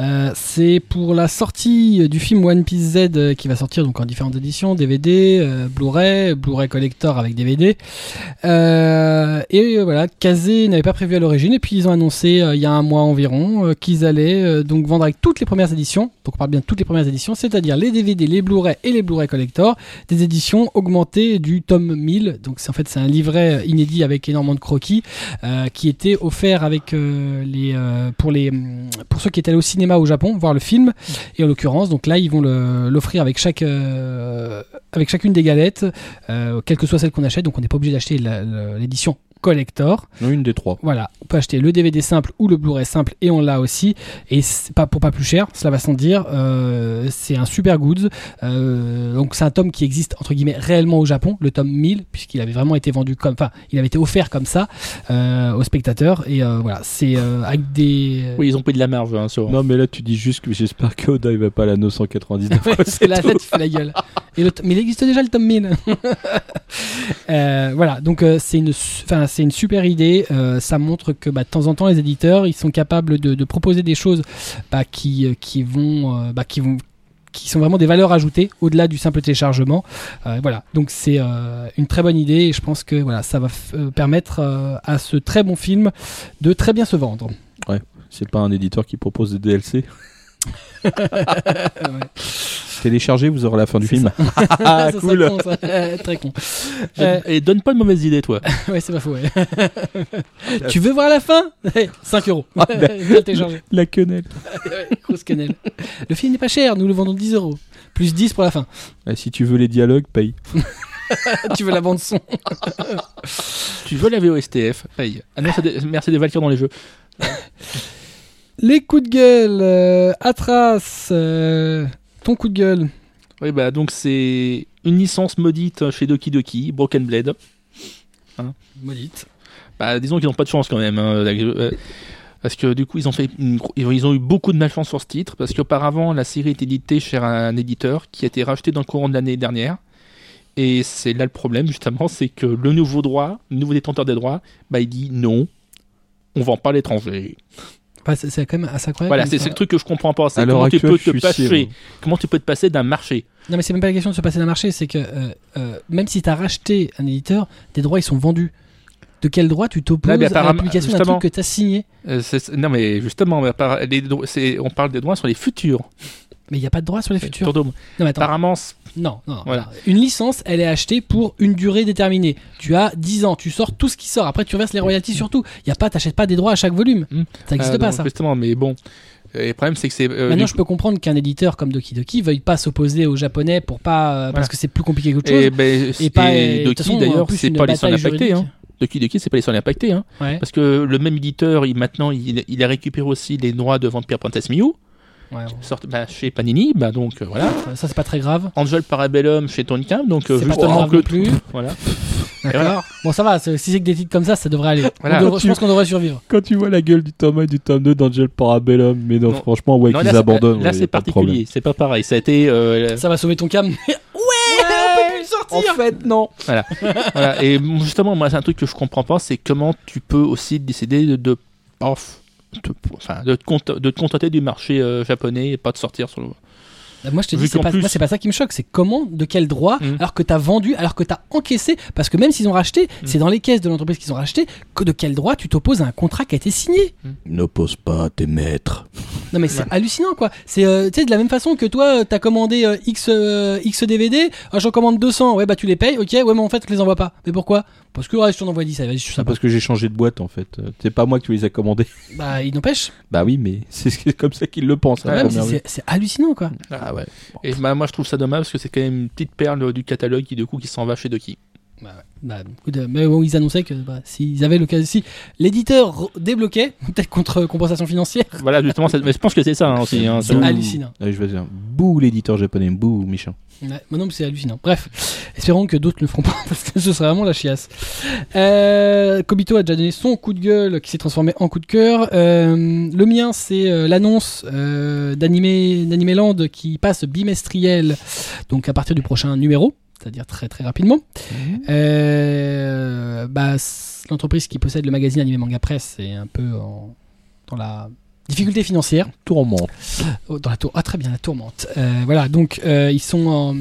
Euh, c'est pour la sortie du film One Piece Z euh, qui va sortir donc en différentes éditions, DVD, euh, Blu-ray, Blu-ray collector avec DVD. Et voilà, Kazé n'avait pas prévu à l'origine et puis ils ont annoncé il y a un mois environ qu'ils allaient donc vendre avec toutes les premières éditions. Donc on parle bien de toutes les premières éditions, c'est-à-dire les DVD, les Blu-ray et les Blu-ray collector, des éditions augmentées du tome 1000. Donc c'est en fait c'est un livret inédit avec énormément de croquis qui était offert avec les pour les pour ceux qui étaient allés au cinéma au Japon voir le film. Et en l'occurrence donc là ils vont l'offrir avec chaque euh, avec chacune des galettes euh, quelle que soit celle qu'on achète. Donc on n'est pas obligé d'acheter l'édition collector une des trois. voilà on peut acheter le DVD simple ou le Blu-ray simple et on l'a aussi et c'est pas pour pas plus cher cela va sans dire euh, c'est un super goods euh, donc c'est un tome qui existe entre guillemets réellement au Japon le tome 1000 puisqu'il avait vraiment été vendu comme enfin il avait été offert comme ça euh, aux spectateurs et euh, voilà c'est euh, avec des Oui, ils ont pris de la marge hein, sur. Non, mais là, tu dis juste que j'espère que Oda il va pas à la 999. [LAUGHS] Ouais, quoi, parce que là, là, tu fais la gueule. [LAUGHS] Et le t- mais il existe déjà le tome 1000. [LAUGHS] Euh, voilà, donc euh, c'est une, c'est une super idée. Euh, ça montre que bah, de temps en temps, les éditeurs, ils sont capables de, de proposer des choses bah, qui, qui vont, bah, qui vont qui sont vraiment des valeurs ajoutées au-delà du simple téléchargement. Euh, voilà, donc c'est euh, une très bonne idée et je pense que voilà, ça va permettre euh, à ce très bon film de très bien se vendre. C'est pas un éditeur qui propose des DLC. [LAUGHS] [LAUGHS] Ouais. Téléchargez, vous aurez la fin du film. Ça [LAUGHS] Ah, serait cool. con, ça. [LAUGHS] très con. Euh, Et donne pas de mauvaises idées, toi. [LAUGHS] Ouais, c'est pas faux, ouais. tu veux voir la fin? 5 euros. Ah, ben. Le télécharger. La quenelle. Grosse quenelle. Le film n'est pas cher, nous le vendons 10 euros. Plus 10 pour la fin. Si tu veux les dialogues, paye. tu veux la bande son Tu veux la VOSTF Paye. Ah non, c'est des- merci des Valkyries dans les jeux. Les coups de gueule. euh, Atras, euh, ton coup de gueule. Oui, bah donc c'est une licence maudite chez Doki Doki, Broken Blade. Maudite. Bah disons qu'ils n'ont pas de chance quand même. hein, euh, Parce que du coup, ils ont, fait une ils ont eu beaucoup de malchance sur ce titre. Parce qu'auparavant, la série est éditée chez un éditeur qui a été racheté dans le courant de l'année dernière. Et c'est là le problème, justement, c'est que le nouveau droit, le nouveau détenteur des droits, bah il dit non, on vend pas à l'étranger. C'est quand même assez incroyable. Voilà, c'est le truc que je comprends pas. C'est comment tu peux te passer, sûr. comment tu peux te passer d'un marché. Non, mais c'est même pas la question de se passer d'un marché, c'est que euh, euh, même si tu as racheté un éditeur, tes droits ils sont vendus. De quel droit tu t'opposes à la apparemment, publication d'un truc que tu as signé Euh, non mais justement, on parle des droits sur les futurs. Mais il n'y a pas de droit sur les futurs. Dome. Non, mais attends. Apparemment, Non, non, non. Voilà. Une licence, elle est achetée pour une durée déterminée. Tu as 10 ans, tu sors tout ce qui sort. Après, tu reverses les royalties surtout. Il y a pas, t'achètes pas des droits à chaque volume. Hmm. Ça n'existe euh, pas, ça. Justement, mais bon. Et le problème, c'est que c'est. euh, Maintenant, du je peux comprendre qu'un éditeur comme Doki Doki veuille pas s'opposer aux japonais pour pas, euh, parce Voilà. que c'est plus compliqué qu'autre Et, chose. ben, Et pas, et et de toute façon, en d'ailleurs, plus, c'est une pas les seuls bataille impactés. juridique. Hein. Doki Doki, c'est pas les seuls impactés. Hein. Ouais. Parce que le même éditeur, il, maintenant, il, il a récupéré aussi les droits de Vampire Princess Miu, Ouais, sorte, bah, chez Panini, bah, donc euh, voilà. bon. Ça, c'est pas très grave. Angel Parabellum chez Tonkam, donc euh, C'est pas justement grave non plus. Voilà. Bon, ça va. Si c'est que des titres comme ça, ça devrait aller. Voilà. Je pense qu'on devrait survivre. Quand tu vois la gueule du tome 1 et du tome 2 d'Angel Parabellum, mais non, Non. franchement, ouais, qu'ils là, c'est- abandonnent. Là, ouais, c'est particulier, c'est pas pareil. Ça a été. euh, Ça va sauver ton cam. [LAUGHS] ouais, on peut plus le sortir. fait, non. voilà. Et justement, moi, c'est un truc que je comprends pas, c'est comment tu peux aussi décider de, de, off, enfin, de, te, de te contenter du marché euh, japonais et pas de sortir sur le. Bah, Moi je te Vu dis, c'est pas, plus- moi, c'est pas ça qui me choque, c'est comment, de quel droit, Mm. alors que t'as vendu, alors que t'as encaissé, parce que même s'ils ont racheté, c'est dans les caisses de l'entreprise qu'ils ont racheté, que de quel droit tu t'opposes à un contrat qui a été signé. N'oppose pas à tes maîtres. Non mais c'est hallucinant quoi. C'est euh, tu sais de la même façon que toi euh, t'as commandé euh, X euh, X DVD, ah, j'en commande 200, ouais bah tu les payes, ok, ouais mais en fait je les envoie pas. Mais pourquoi? Parce que ouais, je t'en envoie 10, allez, vas-y, je suis sympa. parce que j'ai changé de boîte en fait. C'est pas moi qui tu les as commandés. Bah il n'empêche. Bah oui, mais [LAUGHS] c'est comme ça qu'ils le pensent. Ouais, première c'est- vue. c'est c'est hallucinant quoi. Ah ouais. Et bah, moi, je trouve ça dommage parce que c'est quand même une petite perle du catalogue qui, du coup, qui s'en va chez Doki. Bah, ouais. Bah, écoute, euh, mais bon, ils annonçaient que bah, s'ils avaient l'occasion, si l'éditeur débloquait, [LAUGHS] peut-être contre compensation financière, Voilà, justement, mais je pense que c'est ça hein, aussi. hein, C'est hallucinant. Allez, je vais dire, bouh l'éditeur japonais, bouh méchant. Ouais, mais c'est hallucinant. Bref, espérons que d'autres ne le feront pas [LAUGHS] parce que ce serait vraiment la chiasse. Euh, Kobito a déjà donné son coup de gueule qui s'est transformé en coup de cœur. Euh, le mien, c'est euh, l'annonce euh, d'Anime d'Animeland qui passe bimestriel, donc à partir du prochain numéro, c'est-à-dire très très rapidement. Euh, bah, l'entreprise qui possède le magazine Anime Manga Press est un peu en- dans la difficulté financière. Tourmente. Oh, Dans la tour. Ah, très bien, la tourmente. Euh, voilà, donc euh, ils sont en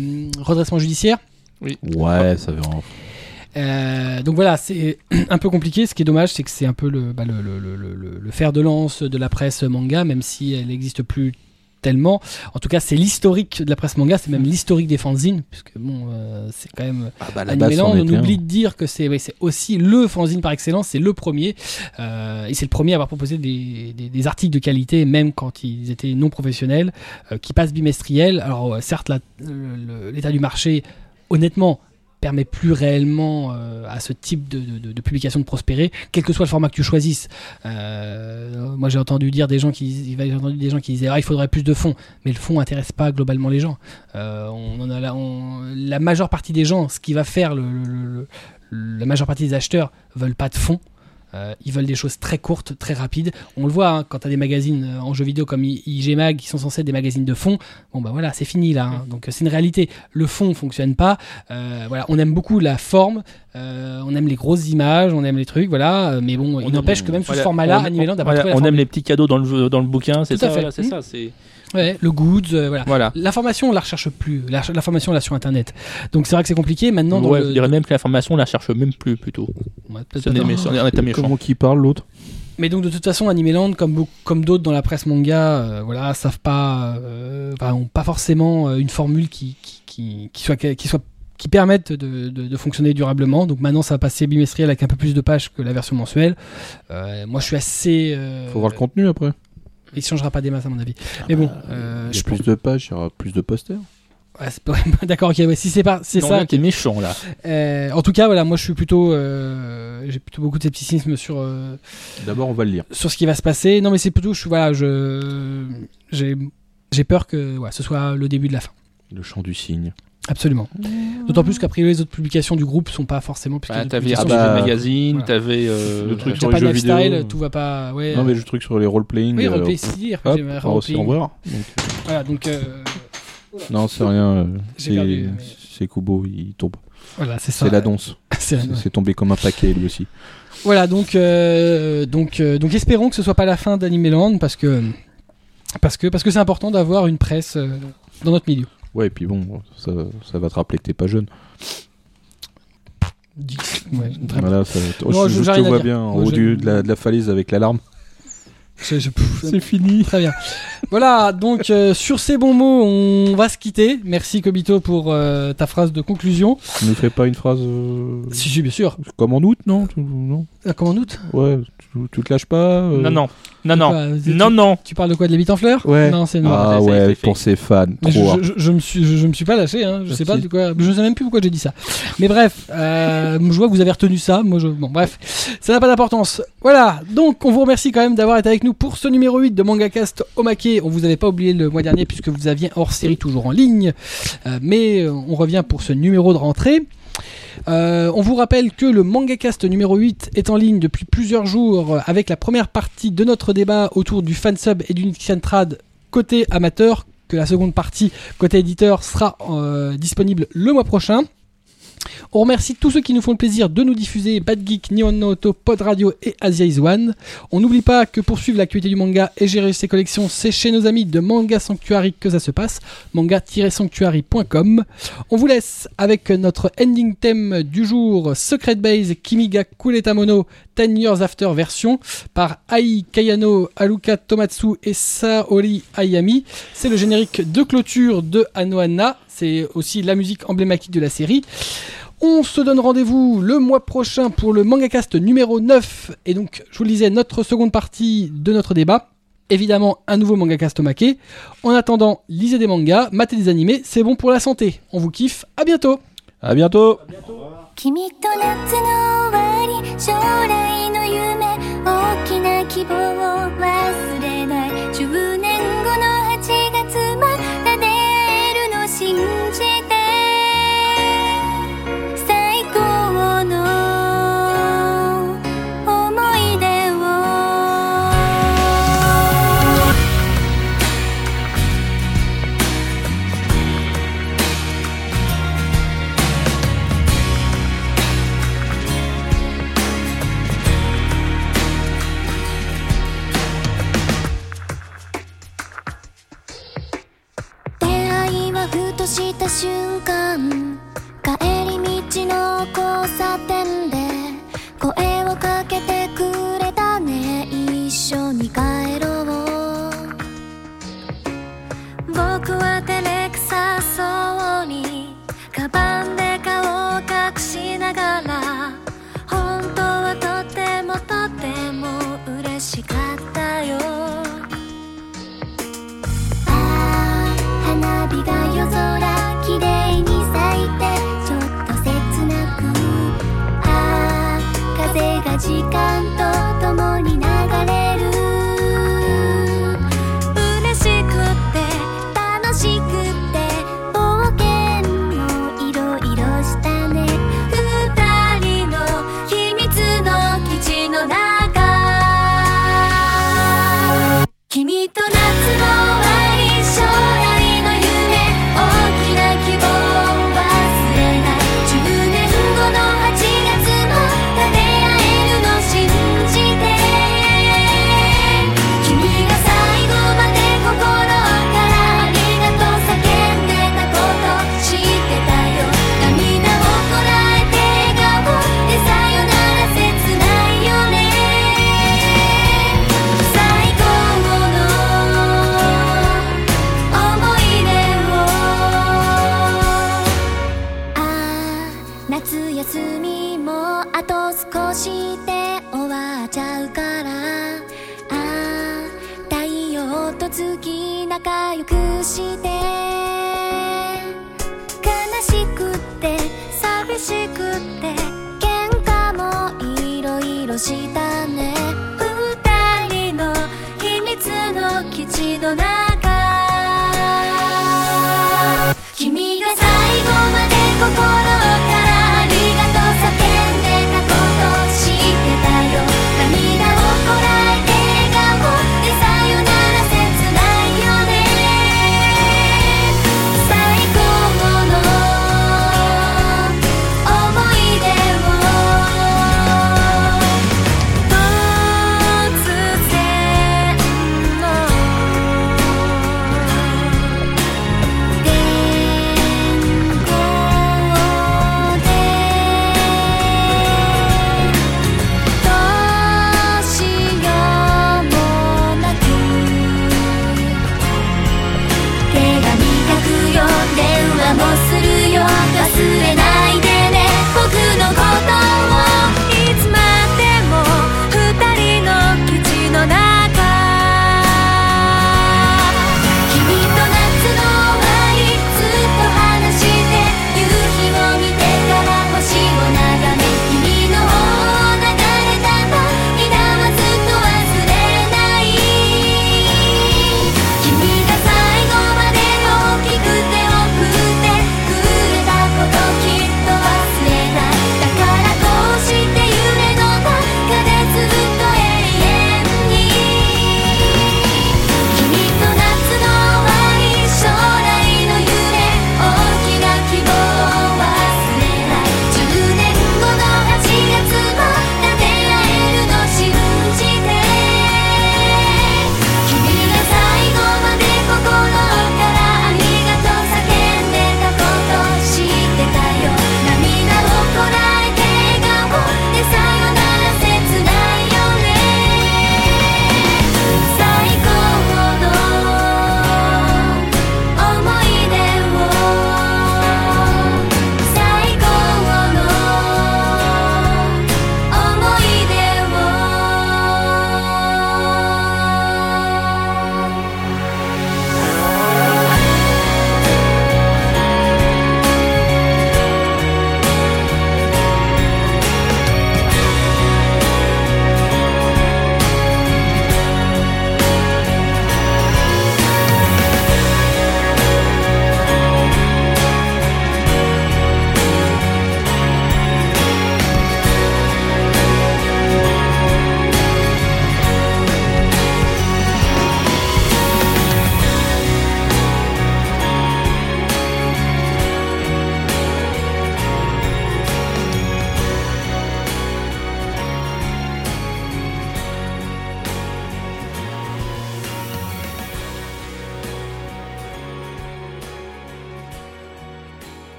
redressement judiciaire. Ouais, ça verra. Euh, donc voilà, c'est [CLEARS THROAT] un peu compliqué. Ce qui est dommage, c'est que c'est un peu le, bah, le, le, le, le- le fer de lance de la presse manga, même si elle n'existe plus tellement. En tout cas, c'est l'historique de la presse manga, c'est même l'historique des fanzines, puisque bon, euh, c'est quand même Ah bah Animeland, on oublie de dire que c'est ouais, aussi le fanzine par excellence, c'est le premier. Euh, et c'est le premier à avoir proposé des, des, des articles de qualité, même quand ils étaient non professionnels, euh, qui passent bimestriels. Alors certes, l'état du marché, honnêtement, permet plus réellement euh, à ce type de, publication de prospérer, quel que soit le format que tu choisisses. Euh, moi, j'ai entendu dire des gens qui, j'ai entendu des gens qui disaient ah, il faudrait plus de fonds, mais le fonds intéresse pas globalement les gens. Euh, on a la, majeure partie des gens, ce qui va faire le- la majeure partie des acheteurs veulent pas de fonds. Euh, ils veulent des choses très courtes, très rapides. On le voit hein, quand tu as des magazines euh, en jeux vidéo comme IG Mag qui sont censés être des magazines de fond. Bon bah voilà, c'est fini là. hein. Donc euh, c'est une réalité. Le fond fonctionne pas. Euh, voilà, on aime beaucoup la forme, euh, on aime les grosses images, on aime les trucs, voilà. Mais bon, il On n'empêche aime- que même sous ce format-là, on- Animeland voilà, trouvé la on aime les petits cadeaux dans le, dans le bouquin, c'est à ça, voilà, c'est ça, Ouais, le goods, euh, voilà. voilà. L'information, on la recherche plus. La- L'information, on l'a sur Internet. Donc c'est vrai que c'est compliqué. Maintenant, dans Ouais, le- je dirais même que l'information, on la cherche même plus plutôt. Ouais, peut-être Ça, on est pas. méchant. Comment qui parle l'autre? Mais donc de toute façon, Animeland, comme comme d'autres dans la presse manga, euh, voilà, savent pas, euh, enfin, ont pas forcément euh, une formule qui qui, qui, qui soit qui soit qui permette de, de, de fonctionner durablement. Donc maintenant, ça va passer bimestriel avec un peu plus de pages que la version mensuelle. Euh, moi, je suis assez. Euh, Faut voir le contenu après. Il changera pas des masses à mon avis. Mais bon, euh, Il y je a plus de pages, il y aura plus de posters. Ouais, c'est pas- [LAUGHS] D'accord, ok. ouais, si c'est pas, c'est ça. t'es méchant là. Euh, en tout cas, voilà, moi, je suis plutôt, euh, j'ai plutôt beaucoup de scepticisme sur. euh, D'abord, on va le lire. sur ce qui va se passer. Non, mais c'est plutôt, je suis voilà, je j'ai j'ai peur que ouais, ce soit le début de la fin. Le chant du cygne. Absolument. D'autant plus qu'a priori les autres publications du groupe sont pas forcément. puisque Bah, t'avais publications, ah bah, Magazine, voilà. t'avais euh, Le truc sur les jeux vidéo. tout va pas. Ouais. Non, mais le truc sur les role-playing. oui, euh, roleplay, si, hop, RPG, on va aussi en roleplay. voir. Donc, euh, Voilà, donc euh, non, c'est rien. C'est Kubo, il tombe. voilà, c'est ça. C'est la [LAUGHS] danse. C'est tombé comme un paquet lui aussi. Voilà, donc euh, donc euh, donc espérons que ce soit pas la fin d'Animeland parce que parce que parce que c'est important d'avoir une presse euh, dans notre milieu. Ouais, et puis bon, ça, ça va te rappeler que t'es pas jeune. Ouais, très bien. Voilà, ça, Non, je, te vois bien en haut de, la, de la falaise avec l'alarme. Je- je- pff, C'est fini. Très bien. Voilà, donc euh, sur ces bons mots, on va se quitter. Merci Kobito pour euh, ta phrase de conclusion. Nous fais pas une phrase euh, Si, si, bien sûr. comme en août, non Non? Comment en août Ouais, tu, tu te lâches pas euh, Non, non, non, non, Quoi, tu- non, non. Tu parles de quoi De l'habit en fleurs Ouais. Non, c'est non. Ah ouais, pour ses fans, Mais je, trop. je, je- je me suis, je, je me suis pas lâché, hein. je sais pas Merci. de quoi, je sais même plus pourquoi j'ai dit ça. Mais bref, euh, je vois que vous avez retenu ça, moi je, bon bref, ça n'a pas d'importance. Voilà, donc on vous remercie quand même d'avoir été avec nous pour ce numéro 8 de MangaCast Omake. On vous avait pas oublié le mois dernier puisque vous aviez hors série toujours en ligne, Euh, mais euh, on revient pour ce numéro de rentrée. Euh, on vous rappelle que le MangaCast numéro 8 est en ligne depuis plusieurs jours avec la première partie de notre débat autour du fansub et du Nixiantrad côté amateur, que la seconde partie côté éditeur sera euh, disponible le mois prochain. On remercie tous ceux qui nous font le plaisir de nous diffuser Bad Geek, Nihon Auto, Pod Radio et Asia is One. On n'oublie pas que pour suivre l'actualité du manga et gérer ses collections, c'est chez nos amis de Manga Sanctuary que ça se passe, manga-sanctuary.com. On vous laisse avec notre ending theme du jour, Secret Base Kimiga Kuretamono 10 Years After version par Ai Kayano, Haruka Tomatsu et Saori Ayami. C'est le générique de clôture de Anohana. C'est aussi la musique emblématique de la série. On se donne rendez-vous le mois prochain pour le mangacast numéro 9. Et donc, je vous le disais, notre seconde partie de notre débat. Évidemment, un nouveau mangacast maqué. En attendant, lisez des mangas, matez des animés, c'est bon pour la santé. On vous kiffe, à bientôt! À bientôt! À bientôt. 夢大きな希望を忘れした瞬間帰り道の交差点で声をかけてくれたね。一緒に帰ろう。僕は照れくさそうにカバン